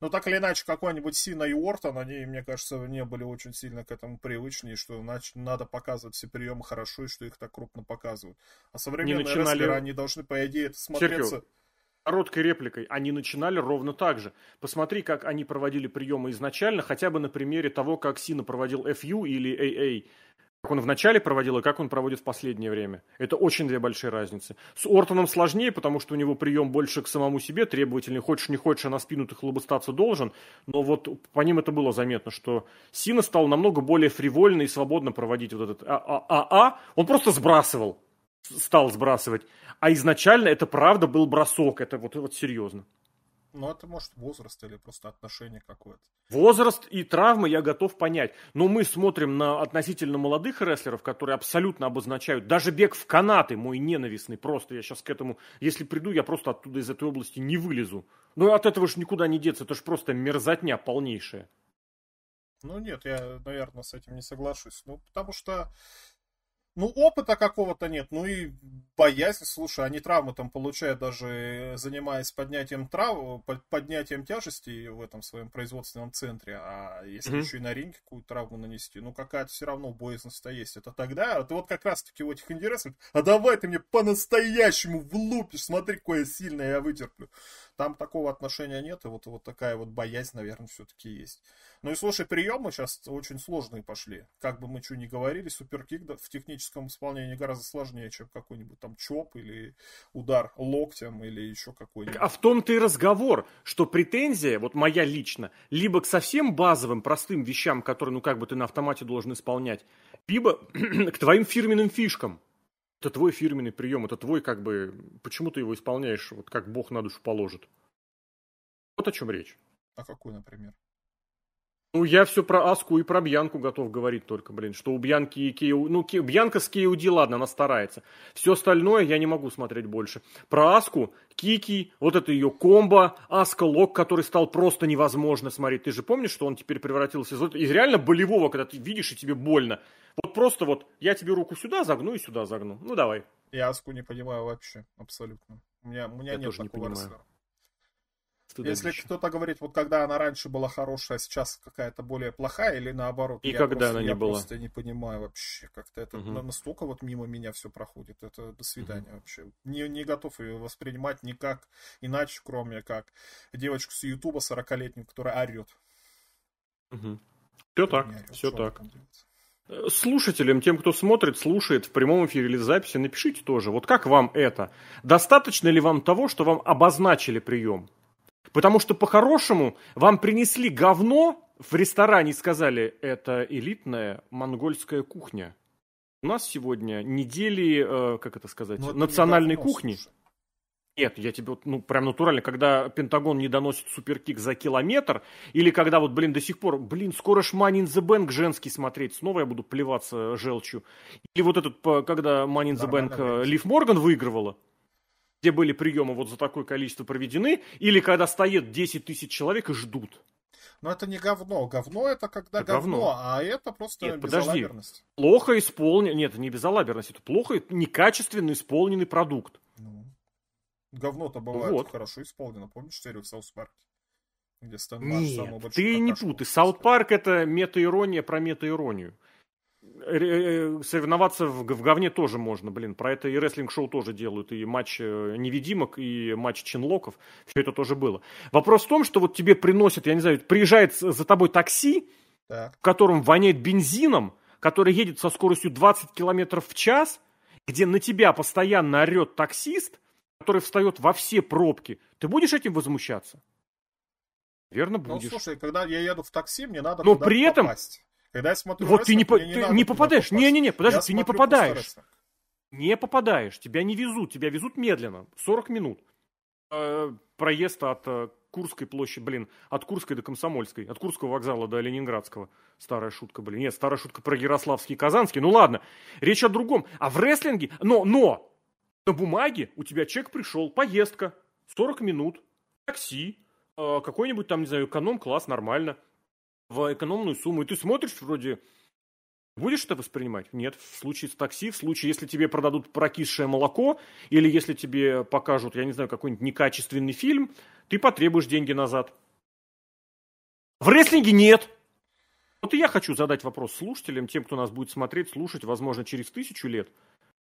Но так или иначе, какой-нибудь Сина и Уортон, они, мне кажется, не были очень сильно к этому привычнее, что значит, надо показывать все приемы хорошо, и что их так крупно показывают. А современные начинали... рестлеры, они должны, по идее, это смотреться... Серхио короткой репликой, они начинали ровно так же. Посмотри, как они проводили приемы изначально, хотя бы на примере того, как Сина проводил FU или AA. Как он вначале проводил и как он проводит в последнее время. Это очень две большие разницы. С Ортоном сложнее, потому что у него прием больше к самому себе, требовательный. Хочешь, не хочешь, а на спину ты хлобыстаться должен. Но вот по ним это было заметно, что Сина стал намного более фривольно и свободно проводить вот этот ААА. Он просто сбрасывал стал сбрасывать. А изначально это правда был бросок, это вот, вот серьезно. Ну, это может возраст или просто отношение какое-то. Возраст и травмы я готов понять. Но мы смотрим на относительно молодых рестлеров, которые абсолютно обозначают. Даже бег в канаты мой ненавистный. Просто я сейчас к этому... Если приду, я просто оттуда из этой области не вылезу. Ну, от этого же никуда не деться. Это же просто мерзотня полнейшая. Ну нет, я, наверное, с этим не соглашусь. Ну, потому что ну, опыта какого-то нет, ну и боязнь, слушай, они травмы там получают даже занимаясь поднятием трав, поднятием тяжести в этом своем производственном центре, а если mm-hmm. еще и на ринге какую-то травму нанести, ну какая-то все равно боязность-то есть. Это тогда, а ты вот как раз-таки в этих интересах, а давай ты мне по-настоящему влупишь, смотри, какое сильное я вытерплю. Там такого отношения нет, и вот, вот такая вот боязнь, наверное, все-таки есть. Ну и слушай, приемы сейчас очень сложные пошли. Как бы мы что ни говорили, суперкик в техническом исполнении гораздо сложнее, чем какой-нибудь там чоп или удар локтем или еще какой-нибудь. А в том-то и разговор, что претензия, вот моя лично, либо к совсем базовым, простым вещам, которые, ну как бы ты на автомате должен исполнять, либо к твоим фирменным фишкам. Это твой фирменный прием, это твой как бы... Почему ты его исполняешь, вот как Бог на душу положит? Вот о чем речь. А какой, например? Ну, я все про Аску и про Бьянку готов говорить только, блин, что у Бьянки и Кио... Ну, Ки... Бьянка с Киуди, ладно, она старается. Все остальное я не могу смотреть больше. Про Аску, Кики, вот это ее комбо, Аска Лок, который стал просто невозможно смотреть. Ты же помнишь, что он теперь превратился из, из реально болевого, когда ты видишь и тебе больно. Вот просто вот я тебе руку сюда загну и сюда загну. Ну, давай. Я Аску не понимаю вообще, абсолютно. У меня, у меня я нет тоже такого не понимаю. Если кто-то говорит, вот когда она раньше была хорошая, а сейчас какая-то более плохая, или наоборот, и я когда просто, она не я была. просто не понимаю вообще, как-то это угу. настолько вот мимо меня все проходит, это до свидания угу. вообще. Не, не готов ее воспринимать никак иначе, кроме как девочку с Ютуба 40-летнюю, которая орет. Угу. Все так, орет, все так. Э, слушателям, тем, кто смотрит, слушает в прямом эфире или записи, напишите тоже, вот как вам это? Достаточно ли вам того, что вам обозначили прием? Потому что по-хорошему вам принесли говно в ресторане и сказали, это элитная монгольская кухня. У нас сегодня недели, э, как это сказать, Но национальной это кухни. Слушай. Нет, я тебе вот, ну, прям натурально, когда Пентагон не доносит суперкик за километр, или когда вот, блин, до сих пор, блин, скоро ж in the Bank женский смотреть, снова я буду плеваться желчью. Или вот этот, когда in the Bank э, Лив Морган выигрывала где были приемы вот за такое количество проведены, или когда стоит 10 тысяч человек и ждут. Но это не говно. Говно это когда это говно, говно, а это просто Нет, безалаберность. Подожди. Плохо исполнен... Нет, не безалаберность, это плохо, некачественно исполненный продукт. Говно-то бывает вот. хорошо исполнено. Помнишь серию в Саус Парке? Где Стэн Нет, ты не путай. Саут Парк это мета-ирония про мета-иронию. Э, соревноваться в, в говне тоже можно, блин. Про это и рестлинг-шоу тоже делают, и матч э, невидимок, и матч чинлоков. Все это тоже было. Вопрос в том, что вот тебе приносят, я не знаю, приезжает за тобой такси, так. в котором воняет бензином, который едет со скоростью 20 километров в час, где на тебя постоянно орет таксист, который встает во все пробки. Ты будешь этим возмущаться? Верно, ну, будешь. Ну, слушай, когда я еду в такси, мне надо Но при этом попасть. Когда я смотрю Вот ты не, по, ты не попадаешь. Не-не-не, подожди, я ты не попадаешь. Не попадаешь. Тебя не везут. Тебя везут медленно. 40 минут. Э, проезд от э, Курской площади, блин, от Курской до Комсомольской, от Курского вокзала до Ленинградского. Старая шутка, блин. Нет, старая шутка про Ярославский и Казанский. Ну ладно, речь о другом. А в рестлинге, но, но, на бумаге у тебя чек пришел, поездка, 40 минут, такси, э, какой-нибудь там, не знаю, эконом-класс, нормально в экономную сумму, и ты смотришь вроде, будешь это воспринимать? Нет, в случае с такси, в случае, если тебе продадут прокисшее молоко, или если тебе покажут, я не знаю, какой-нибудь некачественный фильм, ты потребуешь деньги назад. В рестлинге нет. Вот и я хочу задать вопрос слушателям, тем, кто нас будет смотреть, слушать, возможно, через тысячу лет.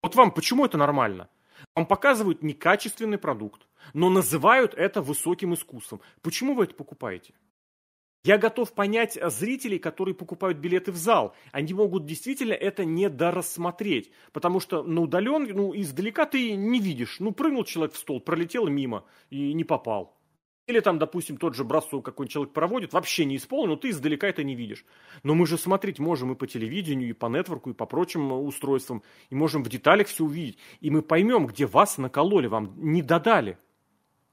Вот вам почему это нормально? Вам показывают некачественный продукт, но называют это высоким искусством. Почему вы это покупаете? Я готов понять зрителей, которые покупают билеты в зал. Они могут действительно это не дорассмотреть, потому что на удален, ну, издалека ты не видишь. Ну, прыгнул человек в стол, пролетел мимо и не попал. Или там, допустим, тот же бросок какой-нибудь человек проводит, вообще не исполнен, но ты издалека это не видишь. Но мы же смотреть можем и по телевидению, и по нетворку, и по прочим устройствам, и можем в деталях все увидеть. И мы поймем, где вас накололи, вам не додали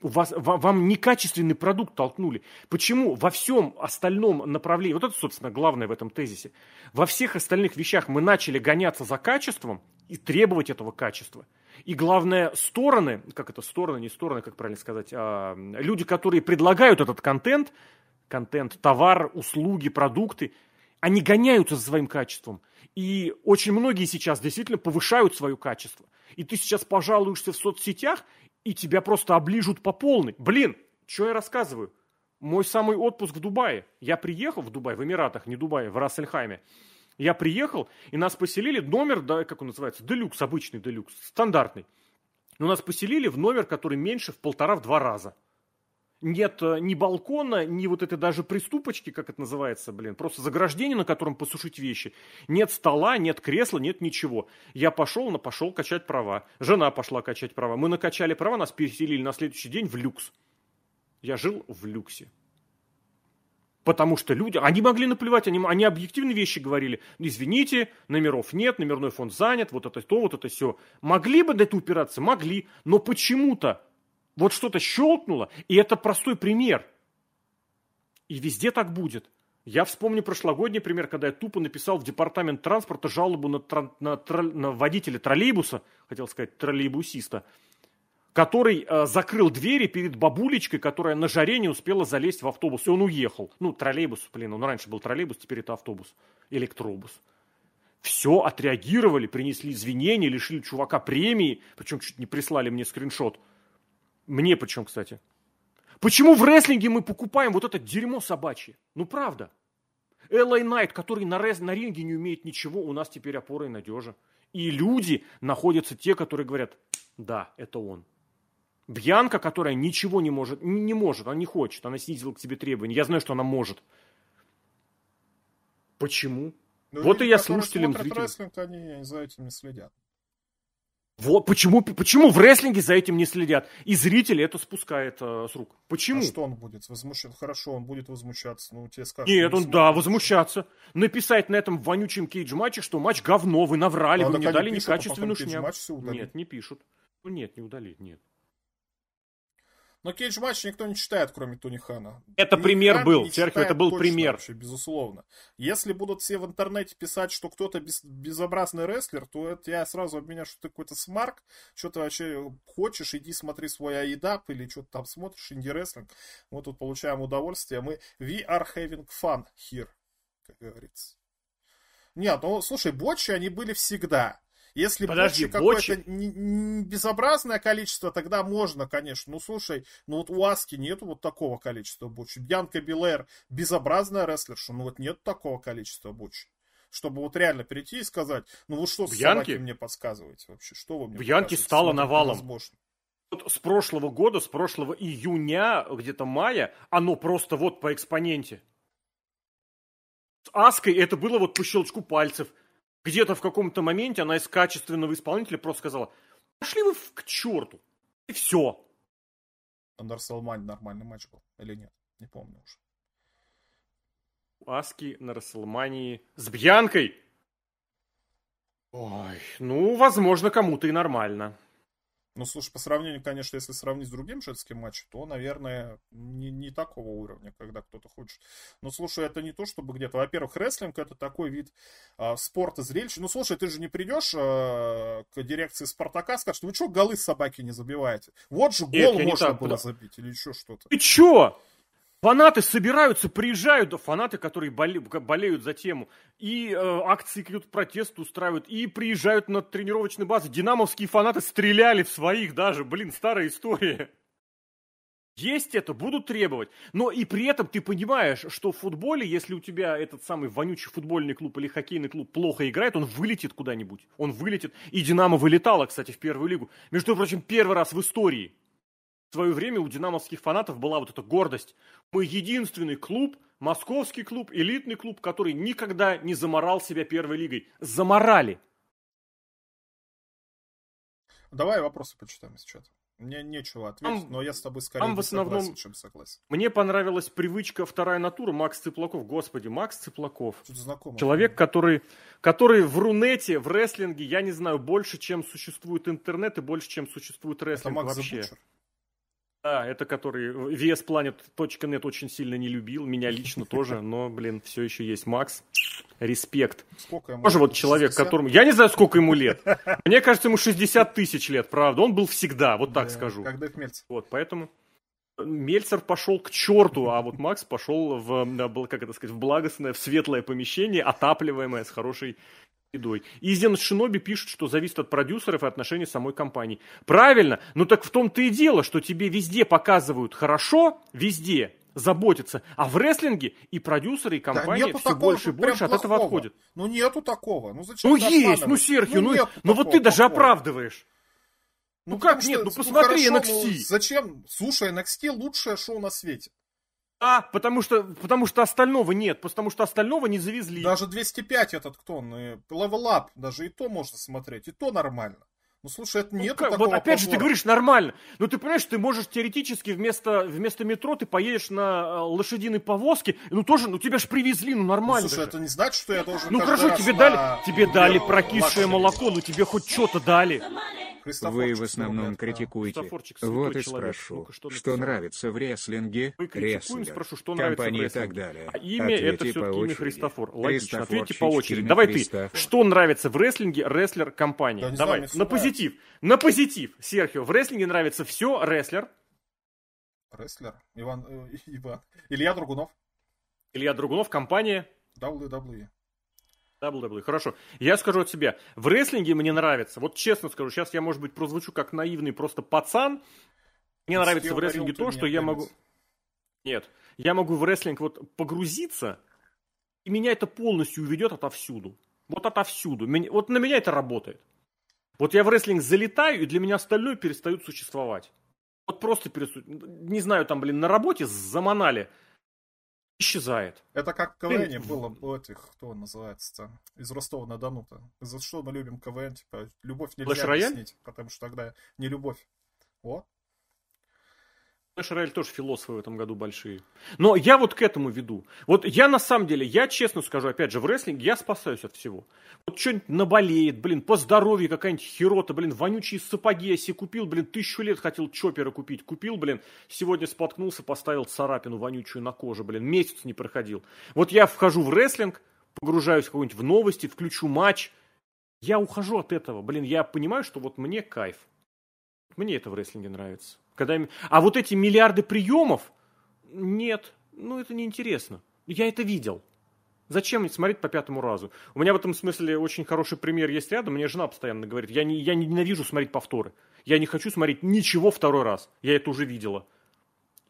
у вас, вам некачественный продукт толкнули. Почему во всем остальном направлении, вот это, собственно, главное в этом тезисе, во всех остальных вещах мы начали гоняться за качеством и требовать этого качества. И главное, стороны, как это стороны, не стороны, как правильно сказать, а, люди, которые предлагают этот контент, контент, товар, услуги, продукты, Они гоняются за своим качеством. И очень многие сейчас действительно повышают свое качество. И ты сейчас пожалуешься в соцсетях, и тебя просто оближут по полной. Блин, что я рассказываю? Мой самый отпуск в Дубае. Я приехал в Дубай, в Эмиратах, не Дубае, в Рассельхайме. Я приехал, и нас поселили номер, да, как он называется, делюкс, обычный делюкс, стандартный. Но нас поселили в номер, который меньше в полтора-в два раза. Нет э, ни балкона, ни вот этой даже приступочки, как это называется, блин, просто заграждение, на котором посушить вещи. Нет стола, нет кресла, нет ничего. Я пошел, на пошел качать права. Жена пошла качать права. Мы накачали права, нас переселили на следующий день в люкс. Я жил в люксе. Потому что люди, они могли наплевать, они, они объективные вещи говорили. Извините, номеров нет, номерной фонд занят, вот это то, вот это все. Могли бы до этого упираться? Могли. Но почему-то вот что-то щелкнуло, и это простой пример. И везде так будет. Я вспомню прошлогодний пример, когда я тупо написал в департамент транспорта жалобу на, на, на, на водителя троллейбуса, хотел сказать троллейбусиста, который э, закрыл двери перед бабулечкой, которая на жаре не успела залезть в автобус, и он уехал. Ну, троллейбус, блин, он раньше был троллейбус, теперь это автобус, электробус. Все отреагировали, принесли извинения, лишили чувака премии, причем чуть не прислали мне скриншот. Мне причем, кстати. Почему в рестлинге мы покупаем вот это дерьмо собачье? Ну, правда. Элай Найт, который на, рез, на ринге не умеет ничего, у нас теперь опора и надежа. И люди находятся те, которые говорят, да, это он. Бьянка, которая ничего не может, не может, она не хочет, она снизила к тебе требования. Я знаю, что она может. Почему? Ну, вот и я слушателям, зрителям. рестлинг, они за этим не следят. Вот почему, почему в рестлинге за этим не следят? И зрители это спускает э, с рук. Почему? А что он будет? Возмущаться? Хорошо, он будет возмущаться. Ну, тебе скажут. Нет, не он, смотри. да, возмущаться. Написать на этом вонючем Cagematch е, что матч говно, вы наврали, А, вы мне дали пишут, а некачественную потом шняпу. Нет, не пишут. Ну нет, не удалить, нет. Но Cagematch никто не читает, кроме Тони Хана. Это Тони пример был, Серхио, это был пример. Вообще, безусловно. Если будут все в интернете писать, что кто-то без- безобразный рестлер, то это я сразу обменяю, что ты какой-то смарк, что ты вообще хочешь, иди смотри свой айдап или что-то там смотришь, инди-рестлинг. Мы тут получаем удовольствие. Мы we are having fun here, как говорится. Нет, ну, слушай, бочи, они были всегда. Если Подожди, бочи какое-то безобразное количество, тогда можно, конечно. Ну, слушай, ну вот у Аски нету вот такого количества бочи. Бьянка Белэр безобразная рестлерша, ну вот нет такого количества бочи. Чтобы вот реально прийти и сказать, ну вы что, Бьянки? мне подсказываете вообще? Что вы мне Бьянки Смотреть навалом. невозможно. Вот с прошлого года, с прошлого июня, где-то мая, оно просто вот по экспоненте. С Аской это было вот по щелчку пальцев. Где-то в каком-то моменте она из качественного исполнителя просто сказала, пошли вы в- к черту. И все. На Расселмане нормальный матч был или нет? Не помню уже. Аски на Расселмании с Бьянкой. Ой, ну, возможно, кому-то и нормально. Ну, слушай, по сравнению, конечно, если сравнить с другим женским матчем, то, наверное, не, не такого уровня, когда кто-то хочет. Но, слушай, это не то, чтобы где-то... Во-первых, рестлинг это такой вид а, спорта, зрелища. Ну, слушай, ты же не придешь а, к дирекции Спартака, скажешь, вы что, голы собаки не забиваете? Вот же Нет, гол я не можно так, было да. забить или еще что-то. Ты чё? Фанаты собираются, приезжают, да, фанаты, которые боле- болеют за тему, и э, акции какие-то протест устраивают, и приезжают на тренировочные базы. Динамовские фанаты стреляли в своих даже, блин, старая история. Есть это, будут требовать. Но и при этом ты понимаешь, что в футболе, если у тебя этот самый вонючий футбольный клуб или хоккейный клуб плохо играет, он вылетит куда-нибудь. Он вылетит. И Динамо вылетала, кстати, в первую лигу. Между прочим, первый раз в истории. В свое время у динамовских фанатов была вот эта гордость. Мы единственный клуб, московский клуб, элитный клуб, который никогда не заморал себя первой лигой. Заморали. Давай вопросы почитаем из чата. Мне нечего ответить, Там- но я с тобой скорее там в основном- согласен, чем согласен. Мне понравилась привычка вторая натура Макс Цыплаков. Господи, Макс Цыплаков. Знакомое. Человек, который, который в рунете, в рестлинге, я не знаю, больше, чем существует интернет и больше, чем существует Это рестлинг Макс вообще. Забучер? Да, это который VSPlanet.net очень сильно не любил, меня лично тоже, но, блин, все еще есть Макс. Респект. Сколько ему? Тоже вот человек, 60? которому... Я не знаю, сколько ему лет. Мне кажется, ему 60 тысяч лет, правда. Он был всегда, вот так Да, скажу. Как Дэйв Мельцер. Вот, поэтому... Мельцер пошел к черту, а вот Макс пошел в, как это сказать, в благостное, в светлое помещение, отапливаемое с хорошей едой. Изен Шиноби пишет, что зависит от продюсеров и отношений самой компании. Правильно, ну так в том-то и дело, что тебе везде показывают хорошо, везде, заботятся. А в рестлинге и продюсеры, и компании да все больше и больше от этого отходят. Ну нету такого. Ну зачем Ну есть, ну Серхио, ну, ну, ну вот ты даже оправдываешь. Ну, ну как что, нет, ну посмотри ну, хорошо, NXT. Ну, зачем? Слушай, NXT лучшее шоу на свете. А, потому что, потому что остального нет, потому что остального не завезли. Даже 205 этот кто он, Level Up, даже и то можно смотреть, и то нормально. Ну, слушай, это нет ну, Вот опять же ты говоришь нормально. Ну, ты понимаешь, ты можешь теоретически вместо, вместо метро ты поедешь на э, лошадиной повозке. Ну, тоже, ну, тебя же привезли, ну, нормально. Ну, слушай, же. это не значит, что я должен Ну, хорошо, тебе на... дали, тебе дали прокисшее молоко, ну, тебе хоть что-то дали. Вы в основном критикуете. Вот и спрошу, что, что нравится в рестлинге, Мы критикуем, спрошу, что нравится в рестлинге. и так далее. А имя это все-таки имя Христофор. Логично, ответьте по очереди. Давай ты. Что нравится в рестлинге, рестлер, компания? Давай, на позитив. На позитив, Серхио. В рестлинге нравится все, рестлер. Рестлер? Иван, э, Иван. Илья Другунов. Илья Другунов, компания. WWE. WWE. Хорошо. Я скажу от себя. В рестлинге мне нравится, вот честно скажу, сейчас я, может быть, прозвучу как наивный просто пацан. Мне Ты нравится в рестлинге то, что я могу... Нет. Я могу в рестлинг вот погрузиться, и меня это полностью уведет отовсюду. Вот отовсюду. Вот на меня это работает. Вот я в рестлинг залетаю, и для меня остальное перестает существовать. Вот просто перестают. Не знаю, там, блин, на работе заманали исчезает. Это как КВН было у этих, кто он называется из Ростова-на-Дону-то. За что мы любим КВН, типа, любовь нельзя объяснить, потому что тогда не любовь. Вот. Рояль тоже философы в этом году большие. Но я вот к этому веду. Вот я на самом деле, я честно скажу, опять же, в рестлинге я спасаюсь от всего. Вот что-нибудь наболеет, блин, по здоровью какая-нибудь херота, блин, вонючие сапоги я себе купил, блин, тысячу лет хотел чопера купить. Купил, блин, сегодня споткнулся, поставил царапину вонючую на коже, блин, месяц не проходил. Вот я вхожу в рестлинг, погружаюсь в какой-нибудь в новости, включу матч, я ухожу от этого, блин, я понимаю, что вот мне кайф. Мне это в рестлинге нравится. Когда... А вот эти миллиарды приемов, нет, ну это неинтересно. Я это видел. Зачем смотреть по пятому разу? У меня в этом смысле очень хороший пример есть рядом. Мне жена постоянно говорит, я не, я не ненавижу смотреть повторы. Я не хочу смотреть ничего второй раз. Я это уже видела.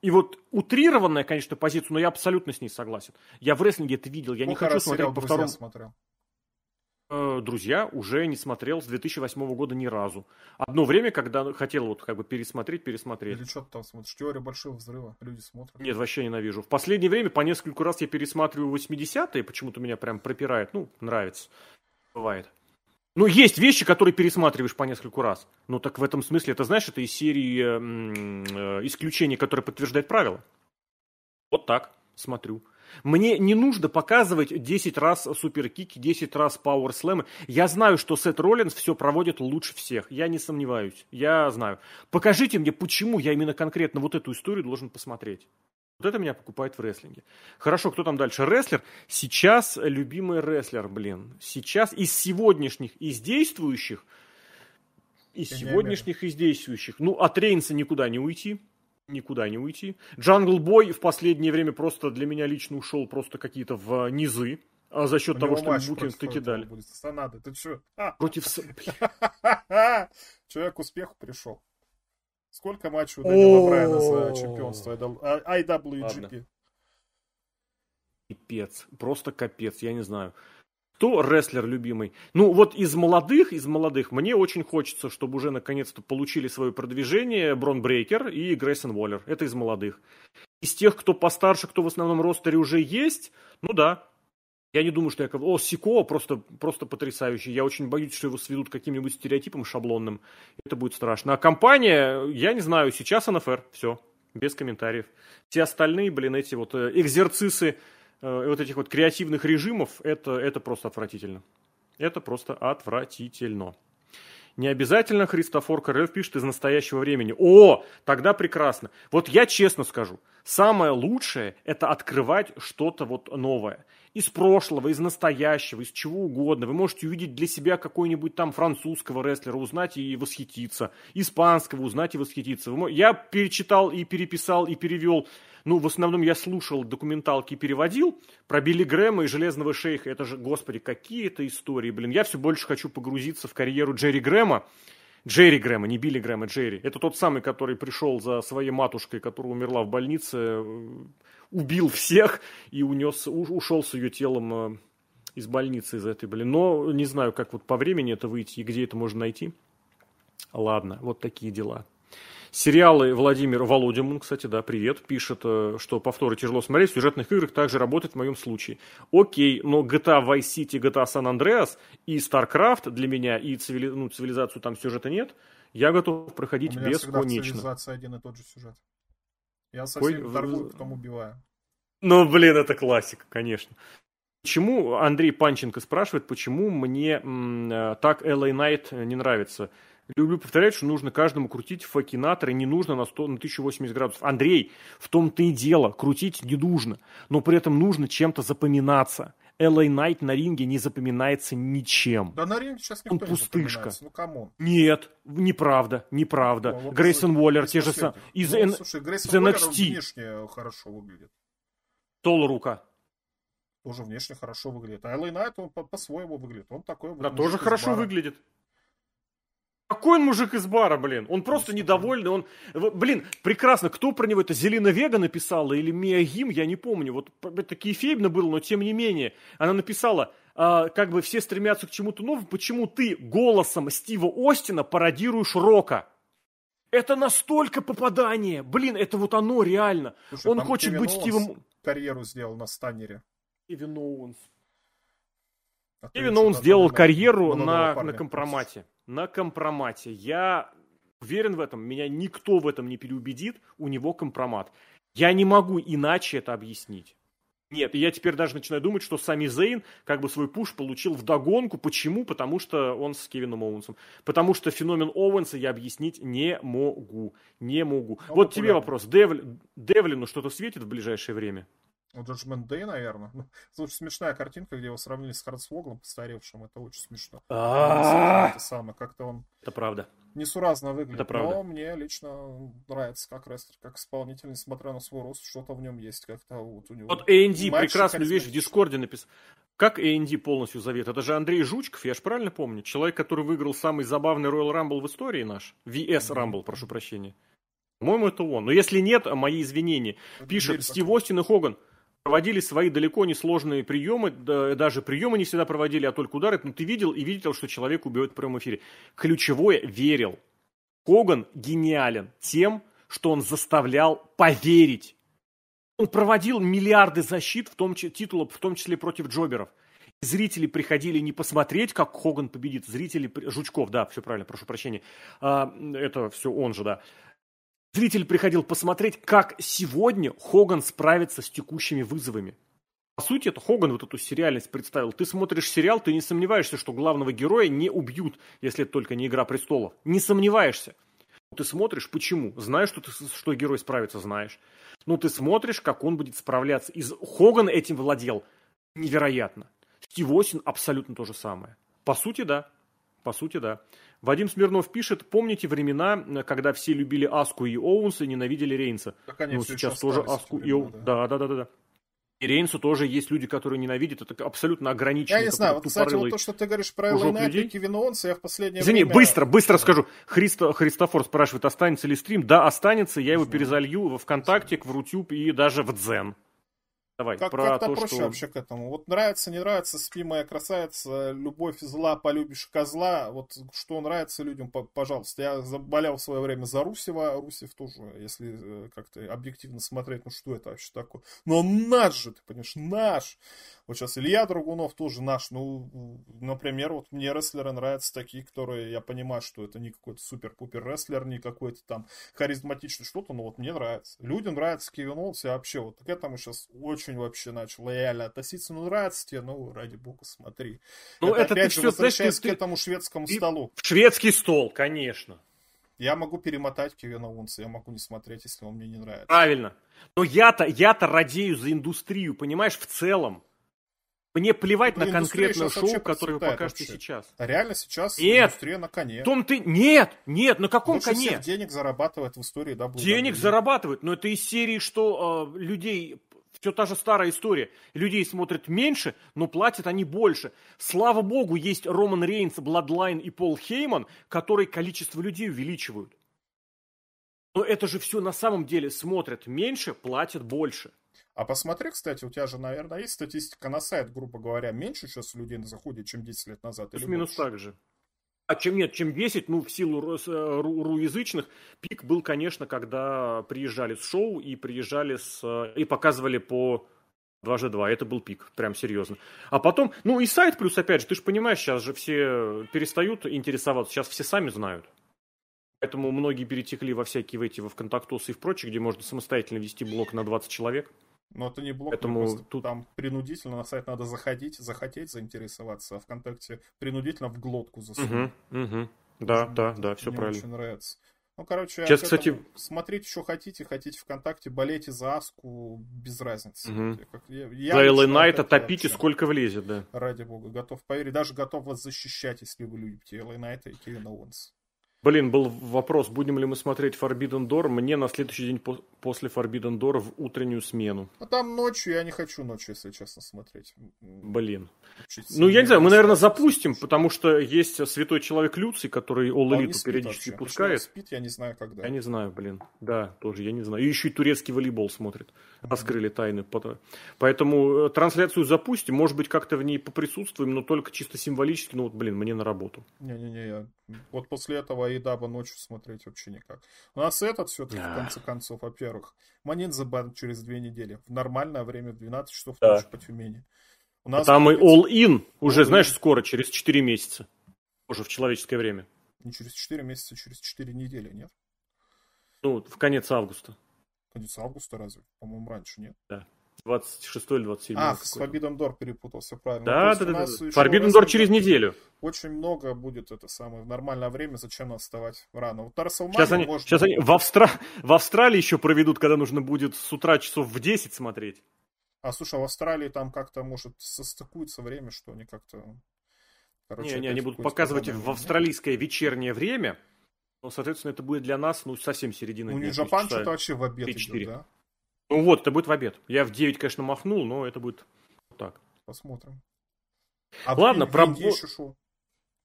И вот утрированная, конечно, позиция, но я абсолютно с ней согласен. Я в рестлинге это видел, я ну, не хочу смотреть по второму. Смотрел. Э, друзья, уже не смотрел с 2008 года ни разу. Одно время, когда хотел вот как бы пересмотреть, пересмотреть. Или что ты там смотришь? Теория большого взрыва. Люди смотрят. Нет, вообще ненавижу. В последнее время по нескольку раз я пересматриваю 80-е, почему-то меня прям пропирает. Ну, нравится. Бывает. Ну, есть вещи, которые пересматриваешь по нескольку раз. Ну, так в этом смысле, это знаешь, это из серии э, э, исключений, которые подтверждают правила. Вот так смотрю. Мне не нужно показывать 10 раз суперкики, 10 раз пауэрслэмы. Я знаю, что Сет Роллинс все проводит лучше всех. Я не сомневаюсь. Я знаю. Покажите мне, почему я именно конкретно вот эту историю должен посмотреть. Вот это меня покупает в рестлинге. Хорошо, кто там дальше? Рестлер. Сейчас любимый рестлер, блин. Сейчас из сегодняшних, из действующих, из сегодняшних, из действующих. Ну, от Рейнса никуда не уйти никуда не уйти. Джангл Бой в последнее время просто для меня лично ушел просто какие-то в низы. А за счет У того, что букинг таки дали. Будет. Санады, ты что? Против... Человек к успеху пришел. Сколько матчей у Дэниела Брайана за чемпионство IWGP? Капец, просто капец, я не знаю. Кто рестлер любимый? Ну, вот из молодых, из молодых, мне очень хочется, чтобы уже наконец-то получили свое продвижение Брон Брейкер и Грейсон Уоллер. Это из молодых. Из тех, кто постарше, кто в основном ростере уже есть, ну да. Я не думаю, что я... О, Сико просто, просто потрясающий. Я очень боюсь, что его сведут каким-нибудь стереотипом шаблонным. Это будет страшно. А компания, я не знаю, сейчас НФР. Все. Без комментариев. Все остальные, блин, эти вот э, экзерцисы э, вот этих вот креативных режимов, это, это просто отвратительно. Это просто отвратительно. Не обязательно Христофор Королев пишет из настоящего времени. О, тогда прекрасно. Вот я честно скажу, Самое лучшее – это открывать что-то вот новое. Из прошлого, из настоящего, из чего угодно. Вы можете увидеть для себя какой-нибудь там французского рестлера, узнать и восхититься. Испанского узнать и восхититься. Я перечитал и переписал и перевел ну, в основном я слушал документалки и переводил про Билли Грэма и Железного Шейха. Это же, господи, какие это истории, блин. Я все больше хочу погрузиться в карьеру Джерри Грэма. Джерри Грэма, не Билли Грэма, Джерри. Это тот самый, который пришел за своей матушкой, которая умерла в больнице, убил всех и унес, ушел с ее телом э, из больницы из этой, блин. Но не знаю, как вот по времени это выйти и где это можно найти. Ладно, вот такие дела. Сериалы Владимир Володимир, кстати, да, привет, пишет, э, что повторы тяжело смотреть, в сюжетных играх также работает в моем случае. Окей, но GTA Vice City, GTA San Andreas и StarCraft для меня, и цивили... ну, цивилизацию там сюжета нет, я готов проходить У меня бесконечно. цивилизация один и тот же сюжет. Я со всеми торгую, потом убиваю. Ну, блин, это классика, конечно. Почему, Андрей Панченко спрашивает, почему мне м, э, так LA Knight не нравится? Люблю повторять, что нужно каждому крутить факинатор, и не нужно на, 100, на 1080 градусов. Андрей, в том-то и дело, крутить не нужно, но при этом нужно чем-то запоминаться. LA Knight на ринге не запоминается ничем. Да на ринге сейчас никто Он пустышка. Ну, камон. Нет, неправда, неправда. Ну, вот Грейсон Уоллер, те же самые. Из, ну, слушай, Грейсон из NXT. внешне хорошо выглядит. Тол рука. Тоже внешне хорошо выглядит. А LA Knight, он по-своему выглядит. Он такой Да, тоже хорошо бара. выглядит. Какой он мужик из бара, блин? Он просто недовольный, он... Блин, прекрасно, кто про него это, Зелина Вега написала или Мия Гим, я не помню. Вот это кейфейбно было, но тем не менее. Она написала, а, как бы все стремятся к чему-то новому, почему ты голосом Стива Остина пародируешь Рока? Это настолько попадание. Блин, это вот оно реально. Слушай, он хочет быть Стивом... карьеру сделал на станере. Кевин Оуэнс. А Кевин Оуэнс сделал карьеру на, на компромате на компромате. Я уверен в этом, меня никто в этом не переубедит, у него компромат. Я не могу иначе это объяснить. Нет, и я теперь даже начинаю думать, что Сами Зейн как бы свой пуш получил в догонку. Почему? Потому что он с Кевином Оуэнсом. Потому что феномен Оуэнса я объяснить не могу. Не могу. Ну, вот тебе вопрос. Девли... Девлину что-то светит в ближайшее время? Judgment Day, наверное. Ну, слушай, смешная картинка, где его сравнили с Хардсвоглом, постаревшим. Это очень смешно. Это самое, как-то он... Это правда. Несуразно выглядит. Это правда. Но мне лично нравится как рестлер, как исполнитель, несмотря на свой рост, что-то в нем есть. Как-то вот у него... Вот A&D прекрасную вещь в Дискорде написал. Как A&D полностью зовет? Это же Андрей Жучков, я же правильно помню? Человек, который выиграл самый забавный Royal Rumble в истории наш. VS Rumble, прошу прощения. По-моему, это он. Но если нет, мои извинения. Пишет Стив Остин и Хоган проводили свои далеко не сложные приемы, даже приемы не всегда проводили, а только удары, но ты видел и видел, что человек убьет в прямом эфире. Ключевое – верил. Коган гениален тем, что он заставлял поверить. Он проводил миллиарды защит, в том, титулов, в том числе против джоберов. Зрители приходили не посмотреть, как Хоган победит. Зрители... Жучков, да, все правильно, прошу прощения. А, это все он же, да. Зритель приходил посмотреть, как сегодня Хоган справится с текущими вызовами. По сути, это Хоган вот эту сериальность представил. Ты смотришь сериал, ты не сомневаешься, что главного героя не убьют, если это только не «Игра престолов». Не сомневаешься. Ты смотришь, почему? Знаешь, что, ты, что герой справится, знаешь. Но ты смотришь, как он будет справляться. И Хоган этим владел невероятно. Стив Осин абсолютно то же самое. По сути, да. По сути, да. Вадим Смирнов пишет, помните времена, когда все любили Аску и Оуэнса и ненавидели Рейнса? Да, конечно, ну, сейчас тоже Аску и Оуэнса. Да, да, да, да. да. И Рейнсу тоже есть люди, которые ненавидят. Это абсолютно ограниченный. Я не знаю, вот, кстати, вот то, что ты говоришь про Элайна и Кевина Онса, я в последнее Извини, время... быстро, быстро скажу. Христо, Христофор спрашивает, останется ли стрим? Да, останется. Я его перезалью в ВКонтакте, в Рутюб и даже в Дзен. Давай, как, про как-то то, проще что... вообще к этому. Вот нравится, не нравится, спи моя красавица, любовь зла, полюбишь козла. Вот что нравится людям, пожалуйста. Я заболел в свое время за Русева. Русев тоже, если э, как-то объективно смотреть, ну что это вообще такое. Но наш же, ты понимаешь, наш. Вот сейчас Илья Драгунов тоже наш. Ну, например, вот мне рестлеры нравятся такие, которые, я понимаю, что это не какой-то супер-пупер рестлер, не какой-то там харизматичный что-то, но вот мне нравится. Людям нравится Кевин Олс, я вообще вот к этому сейчас очень вообще начал лояльно относиться. Ну, нравится тебе, ну, ради бога, смотри. Ну, это, это опять ты же, все, возвращаясь знаешь, ты, к этому шведскому столу. Шведский стол, конечно. Я могу перемотать Кевина Унса, я могу не смотреть, если он мне не нравится. Правильно. Но я-то, я-то радею за индустрию, понимаешь, в целом. Мне плевать Ну, на конкретное шоу, которое вы покажете вообще. сейчас. А реально сейчас Нет. индустрия на коне. Том ты... Нет, нет, на каком Лучше коне? всех денег зарабатывает в истории WWE. Денег зарабатывают, но это из серии, что э, людей все та же старая история. Людей смотрят меньше, но платят они больше. Слава богу, есть Роман Рейнс, Бладлайн и Пол Хейман, которые количество людей увеличивают. Но это же все на самом деле смотрят меньше, платят больше. А посмотри, кстати, у тебя же, наверное, есть статистика на сайт, грубо говоря, меньше сейчас людей заходит, чем 10 лет назад? Плюс-минус так же. А чем нет, чем 10, ну, в силу э, ру- руязычных, пик был, конечно, когда приезжали с шоу и приезжали с... э, и показывали по 2G2. Это был пик, прям серьезно. А потом, ну, и сайт плюс, опять же, ты же понимаешь, сейчас же все перестают интересоваться, сейчас все сами знают. Поэтому многие перетекли во всякие в эти, во ВКонтактосы и в прочее, где можно самостоятельно вести блог на 20 человек. Но это не блог, Поэтому тут- там принудительно на сайт надо заходить, захотеть заинтересоваться, а ВКонтакте принудительно в глотку засунуть. Угу, угу. Да, Мне да, да, все не правильно. очень нравится. Ну, короче, Сейчас, кстати- смотрите, что хотите, хотите ВКонтакте, болейте за Аску, без разницы. Я как- я- я За вот это топите вообще, сколько влезет, да. Ради бога, готов поверить, даже готов вас защищать, если вы любите LA Knight и Кевина Уонса. Блин, был вопрос, будем ли мы смотреть Forbidden Door. Мне на следующий день по- после Forbidden Door в утреннюю смену. А там ночью, я не хочу ночью, если честно, смотреть. Блин. чуть Ну, я не знаю, мы, наверное, запустим, потому что есть святой человек Люций, который All Elite периодически вообще. Почему пускает. спит, я не знаю, когда. Я не знаю, блин. Да, тоже, я не знаю. И еще и турецкий волейбол смотрит. Раскрыли тайны. Пото- Поэтому э, трансляцию запустим. Может быть, как-то в ней поприсутствуем, но только чисто символически. Ну, вот, блин, мне на работу. Не-не-не, я... вот после этого и даба ночью смотреть вообще никак. У нас этот все-таки, в конце концов, во-первых, Манин забан через две недели. В нормальное время, в 12 часов Да. ночи по Тюмени. У нас Там и будет All In уже, All знаешь, In. скоро, через 4 месяца. Уже в человеческое время. не через 4 месяца, через 4 недели, нет? Ну, в конец августа. Конец августа разве? По-моему, раньше, нет? 26 или 27. А, с Forbidden Door перепутался, правильно. Да, да, да, да. да. Forbidden Door через неделю. Очень много будет это самое в нормальное время, зачем нас вставать рано. Вот на Сейчас они, можно сейчас они в, Австра... в Австралии еще проведут, когда нужно будет с утра часов в 10 смотреть. А слушай, а в Австралии там как-то, может, состыкуется время, что они как-то... Короче, Не, не, они будут показывать в австралийское вечернее время. Но, соответственно, это будет для нас, ну, совсем середина Ну, не то есть Жапан что-то вообще в обед 3-4. идет, да? Ну вот, это будет в обед. Я в 9, конечно, махнул, но это будет вот так. Посмотрим. А в Ладно, в про Индии бо- еще шо?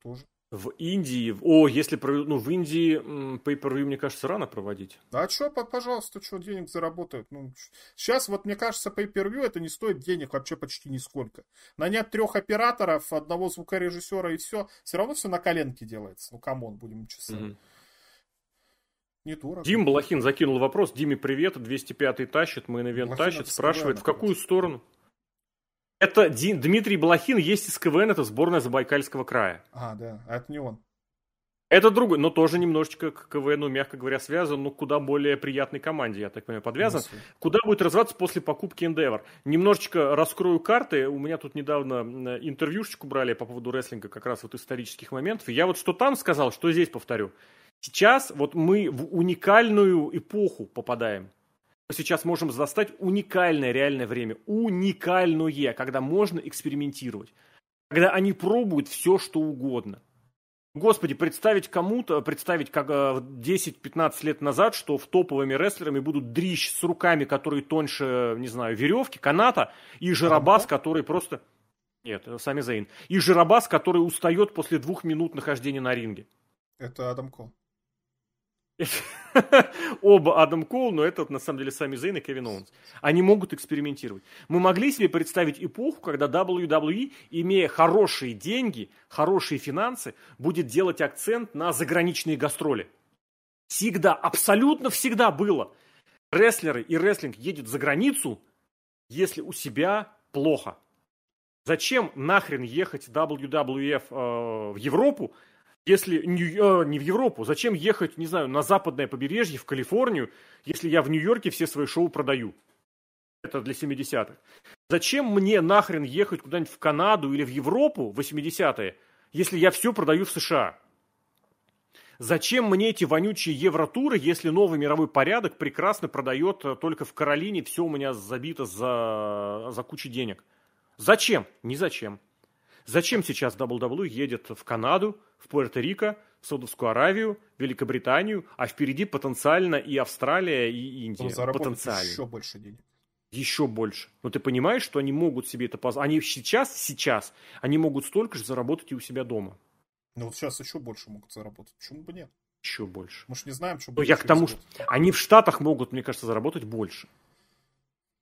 Тоже. В Индии, о, если ну, в Индии м, pay-per-view, мне кажется, рано проводить. А что, пожалуйста, что денег заработают? Ну, сейчас, вот мне кажется, pay-per-view это не стоит денег вообще почти нисколько. Нанять трех операторов, одного звукорежиссера и все, все равно все на коленке делается. Ну, come on, будем честны. Мгм. Недорого. Дим Балахин закинул вопрос. Диме привет, 205-й тащит, main event Балахин тащит. Спрашивает, в какую сторону? Это Ди- Дмитрий Балахин есть из КВН, это сборная Забайкальского края. А, да, а это не он. Это другой, но тоже немножечко к КВНу, мягко говоря, связан, но куда более приятной команде, я так понимаю, подвязан. Мысли. Куда будет развиваться после покупки Endeavor? Немножечко раскрою карты. У меня тут недавно м, интервьюшечку брали по поводу рестлинга как раз вот исторических моментов. И я вот что там сказал, что здесь повторю. Сейчас вот мы в уникальную эпоху попадаем. Мы сейчас можем застать уникальное реальное время. Уникальное, когда можно экспериментировать. Когда они пробуют все, что угодно. Господи, представить кому-то, представить как э, 10-15 лет назад, что в топовыми рестлерами будут дрищ с руками, которые тоньше, не знаю, веревки, каната, и жиробас, который просто... Нет, э, Сами Зейн. И жиробас, который устает после двух минут нахождения на ринге. Это Адам Кол. Оба Адам Коул, но это на самом деле сами Зейн и Кевин Оуэнс. Они могут экспериментировать. Мы могли себе представить эпоху, когда WWE, имея хорошие деньги, хорошие финансы, будет делать акцент на заграничные гастроли. Всегда, абсолютно всегда было. Рестлеры и рестлинг едет за границу, если у себя плохо. Зачем нахрен ехать WWF э, в Европу, если Нью- э, не в Европу, зачем ехать, не знаю, на западное побережье, в Калифорнию, если я в Нью-Йорке все свои шоу продаю? Это для 70-х. Зачем мне нахрен ехать куда-нибудь в Канаду или в Европу в 80-е, если я все продаю в США? Зачем мне эти вонючие евротуры, если новый мировой порядок прекрасно продает э, только в Каролине, все у меня забито за, за кучу денег? Зачем? Не зачем. Зачем сейчас WWE едет в Канаду, в Пуэрто-Рико, в Саудовскую Аравию, Великобританию, а впереди потенциально и Австралия, и Индия. Потенциально. еще больше денег. Еще больше. Но ты понимаешь, что они могут себе это позволить. Они сейчас, сейчас, они могут столько же заработать и у себя дома. Ну вот сейчас еще больше могут заработать. Почему бы нет? Еще больше. Мы же не знаем, что будет. Но я к тому, что они в Штатах могут, мне кажется, заработать больше.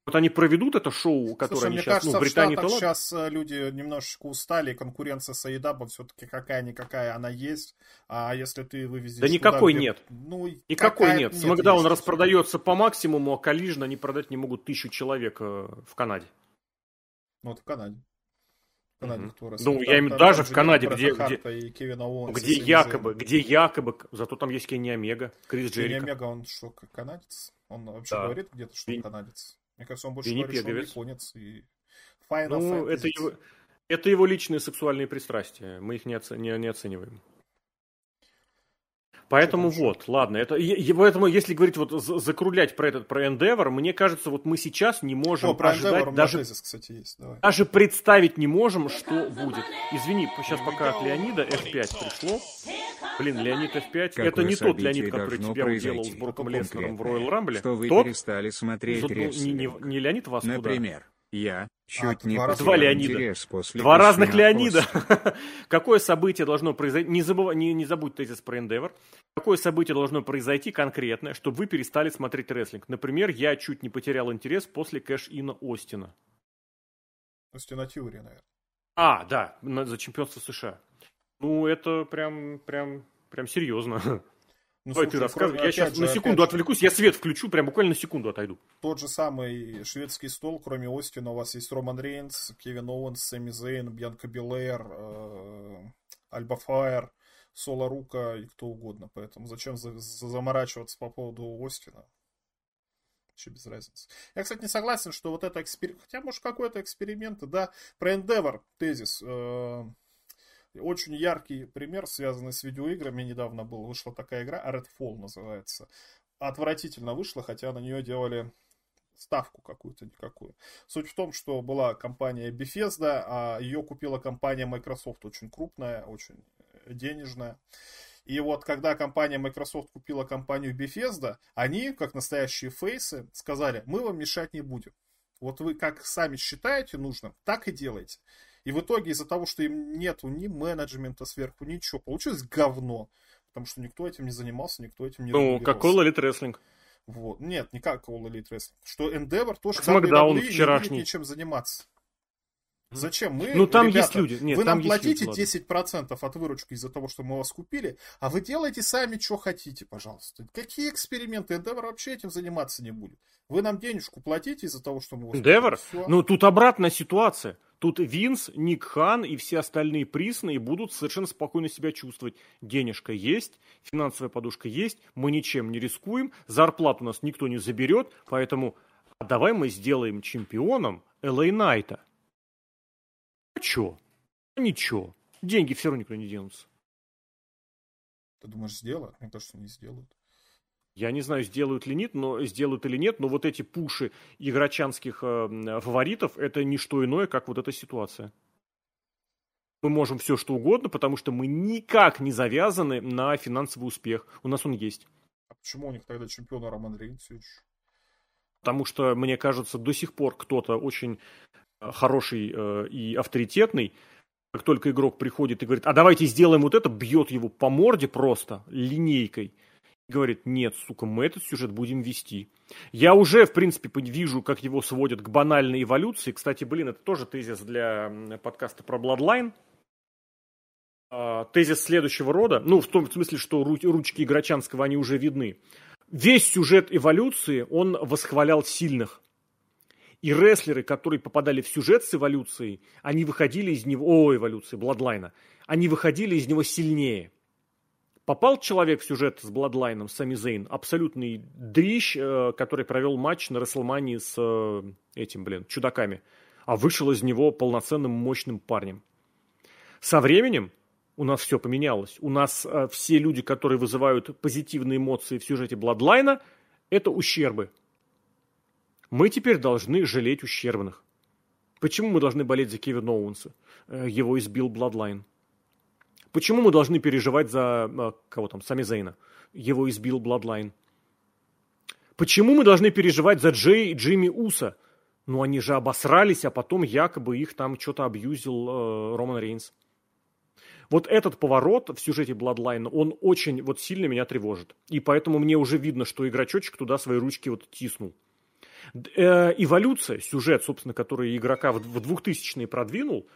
Вот они проведут это шоу, которое Слушай, они сейчас, кажется, ну, в Британии в Штатах сейчас э, люди немножечко устали, конкуренция с Аидабом все-таки какая-никакая она есть. А если ты вывезешь... Да никакой туда, нет. Ну, никакой нет. нет. Смакдаун распродается по максимуму, а Коллижн они продать не могут тысячу человек э, в Канаде. Ну, вот в Канаде. Канаде, mm-hmm. кто Ну, я имею даже в Канаде, где, где, где якобы, где якобы, зато там есть Кенни Омега, Крис Джерика. Кенни Омега, он что, канадец? Он вообще да. говорит где-то, что он канадец? Мне кажется, он больше Винни говорит, Пеговец. что он японец. И... Final ну, это его, это его личные сексуальные пристрастия. Мы их не, оце, не, не оцениваем. Поэтому вот, ладно, это, и, поэтому если говорить вот закруглять про этот про Endeavor, мне кажется, вот мы сейчас не можем О, про ожидать Endeavor даже, тезис, кстати, есть. Давай. даже представить не можем, что будет. Извини, сейчас пока от Леонида F5 пришло. Блин, Леонид F5, Какое это не тот Леонид, который тебя уделал с Броком Леснером в Royal Rumble. Что вы тот? перестали смотреть ну, не, не, не Леонид вас Например. Куда? Я чуть а, не два, два Леонида. После два разных Леонида. Какое событие должно произойти? Не, забыв... не, не забудь тезис про Endeavor. Какое событие должно произойти конкретное, чтобы вы перестали смотреть рестлинг? Например, я чуть не потерял интерес после кэш-ина Остина. Остина Тьюри, наверное. А, да, за чемпионство США. Ну, это прям, прям, прям серьезно. Ну, Давай слушай, ты рассказывай. Я сейчас же, на секунду же, отвлекусь, я свет включу, прям буквально на секунду отойду. Тот же самый шведский стол, кроме Остина, у вас есть Роман Рейнс, Кевин Оуэнс, Сэмми Зейн, Бьянка Белэр, э, Альба Фаер, Соло Рука и кто угодно. Поэтому зачем за, за, заморачиваться по поводу Остина? Вообще без разницы. Я, кстати, не согласен, что вот это эксперимент... Хотя, может, какой-то эксперимент, да. Про Endeavor тезис. Э, очень яркий пример, связанный с видеоиграми, недавно был, вышла такая игра, Redfall называется. Отвратительно вышла, хотя на нее делали ставку какую-то никакую. Суть в том, что была компания Bethesda, а ее купила компания Microsoft, очень крупная, очень денежная. И вот когда компания Microsoft купила компанию Bethesda, они, как настоящие фейсы, сказали, мы вам мешать не будем. Вот вы как сами считаете нужным, так и делайте. И в итоге из-за того, что им нету ни менеджмента сверху, ничего, получилось говно. Потому что никто этим не занимался, никто этим не Ну, как All Elite Wrestling. Вот. Нет, не как All Elite Wrestling. Что Endeavor тоже Смакдаун вчерашний. не ничем заниматься. Зачем? Мы, ну, там ребята, есть люди. Нет, вы нам платите люди, 10% от выручки из-за того, что мы вас купили, а вы делаете сами, что хотите, пожалуйста. Какие эксперименты? Endeavor вообще этим заниматься не будет. Вы нам денежку платите из-за того, что мы вас Endeavor? Ну, тут обратная ситуация. Тут Винс, Ник Хан и все остальные присные будут совершенно спокойно себя чувствовать. Денежка есть, финансовая подушка есть, мы ничем не рискуем, зарплату у нас никто не заберет, поэтому давай мы сделаем чемпионом Элей Найта. Чё? Ничего. Деньги все равно никто не денутся. Ты думаешь, сделают? Мне кажется, не сделают. Я не знаю, сделают ли нет, но сделают или нет, но вот эти пуши игрочанских э, фаворитов это не что иное, как вот эта ситуация. Мы можем все что угодно, потому что мы никак не завязаны на финансовый успех. У нас он есть. А почему у них тогда чемпион Роман Рейнсович? Потому что, мне кажется, до сих пор кто-то очень хороший э, и авторитетный, как только игрок приходит и говорит, а давайте сделаем вот это, бьет его по морде просто линейкой. И говорит, нет, сука, мы этот сюжет будем вести. Я уже, в принципе, вижу, как его сводят к банальной эволюции. Кстати, блин, это тоже тезис для подкаста про Bloodline. А, тезис следующего рода, ну, в том смысле, что ручки Игрочанского, они уже видны. Весь сюжет эволюции, он восхвалял сильных. И рестлеры, которые попадали в сюжет с эволюцией, они выходили из него, о, эволюции, Бладлайна, они выходили из него сильнее. Попал человек в сюжет с Бладлайном, Сами Зейн, абсолютный дрищ, э, который провел матч на Расселмании с э, этим, блин, чудаками, а вышел из него полноценным мощным парнем. Со временем У нас все поменялось. У нас э, все люди, которые вызывают позитивные эмоции в сюжете Бладлайна, это ущербы. Мы теперь должны жалеть ущербных. Почему мы должны болеть за Кевина Оуэнса? Э, его избил Bloodline. Почему мы должны переживать за э, кого там, Сами Зейна? Его избил Bloodline. Почему мы должны переживать за Джей и Джимми Уса? Ну, они же обосрались, а потом якобы их там что-то абьюзил э, Роман Рейнс. Вот этот поворот в сюжете Bloodline, он очень вот сильно меня тревожит. И поэтому мне уже видно, что игрочочек туда свои ручки вот тиснул. Э, эволюция, сюжет, собственно, который игрока в 2000-е продвинул,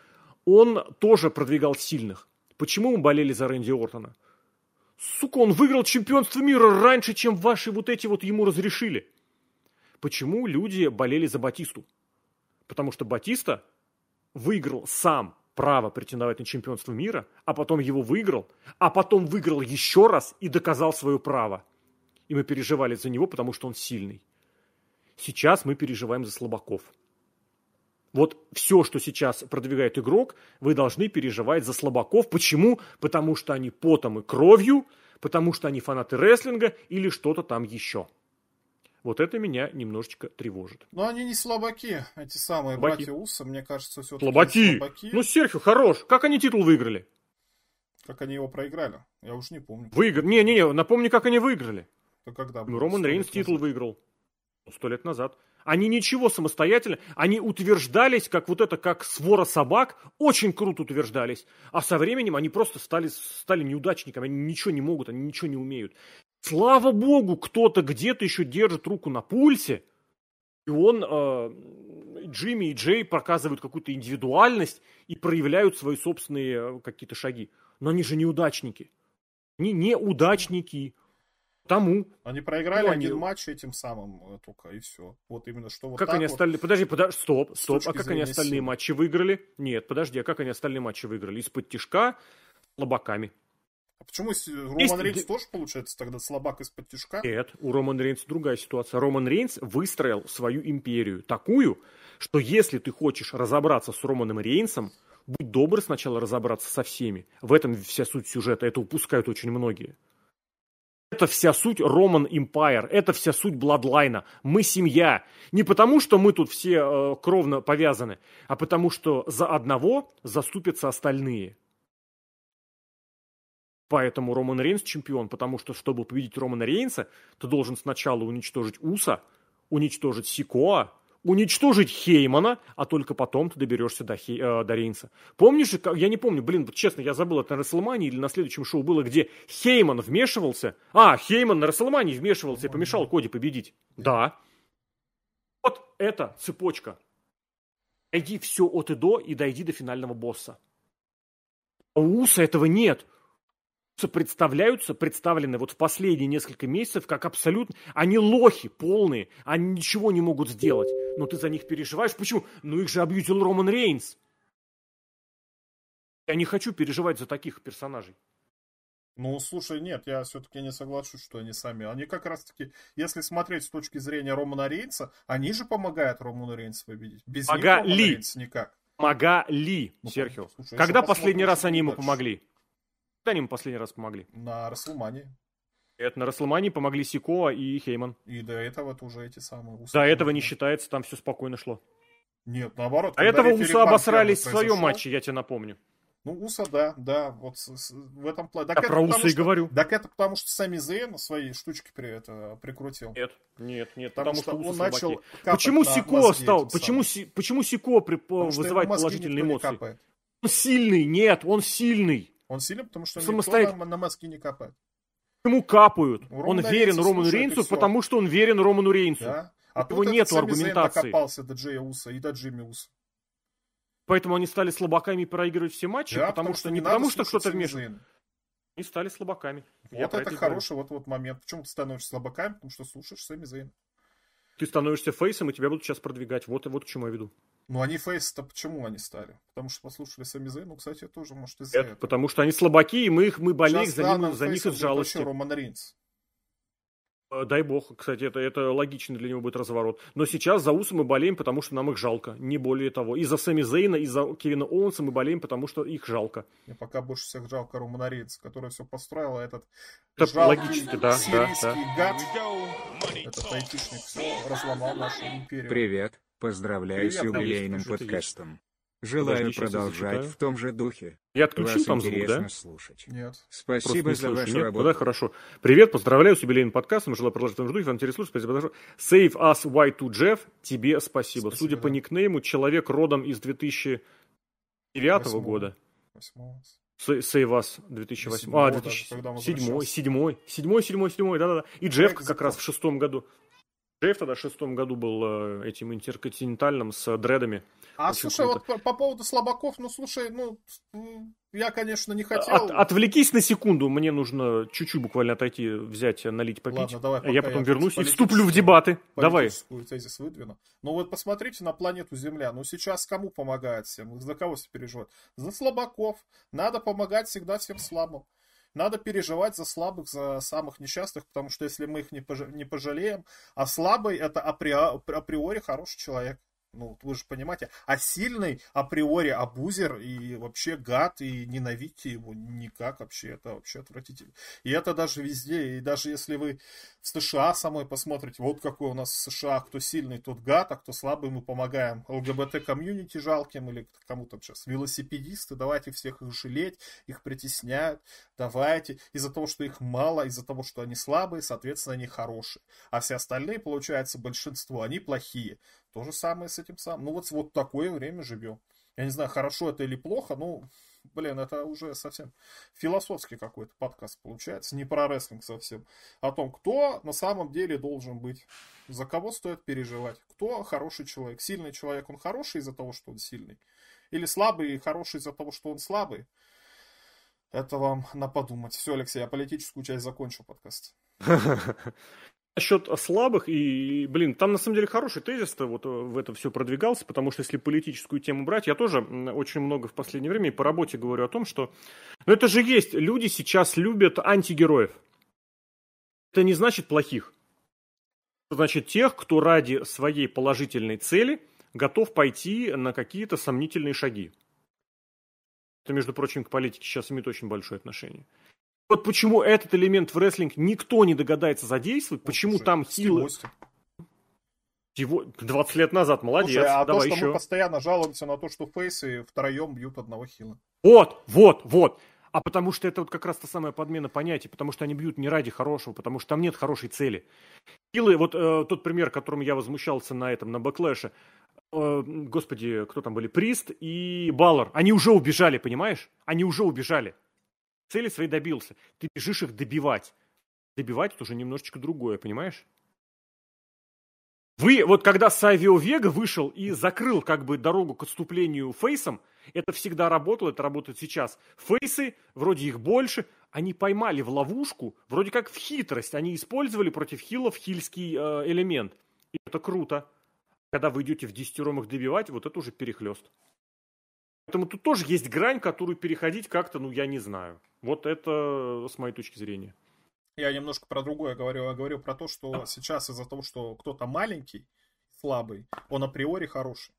он тоже продвигал сильных. Почему мы болели за Рэнди Ортона? Сука, он выиграл чемпионство мира раньше, чем ваши вот эти вот ему разрешили. Почему люди болели за Батисту? Потому что Батиста выиграл сам право претендовать на чемпионство мира, а потом его выиграл, а потом выиграл еще раз и доказал свое право. И мы переживали за него, потому что он сильный. Сейчас мы переживаем за слабаков. Вот все, что сейчас продвигает игрок, вы должны переживать за слабаков. Почему? Потому что они потом и кровью, потому что они фанаты рестлинга или что-то там еще. Вот это меня немножечко тревожит. Но они не слабаки, эти самые слабаки. братья Уса, мне кажется, все-таки слабаки. слабаки. Ну, Серхио, хорош. Как они титул выиграли? Как они его проиграли? Я уж не помню. Выиграли. Не-не-не, напомни, как они выиграли. То когда? Ну, Роман Рейнс титул выиграл. Сто лет назад. Они ничего самостоятельно, они утверждались, как вот это, как свора собак, очень круто утверждались. А со временем они просто стали, стали неудачниками, они ничего не могут, они ничего не умеют. Слава богу, кто-то где-то еще держит руку на пульсе, и он, э, Джимми и Джей показывают какую-то индивидуальность и проявляют свои собственные э, какие-то шаги. Но они же неудачники. Они неудачники. Тому. Они проиграли ну, один матч этим самым э, только, и все. Вот именно что вот Как они вот, остальные... Подожди, подожди, стоп, стоп. А как они остальные сил. матчи выиграли? Нет, подожди, а как они остальные матчи выиграли? Из-под тишка слабаками. А почему Роман Рейнс тоже, получается, тогда слабак из-под тяжка? Нет, у Роман Рейнс другая ситуация. Роман Рейнс выстроил свою империю такую, что если ты хочешь разобраться с Романом Рейнсом, будь добр сначала разобраться со всеми. В этом вся суть сюжета, это упускают очень многие. Это вся суть Роман Empire, это вся суть Бладлайна. Мы семья. Не потому, что мы тут все э, кровно повязаны, а потому, что за одного заступятся остальные. Поэтому Роман Рейнс чемпион, потому что, чтобы победить Романа Рейнса, ты должен сначала уничтожить Уса, уничтожить Сикоа, уничтожить Хеймана, а только потом ты доберешься до, Хей, э, до Рейнса. Помнишь, я не помню, блин, честно, я забыл, это на Расселмании или на следующем шоу было, где Хейман вмешивался. А, Хейман на Расселмании вмешивался и помешал Коди победить. Да. Вот это цепочка. Найди все от и до и дойди до финального босса. А у Уса этого нет представляются, представлены вот в последние несколько месяцев как абсолютно... Они лохи полные, они ничего не могут сделать. Но ты за них переживаешь. Почему? Ну их же объютил Роман Рейнс. Я не хочу переживать за таких персонажей. Ну, слушай, нет, я все-таки не соглашусь, что они сами. Они как раз-таки, если смотреть с точки зрения Романа Рейнса, они же помогают Роману Рейнсу победить. Без Помогали. них Роман Рейнс никак. Помогали, ну, Серхио. Слушай, Когда последний раз они ему дальше. помогли? Когда они ему последний раз помогли? На Расселмане. Это на Расселмане помогли Сикоа и Хейман. И до этого тоже эти самые Усы. До этого не считается, там все спокойно шло. Нет, наоборот. А этого Усы обосрались в своем матче, я тебе напомню. Ну, Уса, да, да, вот с, с, в этом плане. Так Я про Уса и говорю. Так это потому, что сами Зейн свои штучки при это прикрутил. Нет, нет, нет, потому, потому что, что он начал Почему Сико стал, почему, си, почему Сико при, вызывает положительные эмоции? Он сильный, нет, он сильный. Он сильный, потому что Самостоятельно... никто на, на мозги не капает. Ему капают. он верен Рейнса, Роману Рейнсу, потому что он верен Роману Рейнсу. Да. А У него нет аргументации. докопался до Джея Уса и до Джимми Уса. Поэтому они стали слабаками проигрывать все матчи, да, потому, потому что, что не потому что кто-то вмешивается. Они стали слабаками. Вот Я это хороший вот, вот момент. Почему ты становишься слабаками? Потому что слушаешь Сами Зейн. Ты становишься фейсом, и тебя будут сейчас продвигать. Вот, вот к чему я веду. Ну, они фейс-то почему они стали? Потому что послушали сами Зей, ну, кстати, тоже, может, из-за это, этого. Потому что они слабаки, и мы их мы болеем за, ним, за них из жалости. Роман Рейнс. Э, дай бог, кстати, это, это логичный для него будет разворот. Но сейчас за Усы мы болеем, потому что нам их жалко, не более того. И за Сами Зейна, и за Кевина Оуэнса мы болеем, потому что их жалко. Мне пока больше всех жалко Романорейца, который все построил, а этот это жалкий логически, да, сирийский да, да. гад, этот айтишник, все разломал нашу империю. Привет, поздравляю Привет, с юбилейным подкастом. Желаю продолжать в том же духе. Я отключил Вас там звук, да? слушать. Нет. Спасибо за вашу Нет? работу. Да, хорошо. Привет, поздравляю с юбилейным подкастом. Желаю продолжать в том же духе. Вам интересует. Спасибо большое. Save us Y2 Jeff. Тебе спасибо. спасибо Судя да. по никнейму, человек родом из 2009 Восьмого. года. Восьмого. Save Us 2008. А, 2007. Седьмой, седьмой, седьмой, седьмой, седьмой, да-да-да. И Джефф как раз в шестом году. Джефф тогда в шестом году был э, этим интерконтинентальным с дредами. А Очень слушай, круто. вот по, по поводу слабаков, ну слушай, ну я, конечно, не хотел. От, отвлекись на секунду, мне нужно чуть-чуть буквально отойти, взять, налить, попить. Ладно, давай, а я потом я вернусь и вступлю в дебаты. Давай. тезис выдвину. Ну вот посмотрите на планету Земля. Ну сейчас кому помогает всем? За кого все переживают? За слабаков. Надо помогать всегда всем слабым. Надо переживать за слабых, за самых несчастных, потому что если мы их не, пожалеем, а слабый это априори хороший человек. Ну, вы же понимаете, а сильный априори абьюзер и вообще гад, и ненавидьте его никак вообще, это вообще отвратительно. И это даже везде, и даже если вы в США самой посмотрите, вот какой у нас в США, кто сильный, тот гад, а кто слабый, мы помогаем ЛГБТ-комьюнити жалким или кому там сейчас, велосипедисты, давайте всех их жалеть, их притесняют, давайте, из-за того, что их мало, из-за того, что они слабые, соответственно, они хорошие. А все остальные, получается, большинство, они плохие. То же самое с этим самым. Ну вот, вот такое время живем. Я не знаю, хорошо это или плохо, ну, блин, это уже совсем философский какой-то подкаст получается, не про рестлинг совсем. О том, кто на самом деле должен быть, за кого стоит переживать, кто хороший человек. Сильный человек, он хороший из-за того, что он сильный. Или слабый и хороший из-за того, что он слабый. Это вам на подумать. Все, Алексей, я политическую часть закончил подкаст. Насчет слабых, и, блин, там на самом деле хороший тезис-то вот э, в это все продвигался, потому что если политическую тему брать, я тоже очень много в последнее время и по работе говорю о том, что, ну это же есть, люди сейчас любят антигероев. Это не значит плохих. Значит тех, кто ради своей положительной цели готов пойти на какие-то сомнительные шаги. Это, между прочим, к политике сейчас имеет очень большое отношение. Вот почему этот элемент в рестлинг никто не догадается задействовать, почему Слушай, там хилы... Его 20 лет назад, молодец. Слушай, а Давай то, что еще. мы постоянно жалуемся на то, что фейсы втроем бьют одного хила. Вот, вот, вот. А потому что это вот как раз та самая подмена понятий, потому что они бьют не ради хорошего, потому что там нет хорошей цели. Хилы, вот э, тот пример, которым я возмущался на этом, на бэклэше, э, господи, кто там были, Прист и Балор, они уже убежали, понимаешь? Они уже убежали цели своей добился. Ты бежишь их добивать. Добивать это уже немножечко другое, понимаешь? Вы, вот когда Савио Вега вышел и закрыл как бы дорогу к отступлению фейсом, это всегда работало, это работает сейчас. Фейсы, вроде их больше, они поймали в ловушку, вроде как в хитрость, они использовали против хилов хильский э, элемент. И это круто. Когда вы идете в десятером их добивать, вот это уже перехлест. Поэтому тут тоже есть грань, которую переходить как-то, ну, я не знаю. Вот это с моей точки зрения. Я немножко про другое говорю. Я говорю про то, что сейчас из-за того, что кто-то маленький, слабый, он априори хороший.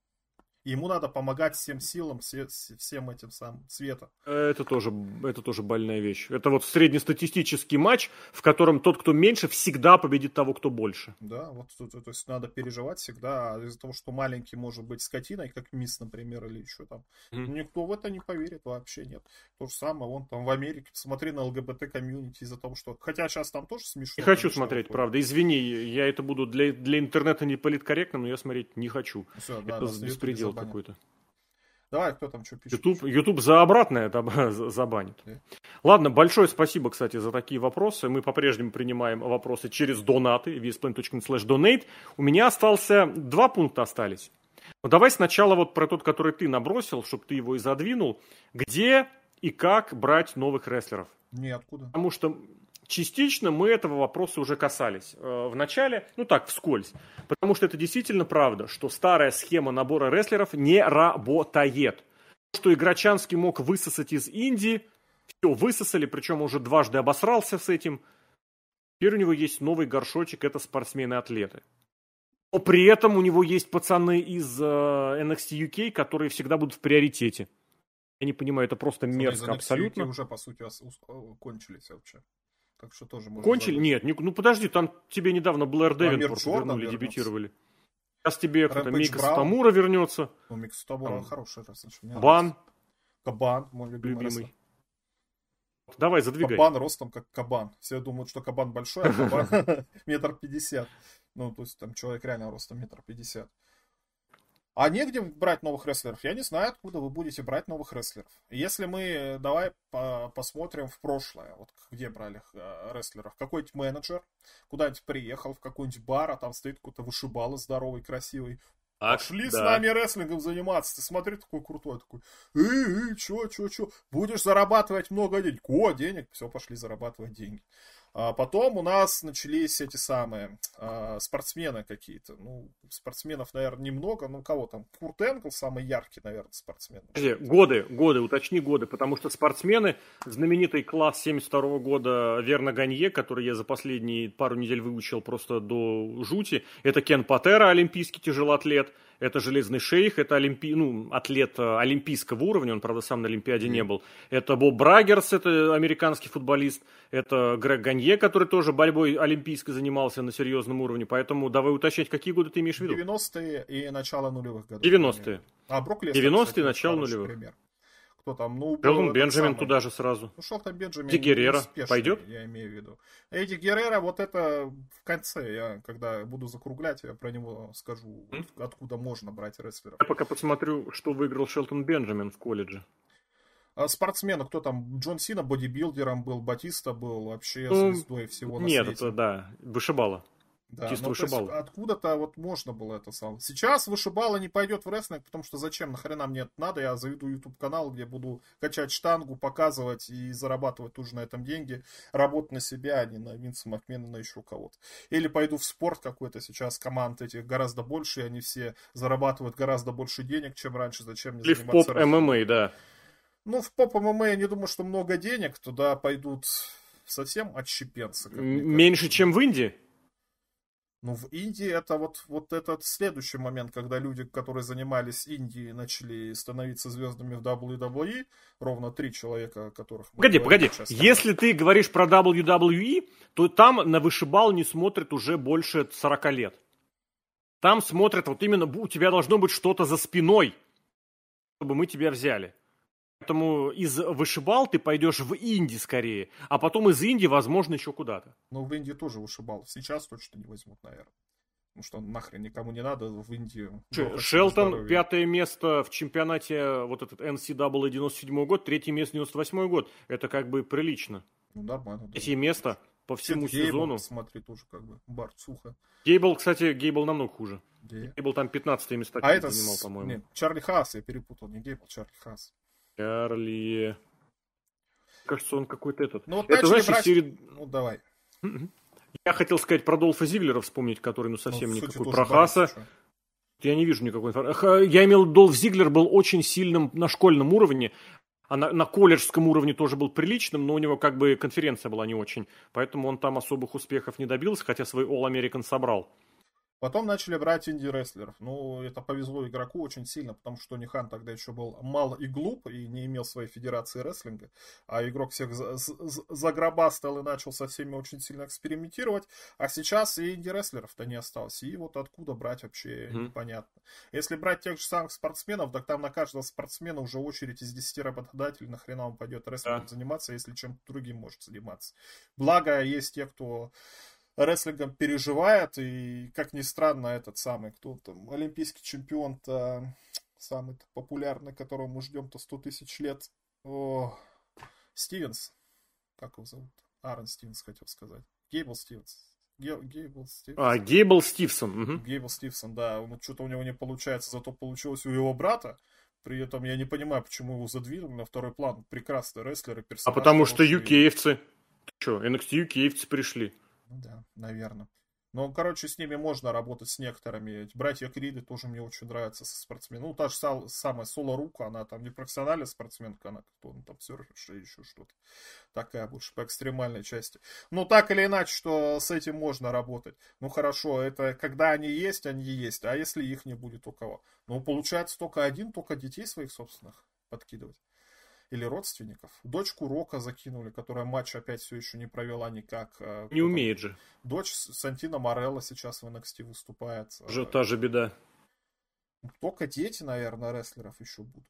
Ему надо помогать всем силам, всем этим самым цветом. Это тоже, это тоже больная вещь. Это вот среднестатистический матч, в котором тот, кто меньше, всегда победит того, кто больше. Да, вот то, то есть надо переживать всегда из-за того, что маленький может быть скотиной, как мисс, например, или еще там. Mm-hmm. Никто в это не поверит вообще, нет. То же самое, вон там в Америке, посмотри на ЛГБТ-комьюнити из-за того, что... Хотя сейчас там тоже смешно. Не хочу смотреть, выходит. правда. Извини, я это буду для, для интернета не политкорректно, но я смотреть не хочу. Все, да, это беспредел забанят. какой-то. Давай, кто там что пишет? YouTube, YouTube за обратное забанит. Ладно, большое спасибо, кстати, за такие вопросы. Мы по-прежнему принимаем вопросы через донаты, vsplanet.net slash donate. У меня остался, два пункта остались. Ну, давай сначала вот про тот, который ты набросил, чтобы ты его и задвинул. Где и как брать новых рестлеров? Ниоткуда. Потому что Частично мы этого вопроса уже касались э, в начале, ну так, вскользь. Потому что это действительно правда, что старая схема набора рестлеров не работает. Что Играчанский мог высосать из Индии, все высосали, причем уже дважды обосрался с этим. Теперь у него есть новый горшочек, это спортсмены-атлеты. Но при этом у него есть пацаны из э, NXT UK, которые всегда будут в приоритете. Я не понимаю, это просто мерзко абсолютно. уже, по сути, кончились вообще. Так что тоже можно Кончили? Забыть. Нет, не, ну подожди, там тебе недавно Блэр Дэвенпорт вернули, дебютировали. Сейчас тебе кто-то Мика Стамура вернется. Ну, Мика Стамура там... хороший раз. Бан. Кабан, мой любимый. любимый. Давай, задвигай. Кабан ростом как кабан. Все думают, что кабан большой, а кабан метр пятьдесят. Ну, то есть там человек реально ростом метр пятьдесят. А негде брать новых рестлеров. Я не знаю, откуда вы будете брать новых рестлеров. Если мы, давай по посмотрим в прошлое, вот где брали э, рестлеров. Какой-нибудь менеджер куда-нибудь приехал в какой-нибудь бар, а там стоит какой-то вышибало здоровый, красивый. Так, Пошли да. с нами рестлингом заниматься. Ты смотри, такой крутой, такой, эй, эй, чё, чё, чё, будешь зарабатывать много денег. О, денег, все, пошли зарабатывать деньги. А потом у нас начались эти самые а, спортсмены какие-то. Ну, спортсменов, наверное, немного. Ну, кого там? Курт Энкл самый яркий, наверное, спортсмен. Годы, годы, уточни годы. Потому что спортсмены, знаменитый класс 72 года Верна Ганье, который я за последние пару недель выучил просто до жути, это Кен Патера, олимпийский тяжелоатлет, это Железный Шейх, это олимпи... ну, атлет э, олимпийского уровня, он, правда, сам на Олимпиаде не был. Это Боб Брагерс, это американский футболист. Это Грег Ганье, который тоже борьбой олимпийской занимался на серьезном уровне. Поэтому давай уточнять, какие годы ты имеешь в виду? 90-е и начало нулевых годов. 90-е. А Брок 90-е, начало нулевых. Пример кто там, ну... Шелтон Бенджамин самый... туда же сразу. Ну, Шелтон Бенджамин... Эдди Геррера пойдет? Я имею в виду. Эдди Геррера, вот это в конце, я когда буду закруглять, я про него скажу, mm? откуда можно брать рестлеров. Я пока посмотрю, что выиграл Шелтон Бенджамин в колледже. А спортсмены, кто там? Джон Сина бодибилдером был, Батиста был вообще ну, звездой всего на нет, свете. Нет, это да, вышибала. Да, Чисто ну. Откуда-то вот можно было это сам. Сейчас вышибала не пойдет в рестлинг, потому что зачем, нахрена мне это надо, я заведу YouTube канал, где буду качать штангу, показывать и зарабатывать тоже на этом деньги, работать на себя, а не на Винса Макмена, на еще кого-то. Или пойду в спорт какой-то, сейчас команд этих гораздо больше, и они все зарабатывают гораздо больше денег, чем раньше, зачем мне Или заниматься в поп ММА, да. Ну, в поп ММА я не думаю, что много денег, туда пойдут совсем отщепенцы. Меньше, чем в Индии? Ну, в Индии это вот, вот этот следующий момент, когда люди, которые занимались Индией, начали становиться звездами в WWE, ровно три человека, которых... Погоди, погоди, если ты говоришь про WWE, то там на вышибал не смотрят уже больше 40 лет. Там смотрят, вот именно у тебя должно быть что-то за спиной, чтобы мы тебя взяли. Поэтому из вышибал ты пойдешь в Инди скорее, а потом из Инди, возможно, еще куда-то. Ну, в Индии тоже вышибал. Сейчас точно не возьмут, наверное. Потому что нахрен никому не надо в Индию. Шелтон пятое место в чемпионате, вот этот NCAA 97 год, третье место 98 год. Это как бы прилично. Ну, нормально. Да. Эти места по всему Гейбл, сезону. смотри, тоже как бы барцуха. Гейбл, кстати, Гейбл намного хуже. Где? Гейбл там 15 место а это занимал, по-моему. Нет, Чарли Хас, я перепутал, не Гейбл, Чарли Хас. Чарли... Кажется, он какой-то этот. Ну, вот это, знаешь, брать... серии... Ну, давай. Я хотел сказать про Долфа Зиглера вспомнить, который, ну, совсем ну, никакой. Про Хаса. Я не вижу никакой информации. Я имел Долф Зиглер был очень сильным на школьном уровне, а на, на колледжском уровне тоже был приличным, но у него как бы конференция была не очень. Поэтому он там особых успехов не добился, хотя свой All American собрал. Потом начали брать инди-рестлеров. Ну, это повезло игроку очень сильно, потому что Нихан тогда еще был мал и глуп, и не имел своей федерации рестлинга. А игрок всех загробастал и начал со всеми очень сильно экспериментировать. А сейчас и инди-рестлеров-то не осталось. И вот откуда брать вообще mm-hmm. непонятно. Если брать тех же самых спортсменов, так там на каждого спортсмена уже очередь из 10 работодателей, нахрена он пойдет рестлингом yeah. заниматься, если чем-то другим может заниматься. Благо, есть те, кто рестлингом переживает, и, как ни странно, этот самый, кто там, олимпийский чемпион-то, самый -то популярный, которого мы ждем-то 100 тысяч лет, о, Стивенс, как его зовут? Аарон Стивенс, хотел сказать. Гейбл Стивенс. Гейбл Стивенс. А, Гейбл Стивсон. Угу. Гейбл Стивсон, да. Ну, что-то у него не получается, зато получилось у его брата. При этом я не понимаю, почему его задвинули на второй план. Прекрасный рестлер и персонаж. А потому что юкеевцы. Что, NXT юкеевцы пришли. Да, наверное. Но, короче, с ними можно работать с некоторыми. Братья Криды тоже мне очень нравятся со спортсменами. Ну, та же самая Соло Рука, она там не профессиональная спортсменка, она кто ну, там серферша еще что-то. Такая больше по экстремальной части. Ну, так или иначе, что с этим можно работать. Ну, хорошо, это когда они есть, они есть. А если их не будет у кого? Ну, получается, только один, только детей своих собственных подкидывать или родственников. Дочку Рока закинули, которая матч опять все еще не провела никак. А, не умеет же. Дочь Сантина Морелла сейчас в NXT выступает. Же та же беда. Только дети, наверное, рестлеров еще будут.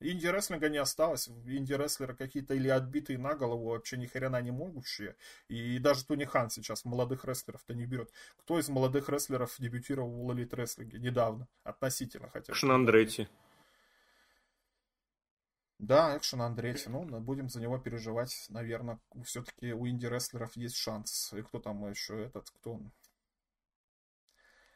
Инди-рестлинга не осталось. Инди-рестлеры какие-то или отбитые на голову, вообще ни хрена не могущие. И даже Тони Хан сейчас молодых рестлеров-то не берет. Кто из молодых рестлеров дебютировал в Elite рестлинге недавно? Относительно хотя бы. Шин Андретти. Да, экшен Андретти. Ну, будем за него переживать. Наверное, все-таки у инди-рестлеров есть шанс. И кто там еще этот, кто он?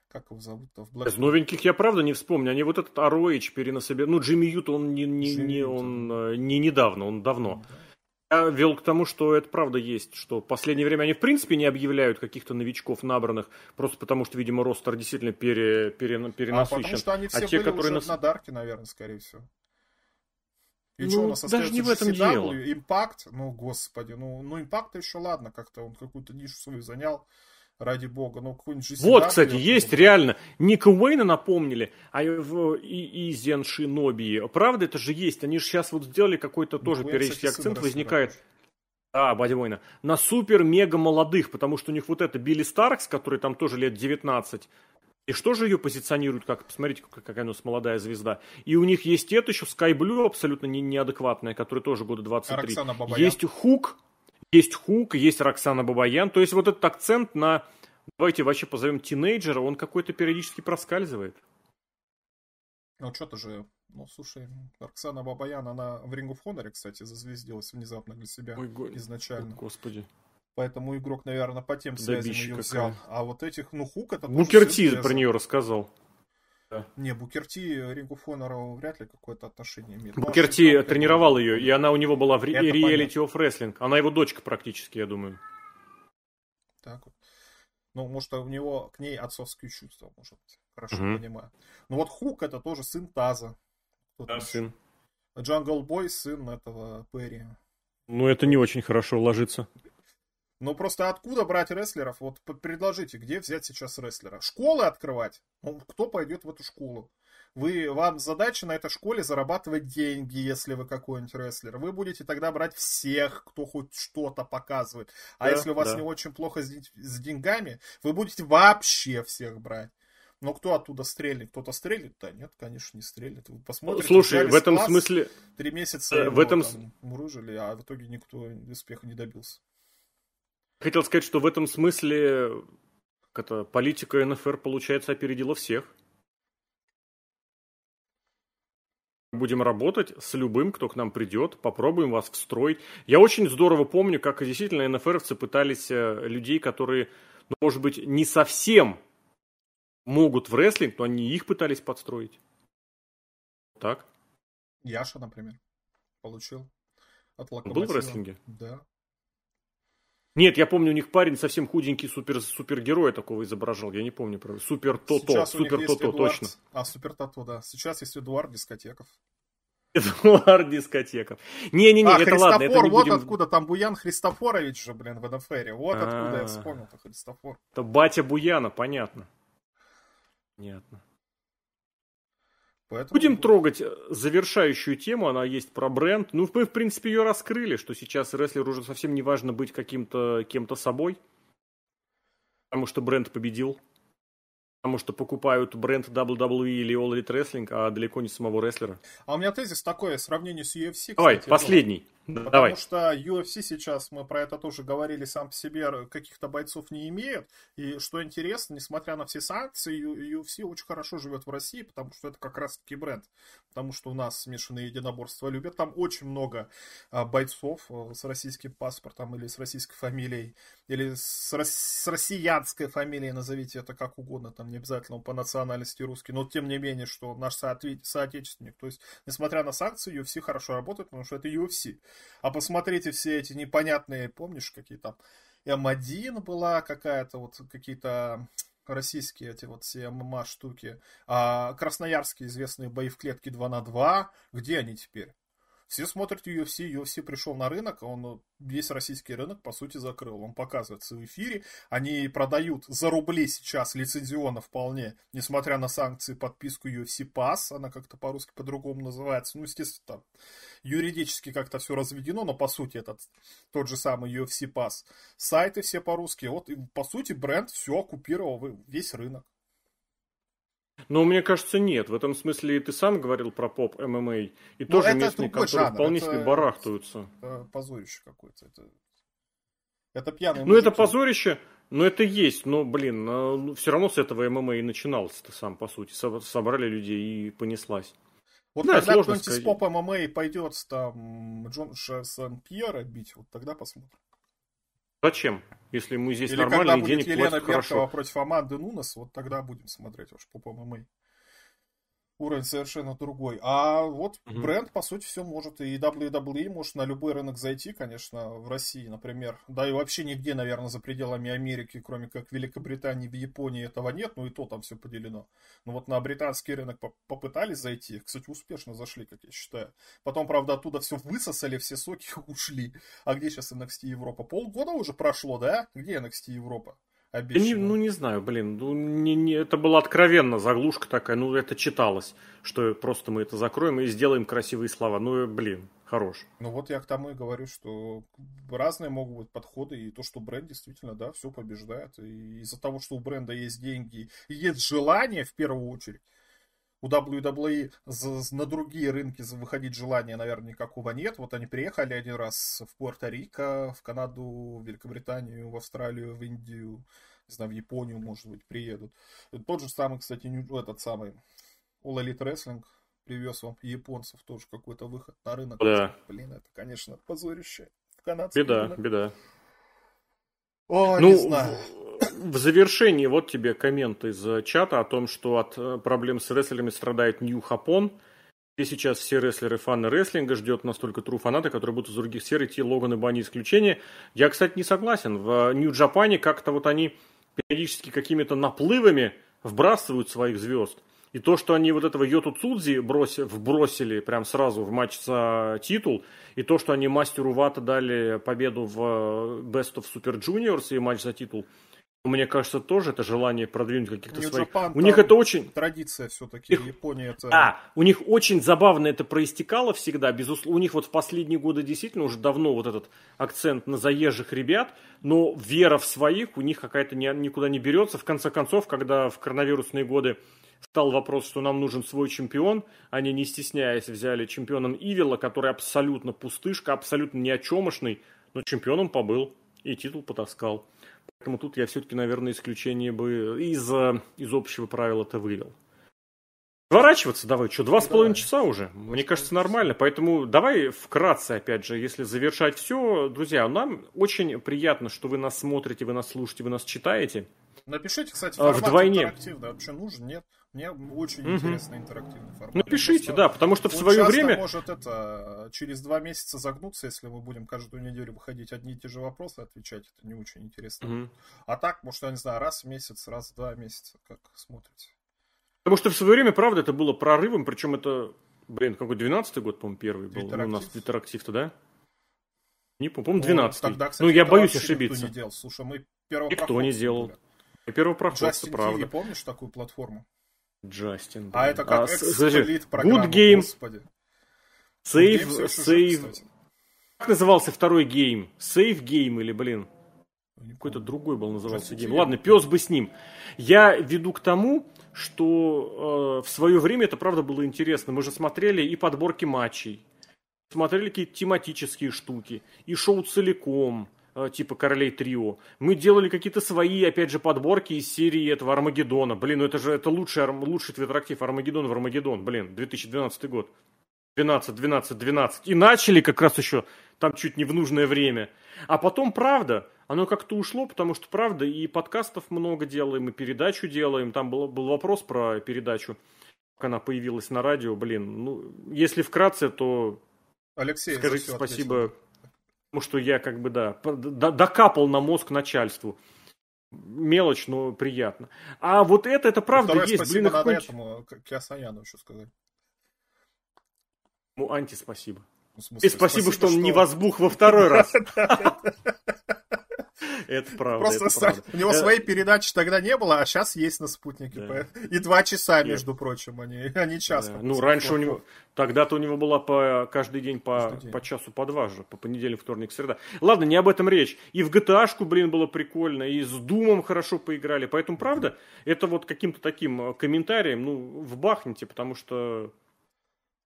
Как его зовут-то? В Black... Из новеньких я правда не вспомню. Они вот этот ROH переносили. Ну, Джимми Ют, он не, не, не, он, э, не недавно, он давно. Да. Я вел к тому, что это правда есть, что в последнее время они в принципе не объявляют каких-то новичков набранных, просто потому что, видимо, ростер действительно пере, пере, перенасыщен. А потому что они все а те, были которые уже нас... на Дарке, наверное, скорее всего. И ну, что у нас даже не в этом GCW, дело. Импакт, ну, господи, ну, ну, импакт еще ладно, как-то он какую-то нишу свою занял, ради бога, ну, какой-нибудь GCW. Вот, кстати, есть он... реально, Ника Уэйна напомнили, а в, и, и Зен Шиноби, правда, это же есть, они же сейчас вот сделали какой-то тоже Уэйн, периодический кстати, акцент возникает. А, Бади Война. На супер-мега молодых, потому что у них вот это Билли Старкс, который там тоже лет 19, и что же ее позиционируют, как, посмотрите, какая у нас молодая звезда. И у них есть это еще Sky Blue, абсолютно не, неадекватная, которая тоже года 23. Есть Хук, есть Хук, есть Роксана Бабаян. То есть вот этот акцент на, давайте вообще позовем тинейджера, он какой-то периодически проскальзывает. Ну, что-то же, ну, слушай, Роксана Бабаян, она в Ring of Honor, кстати, зазвездилась внезапно для себя Ой, изначально. О, господи. Поэтому игрок, наверное, по тем связям ее взял. А вот этих, ну, Хук это... Букер Ти про нее рассказал. Да. Не, Букер Ти Ring of Honor у вряд ли какое-то отношение имеет. Букер Ти тренировал ее, и она у него была в Reality of wrestling. Она его дочка практически, я думаю. Так вот. Ну, может, у него к ней отцовские чувства, может быть. Хорошо угу. понимаю. Ну вот Хук это тоже сын Таза. Да, сын. Джангл Бой сын этого Перри. Ну, это не очень хорошо ложится. Но просто откуда брать рестлеров? Вот предложите, где взять сейчас рестлера? Школы открывать? Ну, кто пойдет в эту школу? Вы, вам задача на этой школе зарабатывать деньги, если вы какой-нибудь рестлер. Вы будете тогда брать всех, кто хоть что-то показывает. А да, если у вас да. не очень плохо с, с деньгами, вы будете вообще всех брать. Но кто оттуда стрельнет? Кто-то стрелит? Да нет, конечно, не стрелит. Вы посмотрите. Слушай, в этом класс, смысле... Три месяца э, в этом... там, мурыжили, а в итоге никто успеха не добился. Хотел сказать, что в этом смысле это, политика НФР, получается, опередила всех. Будем работать с любым, кто к нам придет, попробуем вас встроить. Я очень здорово помню, как действительно НФРовцы пытались э, людей, которые, ну, может быть, не совсем могут в рестлинг, но они их пытались подстроить. Так? Яша, например, получил от Локомотива. Был в рестлинге? Да. Нет, я помню, у них парень совсем худенький супер, супергероя такого изображал. Я не помню, про Супер Тото. Супер Тото, точно. А, Супер Тото, да. Сейчас есть Эдуард Дискотеков. Эдуард Дискотеков. Не-не-не, а, это Христофор, ладно. Это не вот будем... откуда, там Буян Христофорович же, блин, в НФРе. Вот откуда я а. вспомнил-то Христофор. Это батя Буяна, понятно. Понятно. Поэтому... Будем трогать э, завершающую тему, она есть про бренд. Ну, мы, в принципе, ее раскрыли, что сейчас рестлеру уже совсем не важно быть каким-то кем-то собой, потому что бренд победил. Потому что покупают бренд WWE или All Elite Wrestling, а далеко не самого рестлера. А у меня тезис такое, сравнение с UFC, кстати. Давай, последний. Потому Давай. что UFC сейчас, мы про это тоже говорили, сам по себе каких-то бойцов не имеет. И что интересно, несмотря на все санкции, UFC очень хорошо живет в России, потому что это как раз-таки бренд. Потому что у нас смешанные единоборства любят. Там очень много а, бойцов а, с российским паспортом или с российской фамилией, или с, с россиянской фамилией, назовите это как угодно, там не обязательно по национальности русский, но тем не менее, что наш соотечественник. То есть, несмотря на санкции, UFC хорошо работает, потому что это UFC. А посмотрите все эти непонятные, помнишь, какие там М1 была какая-то, вот какие-то российские эти вот все ММА штуки, а красноярские известные бои в клетке 2 на 2, где они теперь? Все смотрят UFC, UFC пришел на рынок, он весь российский рынок, по сути, закрыл. Он показывается в эфире, они продают за рубли сейчас лицензионно вполне, несмотря на санкции, подписку UFC Pass, она как-то по-русски по-другому называется. Ну, естественно, там юридически как-то все разведено, но по сути это тот же самый UFC Pass. Сайты все по-русски. Вот, и, по сути, бренд все оккупировал весь рынок. Но мне кажется, нет. В этом смысле ты сам говорил про поп ММА. И ну, тоже местные, которые жанр. вполне себе барахтаются. Это позорище какое-то. Это, это пьяные Ну, это позорище, но это есть. Но, блин, а, ну, все равно с этого ММА и начиналось ты сам, по сути. Собрали людей и понеслась. Вот да, когда кто-нибудь из поп ММА пойдет там Джон Сан Пьера бить, вот тогда посмотрим. Зачем? Если мы здесь Или нормальные когда будет Елена Беркова против Аманды Нунес, вот тогда будем смотреть ваш поп ММА уровень совершенно другой. А вот mm-hmm. бренд, по сути, все может. И WWE может на любой рынок зайти, конечно, в России, например. Да и вообще нигде, наверное, за пределами Америки, кроме как Великобритании, в Японии этого нет, ну и то там все поделено. Но вот на британский рынок попытались зайти, кстати, успешно зашли, как я считаю. Потом, правда, оттуда все высосали, все соки ушли. А где сейчас NXT Европа? Полгода уже прошло, да? Где NXT Европа? Не, ну, не знаю, блин. Ну, не, не, это была откровенно заглушка такая. Ну, это читалось, что просто мы это закроем и сделаем красивые слова. Ну, блин, хорош. Ну, вот я к тому и говорю, что разные могут быть подходы. И то, что бренд действительно, да, все побеждает. И из-за того, что у бренда есть деньги и есть желание, в первую очередь, у WWE на другие рынки выходить желания, наверное, никакого нет. Вот они приехали один раз в Пуэрто-Рико, в Канаду, в Великобританию, в Австралию, в Индию, не знаю, в Японию, может быть, приедут. Тот же самый, кстати, этот самый All Elite Wrestling привез вам японцев тоже какой-то выход на рынок. Да. Блин, это, конечно, позорище. В беда, рынок. беда. О, ну, не знаю в завершении вот тебе коммент из чата о том, что от э, проблем с рестлерами страдает Нью Хапон. И сейчас все рестлеры фаны рестлинга ждет настолько тру фанаты, которые будут из других сфер идти, Логан и Бани исключение. Я, кстати, не согласен. В Нью-Джапане как-то вот они периодически какими-то наплывами вбрасывают своих звезд. И то, что они вот этого Йоту Цудзи бросили, вбросили прям сразу в матч за титул, и то, что они мастеру Вата дали победу в э, Best of Super Juniors и матч за титул – мне кажется, тоже это желание продвинуть каких-то своих. Japan, у них это очень традиция все-таки. Их... Япония это. А, у них очень забавно это проистекало всегда. Безусловно, у них вот в последние годы действительно уже давно вот этот акцент на заезжих ребят, но вера в своих у них какая-то ни, никуда не берется. В конце концов, когда в коронавирусные годы стал вопрос, что нам нужен свой чемпион, они не стесняясь взяли чемпионом Ивила, который абсолютно пустышка, абсолютно ни о чемошный, но чемпионом побыл и титул потаскал. Поэтому тут я все-таки, наверное, исключение бы из, э, из общего правила-то вывел. Сворачиваться давай, что, два с половиной часа уже? Мне кажется, нормально. Поэтому давай вкратце, опять же, если завершать все. Друзья, нам очень приятно, что вы нас смотрите, вы нас слушаете, вы нас читаете. Напишите, кстати, а, формат Вдвойне. интерактивный. Вообще нужен, нет? Мне очень угу. интересный интерактивный формат. Напишите, да, потому что в свое время... может это через два месяца загнуться, если мы будем каждую неделю выходить одни и те же вопросы отвечать. Это не очень интересно. Угу. А так, может, я не знаю, раз в месяц, раз в два месяца, как смотрите. Потому что в свое время, правда, это было прорывом, причем это, блин, какой 12-й год, по-моему, первый был. Ну, у нас интерактив-то, да? Не помню, по-моему, 12 ну, тогда, кстати, Ну, я боюсь ошибиться. Никто не делал. Слушай, мы Никто не делал. И первопроходцы, правда. TV, помнишь такую платформу? Джастин. А это как а, эксплит программа, Good Game. Господи. Save, Save. Как назывался второй гейм? Save Game или, блин? Какой-то другой был назывался гейм. Ладно, пес бы с ним. Я веду к тому, что э, в свое время это правда было интересно. Мы же смотрели и подборки матчей, смотрели какие-то тематические штуки, и шоу целиком, типа Королей Трио. Мы делали какие-то свои, опять же, подборки из серии этого Армагеддона. Блин, ну это же это лучший, лучший твиттерактив Армагеддон в Армагеддон. Блин, 2012 год. 12, 12, 12. И начали как раз еще там чуть не в нужное время. А потом, правда, оно как-то ушло, потому что, правда, и подкастов много делаем, и передачу делаем. Там был, был вопрос про передачу, как она появилась на радио. Блин, ну, если вкратце, то Алексей, скажите спасибо. Ответил потому что я как бы, да, докапал на мозг начальству. Мелочь, но приятно. А вот это, это правда Второе есть. Спасибо блин, надо этому Киасаяну еще сказать. Ну, анти спасибо. Ну, смысле, И спасибо, спасибо, что он что... не возбух во второй раз. Это правда. Просто это правда. у него э, своей передачи тогда не было, а сейчас есть на спутнике. Да. И два часа, между прочим, они, они час. Да. Ну, раньше у него, тогда-то у него была по каждый день по, каждый день. по часу, по два же, по понедельник, вторник, среда. Ладно, не об этом речь. И в GTA-шку, блин, было прикольно, и с Думом хорошо поиграли. Поэтому, правда, это вот каким-то таким э, комментарием, ну, вбахните, потому что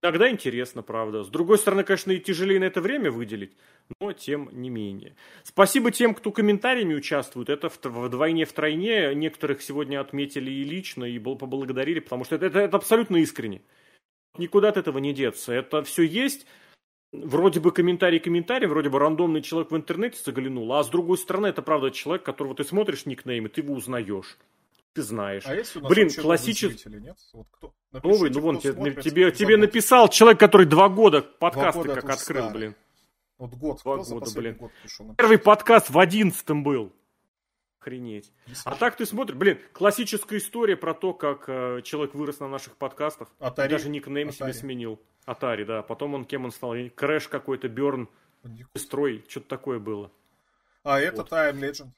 Иногда интересно, правда. С другой стороны, конечно, и тяжелее на это время выделить, но тем не менее. Спасибо тем, кто комментариями участвует. Это вдвойне, втройне. Некоторых сегодня отметили и лично, и поблагодарили, потому что это, это, это абсолютно искренне. Никуда от этого не деться. Это все есть. Вроде бы комментарий комментарий, вроде бы рандомный человек в интернете заглянул, а с другой стороны, это правда человек, которого ты смотришь никнейм, и ты его узнаешь ты знаешь. А есть у нас Блин, классический... нет? Вот кто? Напишите, Новый, ну вон, тебе, тебе, тебе написал человек, который два года подкасты два года как открыл, старый. блин. Вот год, два кто года, блин. Год пришел, Первый подкаст в одиннадцатом был. Охренеть. А так ты смотришь, блин, классическая история про то, как э, человек вырос на наших подкастах. Атари. Даже никнейм Атари. себе сменил. Атари, да. Потом он кем он стал? Крэш какой-то, Берн, Строй, что-то такое было. А это вот. I'm Legend.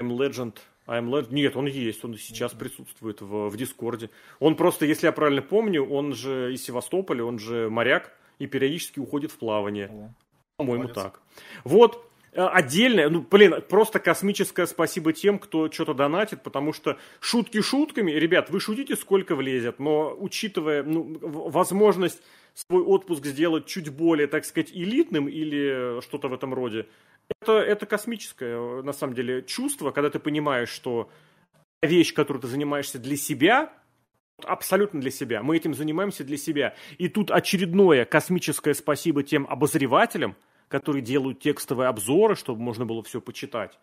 I'm Legend. I'm. Нет, он есть, он сейчас присутствует в, в Дискорде. Он просто, если я правильно помню, он же из Севастополя, он же моряк и периодически уходит в плавание. Mm-hmm. По-моему, Молодец. так. Вот, э, отдельное, ну, блин, просто космическое спасибо тем, кто что-то донатит, потому что шутки шутками, ребят, вы шутите, сколько влезет, но учитывая ну, возможность свой отпуск сделать чуть более, так сказать, элитным или что-то в этом роде, это, это космическое, на самом деле, чувство, когда ты понимаешь, что вещь, которой ты занимаешься для себя, абсолютно для себя. Мы этим занимаемся для себя. И тут очередное космическое спасибо тем обозревателям, которые делают текстовые обзоры, чтобы можно было все почитать.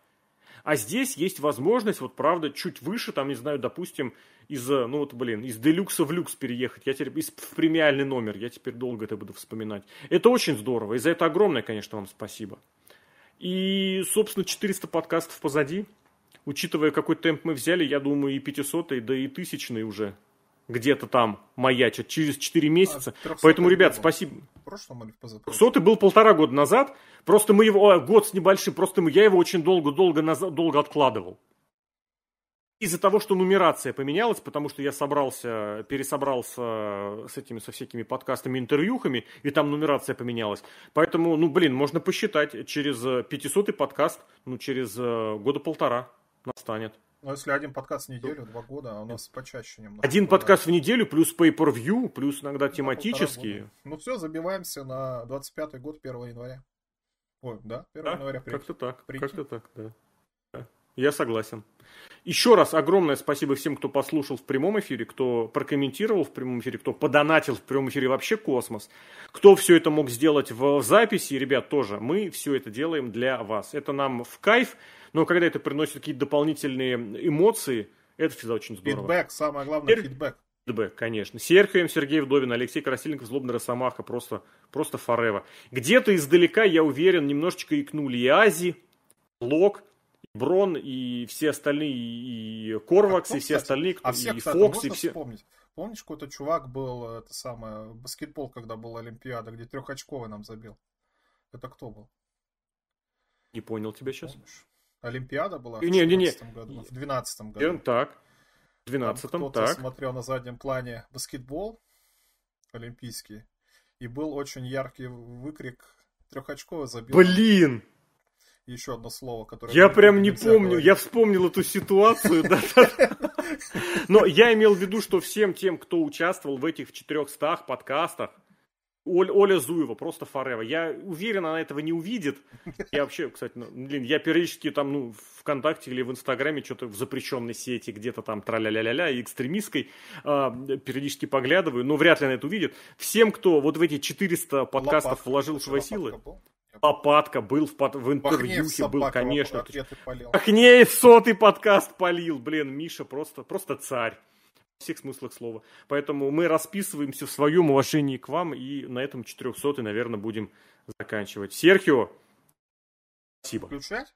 А здесь есть возможность, вот правда, чуть выше, там, не знаю, допустим, из, ну вот, блин, из делюкса в люкс переехать, я теперь, из, в премиальный номер, я теперь долго это буду вспоминать. Это очень здорово, и за это огромное, конечно, вам спасибо. И, собственно, 400 подкастов позади. Учитывая, какой темп мы взяли, я думаю, и 500, да и 1000 уже где-то там маячат через 4 месяца. А, Поэтому, ребят, спасибо. В прошлом или в? Сотый был полтора года назад. Просто мы его, год с небольшим, просто мы, я его очень долго-долго долго откладывал из-за того, что нумерация поменялась, потому что я собрался, пересобрался с этими, со всякими подкастами, интервьюхами, и там нумерация поменялась. Поэтому, ну, блин, можно посчитать, через 500 подкаст, ну, через э, года полтора настанет. Ну, если один подкаст в неделю, два года, а у нас почаще немного. Один подкаст в неделю, плюс pay-per-view, плюс иногда тематические. Ну все, забиваемся на 25 год, 1 января. Ой, да, 1 да, января. Как-то так, как-то так, да. Я согласен. Еще раз огромное спасибо всем, кто послушал в прямом эфире, кто прокомментировал в прямом эфире, кто подонатил в прямом эфире вообще космос, кто все это мог сделать в записи, ребят, тоже. Мы все это делаем для вас. Это нам в кайф, но когда это приносит какие-то дополнительные эмоции, это всегда очень здорово. Фидбэк, самое главное, Фер... фидбэк. Фидбэк, конечно. Серхием, Сергей Вдовин, Алексей Красильников, Злобный Росомаха, просто, просто форева. Где-то издалека, я уверен, немножечко икнули и Ази, Лок, Брон и все остальные, и Корвакс, а и все кстати, остальные, кто, а всех, и кстати, Фокс, и все. Вспомнить? Помнишь, какой-то чувак был, это самое, баскетбол, когда была Олимпиада, где трехочковый нам забил? Это кто был? Не понял тебя сейчас. Помнишь? Олимпиада была в не, не, не. году, в 12 году. Так, в 12 Там кто-то так. смотрел на заднем плане баскетбол олимпийский, и был очень яркий выкрик трехочковый забил. Блин! Еще одно слово, которое... Я прям не помню, говорить. я вспомнил эту ситуацию. Но я имел в виду, что всем тем, кто участвовал в этих 400 подкастах, Оля Зуева, просто форева. Я уверен, она этого не увидит. Я вообще, кстати, ну, блин, я периодически там, ну, ВКонтакте или в Инстаграме что-то в запрещенной сети, где-то там траля-ля-ля-ля и экстремистской э, периодически поглядываю, но вряд ли она это увидит. Всем, кто вот в эти 400 подкастов Лопатка, вложил свои силы... Был? Лопатка был в, под, в интервьюхе, был, конечно. Ахнеев сотый подкаст полил, блин, Миша просто, просто царь. всех смыслах слова. Поэтому мы расписываемся в своем уважении к вам, и на этом 400 наверное, будем заканчивать. Серхио, спасибо. Включать?